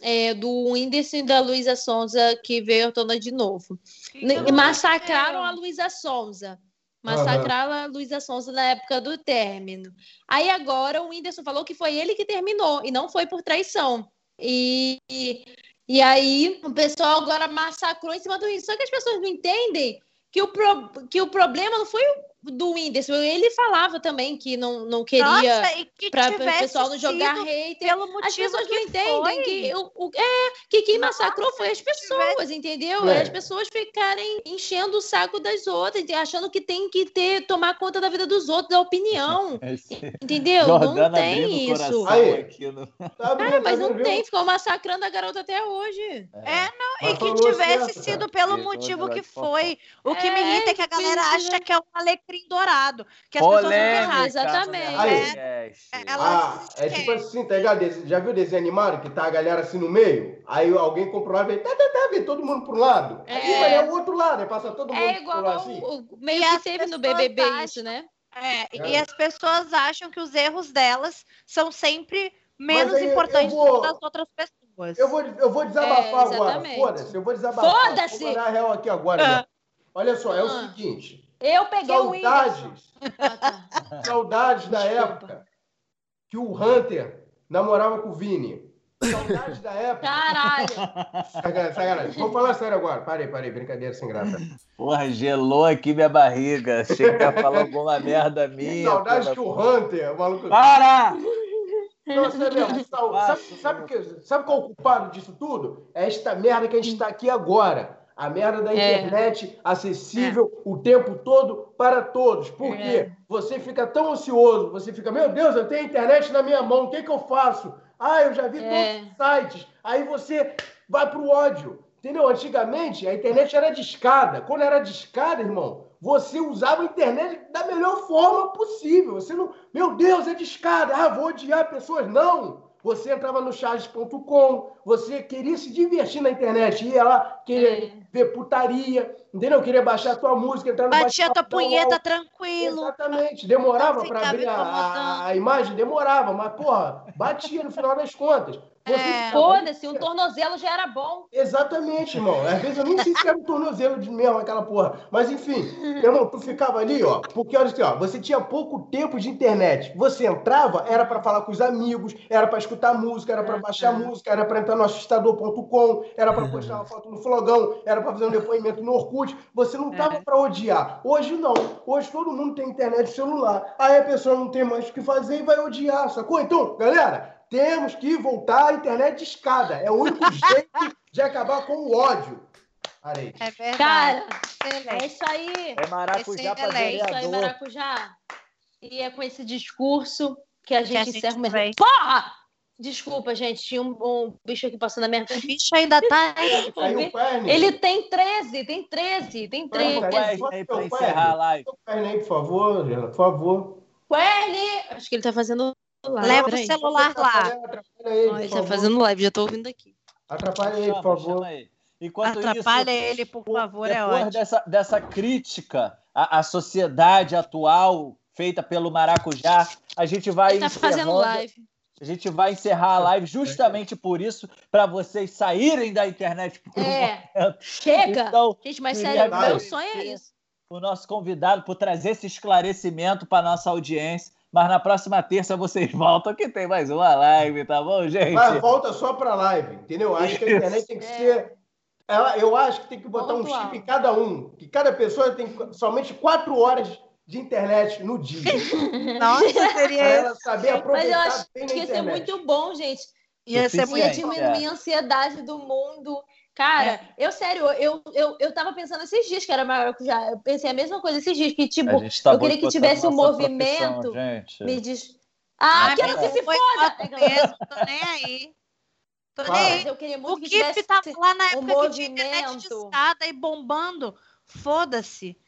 É, do Whindersson e da Luísa Sonza, que veio à tona de novo. E massacraram a Luísa Sonza. Massacraram a Luísa Sonza na época do término. Aí agora o Whindersson falou que foi ele que terminou e não foi por traição. E, e, e aí o pessoal agora massacrou em cima do Whindersson. Só que as pessoas não entendem que o, pro, que o problema não foi o do Whindersson. Ele falava também que não, não queria Nossa, e que para o pessoal não jogar hater. pelo As motivo pessoas que não entendem foi. que, o, o- é, que quem Nossa, massacrou foi as pessoas, tivesse- entendeu? É. As pessoas ficarem enchendo o saco das outras, achando que tem que ter tomar conta da vida dos outros, da opinião, Esse- entendeu? não Jordana tem abrindo o isso. Aí. no- Tá Cara, vendo, mas tá não vendo? tem, ficou massacrando a garota até hoje. É, não, Mas e que tivesse certo, sido pelo Sim, motivo que foi. O que me É, irrita é que a galera é. acha que é alecrim dourado. Que as pessoas não Polêmica erradas. exatamente. Aí. Nerdcast. Ela- Ah, é tipo assim, tá ligado? Já viu o desenho animado que tá a galera assim no meio? Aí alguém compra lado e tá, tá, tá, vem todo mundo pro lado. Aí É. vai é o outro lado, aí passa todo mundo É pro igual lado ao, assim. o- meio que teve no pessoas BBB acham- isso, né? É, É. E as pessoas acham que os erros delas são sempre menos aí importantes vou- do que das outras pessoas. Eu vou, eu vou desabafar É, agora. Foda-se, eu vou desabafar. Foda-se! Vou dar real aqui agora. Ah. né? Olha só, é o Ah. seguinte. Eu peguei o Whindersson. Saudades, saudades da época que o Hunter namorava com o Vini. Saudades da época. Caralho. Sacanagem, sacanagem. Vamos falar sério agora. Parei, parei. Brincadeira sem graça. Porra, gelou aqui minha barriga. Achei que ia falar alguma merda minha. Saudades que o Hunter, o maluco. Para! Não, mesmo. Sal- Sabe, sabe, que, sabe qual é o culpado disso tudo? É esta merda que a gente está aqui agora. A merda da É. internet acessível o tempo todo para todos. Por quê? É. Você fica tão ansioso, você fica, meu Deus, eu tenho a internet na minha mão, o que, que eu faço? Ah, eu já vi É. todos os sites. Aí você vai pro ódio. Entendeu? Antigamente a internet era discada. Quando era discada, irmão, você usava a internet da melhor forma possível. Você não. Meu Deus, é discada. Ah, vou odiar pessoas. Não! Você entrava no charles.com, você queria se divertir na internet, ia lá querer É. ver putaria, entendeu? Queria baixar a tua música, entrar no Batia tua punheta tranquilo. Exatamente. Demorava para abrir a, a imagem? Demorava, mas, porra, batia no final das contas. Você É. Foda-se, um tornozelo já era bom. Exatamente, irmão. Às vezes eu nem sei se era um tornozelo de mesmo, aquela porra. Mas enfim, irmão, tu ficava ali, ó. Porque olha assim, ó, você tinha pouco tempo de internet. Você entrava, era pra falar com os amigos, era pra escutar música, era pra baixar música, era pra entrar no assustador.com, era pra postar uma foto no flogão, era pra fazer um depoimento no Orkut. Você não tava pra odiar. Hoje não. Hoje todo mundo tem internet e celular. Aí a pessoa não tem mais o que fazer e vai odiar, sacou? Então, galera, temos que voltar à internet de escada. É o único jeito de acabar com o ódio. Parei. É verdade. Cara, é isso aí. É maracujá pra Excelente. É isso aí, vereador. Maracujá. E é com esse discurso que a gente, a gente encerra o mercado. Porra! Desculpa, gente. Tinha um, um bicho aqui passando na minha O frente. bicho ainda tá aí. O. Ele tem 13, tem 13, tem Vamos, 13. vai. Wesley aí pra encerrar a live. o perna aí, por favor, Gela, por favor. Querly! Acho que ele tá fazendo live. Leva o celular lá. Atrapalha, ele, tá favor. fazendo live, já tô ouvindo aqui. Atrapalha ele, por favor. Enquanto Atrapalha isso, ele, por favor, é ótimo. dessa, dessa crítica à, à sociedade atual feita pelo Maracujá, a gente vai Ele tá fazendo encerrando- live. A gente vai encerrar a live justamente por isso, para vocês saírem da internet por um É, momento. chega! Então, Gente, mas sério, meu sonho é isso. o nosso convidado por trazer esse esclarecimento para nossa audiência. Mas na próxima terça vocês voltam que tem mais uma live, tá bom, gente? Mas volta só pra live, entendeu? Acho que a internet tem que É. ser. Ela, eu acho que tem que botar um chip em cada um. Que cada pessoa tem somente quatro horas de internet no dia. Nossa, Pra seria. ela saber Mas eu aproveitar acho bem que ia ser muito bom, gente. Ia ser Ia muito bom. diminuir a ansiedade do mundo. Cara, eu sério, eu, eu, eu tava pensando esses dias que era maracujá. Eu pensei a mesma coisa esses dias, que tipo, tá eu queria que tivesse um movimento. Me diz. Ah, Ai, quero que se foi foda! Tô nem aí. Tô nem aí. eu queria O muito que Kip tivesse tava lá na um época que tinha internet de movimento. escada e bombando. Foda-se.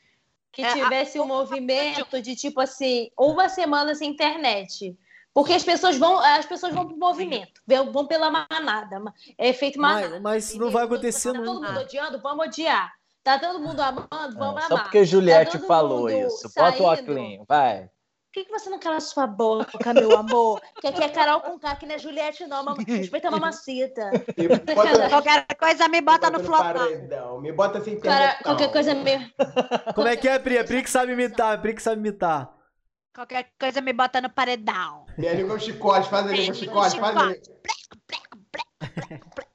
que É, tivesse um movimento de tipo assim, uma semana sem internet. Porque as pessoas vão, as pessoas vão pro movimento, vão pela manada. É feito manada. Mas, mas não vai acontecer, Tá todo mundo odiando, vamos odiar. Tá todo mundo amando, vamos É, amar. só porque Juliette Tá falou isso. Bota o óculos, vai. Por que, que você não cala sua boca, meu amor? Que aqui é Carol com K, que não é Juliette, não. Mam... Respeita a mamacita. Me bota, Qualquer coisa me bota no flopão. paredão. Me bota sem Cara, qualquer coisa é meio. Como é que é, Pri? A Pri que sabe imitar, a Pri que sabe imitar. Qualquer coisa me bota no paredão. Minha língua é um chicote, faz a língua um chicote, faz a língua.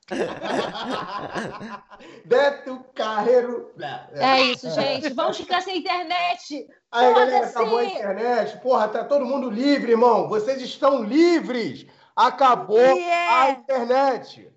Beto Carreiro. É isso, gente. Vamos ficar sem internet. Aí, galera, acabou a internet. Porra, tá todo mundo livre, irmão. Vocês estão livres. Acabou Yeah. a internet.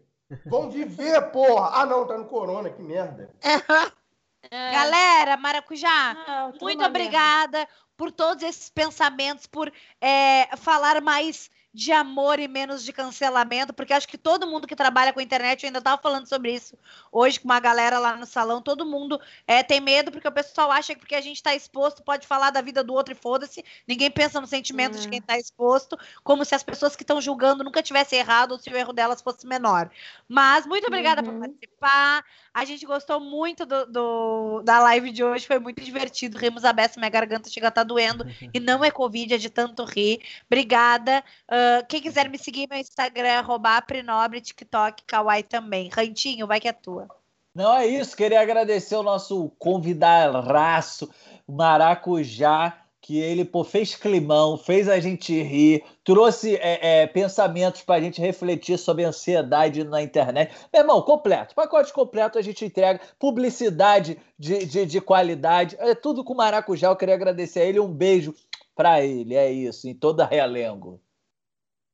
Vão viver, porra. Ah, não, tá no corona, que merda. É. Galera, Maracujá, tudo muito uma merda. Por todos esses pensamentos, por é, falar mais de amor e menos de cancelamento, porque acho que todo mundo que trabalha com internet, eu ainda estava falando sobre isso hoje com uma galera lá no salão, todo mundo é, tem medo, porque o pessoal acha que porque a gente está exposto pode falar da vida do outro e foda-se, ninguém pensa nos sentimentos de É. quem está exposto, como se as pessoas que estão julgando nunca tivessem errado ou se o erro delas fosse menor. Mas muito obrigada por Uhum. participar, a gente gostou muito do, do- da live de hoje, foi muito divertido. Rimos a beça, minha garganta chega a estar doendo. E não é Covid, é de tanto rir. Obrigada. Ah, quem quiser me seguir, meu Instagram é arroba aprinobre, TikTok, Kawaii também. Rantinho, vai que é tua. Não é isso, queria agradecer o nosso convidaraço, Maracujá, que ele pô, fez climão, fez a gente rir, trouxe é, é, pensamentos para a gente refletir sobre ansiedade na internet. Meu irmão, completo, pacote completo a gente entrega, publicidade de, de, de qualidade, é tudo com Maracujá. Eu queria agradecer a ele, um beijo para ele, é isso, em toda a Realengo.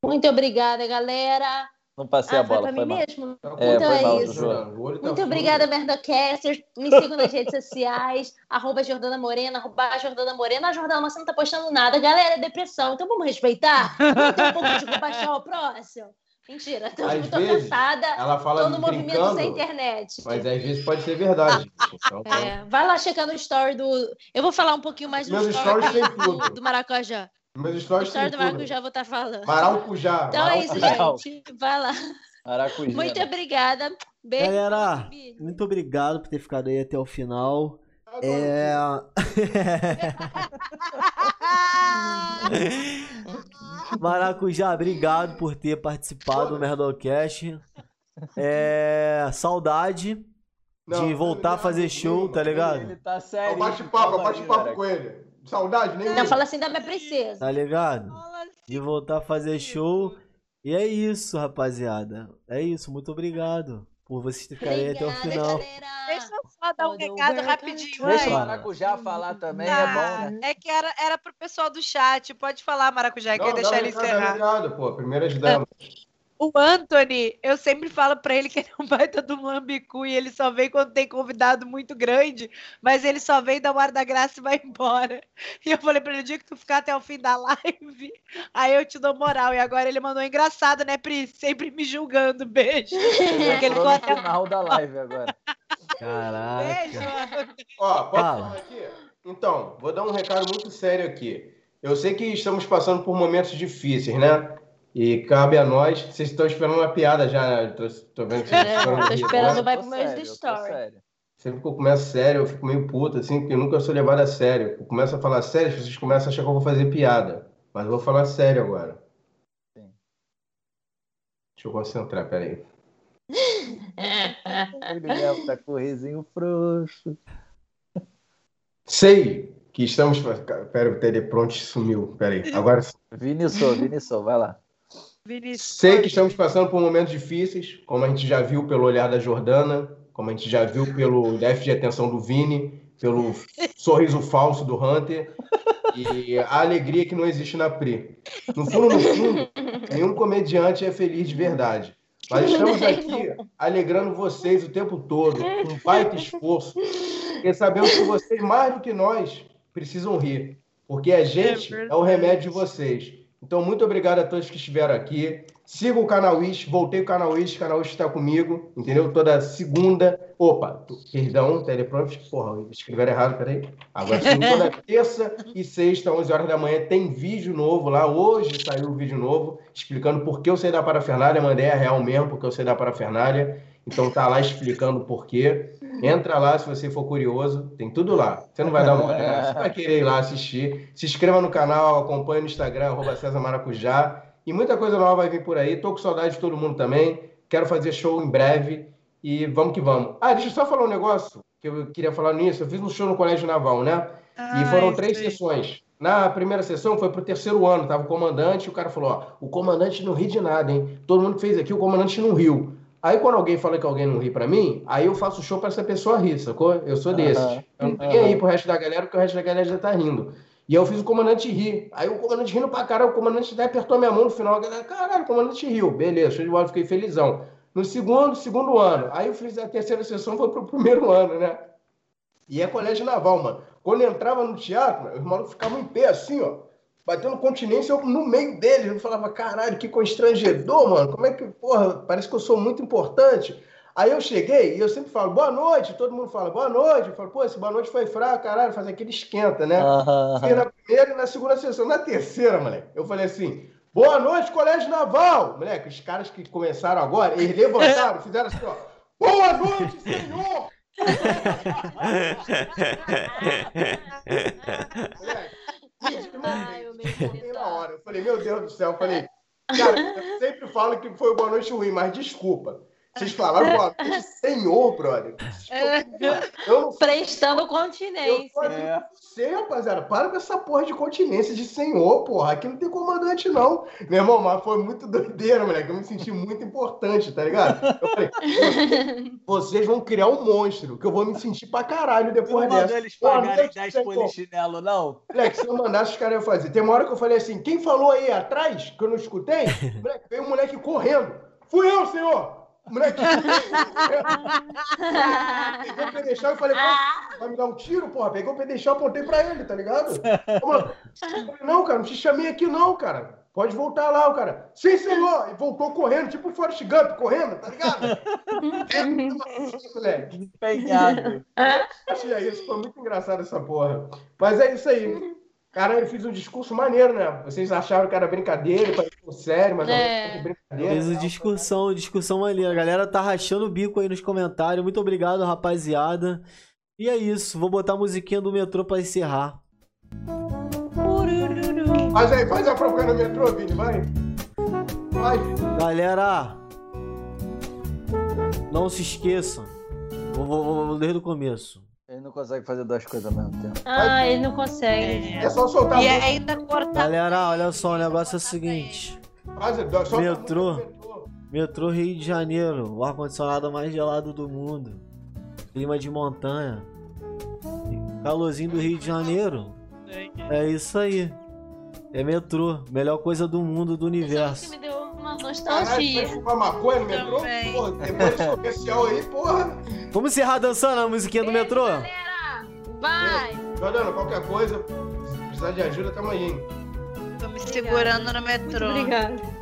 Muito obrigada, galera. Não passei Ah, a foi bola, pra foi mim mal. mesmo? É, então foi é mal, isso. Olho tá Muito fundo. obrigada, Merdocasters. Me sigam nas redes sociais, arroba Jordana Morena, arroba Jordana Morena. A Jordana, você não tá postando nada. Galera, é depressão, então vamos respeitar? Vamos ter um pouco de compaixão ao próximo? Mentira, tô, Às tô vezes, cansada. Ela fala Tô no movimento sem internet. mas às vezes pode ser verdade. Então, É, vai lá checar no story do. Eu vou falar um pouquinho mais do story tem do, do Maracujá. Meus O stories story tem do. Maracujá vou estar falando. Maracujá. Então é isso, gente. Vai lá. Maracujá. Muito obrigada. Beijo. Galera, muito obrigado por ter ficado aí até o final. É... Maracujá, obrigado por ter participado do Merdocast. É... Saudade Não, de voltar a fazer show, tá Ele ligado? tá É sério. bate-papo, é bate-papo com ele. Saudade, nem Não, fala assim da minha princesa. Tá ligado? De voltar a fazer show. E é isso, rapaziada. É isso, muito obrigado por vocês ficarem até o final. galera. Deixa eu só mandar um eu recado ver rapidinho. Deixa o. Maracujá falar também, é Ah, bom, né? é que era, era pro pessoal do chat. Pode falar, Maracujá, quer Não, deixar ele encerrar. recado, pô. Primeiras damas. O Anthony, eu sempre falo pra ele que ele é um baita do lambicu e ele só vem quando tem convidado muito grande, mas ele só vem da hora da graça e vai embora. E eu falei pra ele, o dia que tu ficar até o fim da live, aí eu te dou moral. E agora ele mandou engraçado, né, Pri? Sempre me julgando. Beijo. Porque ele ficou no até... final da live agora. Caraca. Beijo, Anthony. Ó, posso Fala. falar aqui? Então, vou dar um recado muito sério aqui. Eu sei que estamos passando por momentos difíceis, né? E cabe a nós. Vocês estão esperando uma piada já, né? Tô, tô vendo que vocês É, estão tô rir, esperando vai Eu pro tô meus sério, story. Sempre que eu começo sério, eu fico meio puto, assim, porque eu nunca sou levado a sério. Eu começo a falar sério, pessoas começam a achar que eu vou fazer piada. Mas eu vou falar sério agora. Sim. Deixa eu concentrar, peraí. Ele mesmo tá com o risinho frouxo. Sei que estamos. Pera, o teleprompter sumiu. Peraí. Agora Viniçou, Viniçou, vai lá. Vinícius. Sei que estamos passando por momentos difíceis, como a gente já viu pelo olhar da Jordana, como a gente já viu pelo déficit de atenção do Vini, pelo sorriso falso do Hunter e a alegria que não existe na Pri. No fundo, no fundo, nenhum comediante é feliz de verdade. Mas estamos aqui alegrando vocês o tempo todo, com um baita esforço, porque sabemos que vocês, mais do que nós, precisam rir, porque a gente é o remédio de vocês. Então, muito obrigado a todos que estiveram aqui. Siga o canal Wish, voltei o canal Wish, o canal Wish está comigo, entendeu? Toda segunda. Opa, perdão, teleprompter, porra, escreveram errado, peraí. Agora sim, toda terça e sexta, 11 horas da manhã, tem vídeo novo lá. Hoje saiu o vídeo novo, explicando por que eu sei da parafernália. Mandei a real mesmo, porque eu sei da parafernália. Então tá lá explicando o porquê. Entra lá se você for curioso, tem tudo lá. Você não vai dar uma olhada, você vai querer ir lá assistir. Se inscreva no canal, acompanhe no Instagram, arroba César Maracujá. E muita coisa nova vai vir por aí. Tô com saudade de todo mundo também. Quero fazer show em breve. E vamos que vamos. Ah, deixa eu só falar um negócio que eu queria falar nisso. Eu fiz um show no Colégio Naval, né? E foram três sei. sessões. Na primeira sessão foi pro terceiro ano, tava o comandante, e o cara falou: ó, o comandante não ri de nada, hein? Todo mundo que fez aqui, o comandante não riu. Aí quando alguém fala que alguém não ri pra mim, aí eu faço show pra essa pessoa rir, sacou? Eu sou desses. Aham. Eu não tô nem aí pro resto da galera, porque o resto da galera já tá rindo. E aí eu fiz o comandante rir. Aí o comandante rindo pra caralho, o comandante até apertou minha mão no final, a galera, caralho, o comandante riu. Beleza, show de bola, fiquei felizão. No segundo, segundo ano, aí eu fiz a terceira sessão, foi pro primeiro ano, né? E é colégio naval, mano. Quando eu entrava no teatro, os malucos ficavam em pé assim, ó, batendo continência eu no meio deles. Eu falava, caralho, que constrangedor, mano. Como é que, porra, parece que eu sou muito importante. Aí eu cheguei e eu sempre falo, boa noite. Todo mundo fala, boa noite. Eu falo, pô, esse boa noite foi fraco, caralho, faz aquele esquenta, né? Aham, Fiz na primeira e na segunda sessão. Na terceira, moleque, eu falei assim: boa noite, Colégio Naval. Moleque, os caras que começaram agora, eles levantaram, fizeram assim, ó. Boa noite, senhor! Moleque, Ai, eu Fiquei na hora. Eu falei, meu Deus do céu. Eu falei, cara, eu sempre falo que foi boa noite ruim, mas desculpa. Vocês falaram boa noite, senhor, brother. Eu não Prestando Eu continência. aqui É. você, rapaziada. Para com essa porra de continência de senhor, porra. Aqui não tem comandante, não. Meu irmão, mas foi muito doideira, moleque. Eu me senti muito importante, tá ligado? Eu falei, vocês vão criar um monstro, que eu vou me sentir pra caralho depois não mandou dessa. eles pagarem noite, 10 senhor. polichinelo, não? Moleque, se eu mandasse, os caras iam fazer. Tem uma hora que eu falei assim, quem falou aí atrás, que eu não escutei? Moleque, veio um moleque correndo. Fui eu, senhor! Moleque pegou o pedestal e falei, vai me dar um tiro, porra? Peguei o pedestal e apontei pra ele, tá ligado? Falei, não, cara, não te chamei aqui não, cara. Pode voltar lá, o cara. Sim, senhor! E voltou correndo, tipo o Forrest Gump, correndo, tá ligado? É, moleque. Empenhado. Achei isso, foi muito engraçado essa porra. Mas é isso aí. Caralho, eu fiz um discurso maneiro, né? Vocês acharam que era brincadeira, parecia sério, mas É. não foi brincadeira. Fez a discussão, discussão maneira. A galera tá rachando o bico aí nos comentários. Muito obrigado, rapaziada. E é isso. Vou botar a musiquinha do metrô pra encerrar. Faz aí, faz a propaganda no metrô, Vini, vai. Vai. Galera, não se esqueçam. Vou, vou- vou desde o começo. Ele não consegue fazer duas coisas ao mesmo tempo. Ah, ele não consegue. É só soltar E a ainda cortar. Galera, olha só, o negócio é o seguinte. Faz, solta Metrô. metrô. Metrô Rio de Janeiro, o ar-condicionado mais gelado do mundo. Clima de montanha. Calorzinho do Rio de Janeiro. É isso aí. É metrô. Melhor coisa do mundo, do Isso universo. me deu uma Caralho, nostalgia. vai fumar maconha no metrô? Porra, depois desse comercial aí, porra. Vamos encerrar dançando a musiquinha do metrô? Galera, vai! Jordana, qualquer coisa, se precisar de ajuda, tamo aí, hein? Tô me segurando no metrô. Obrigada.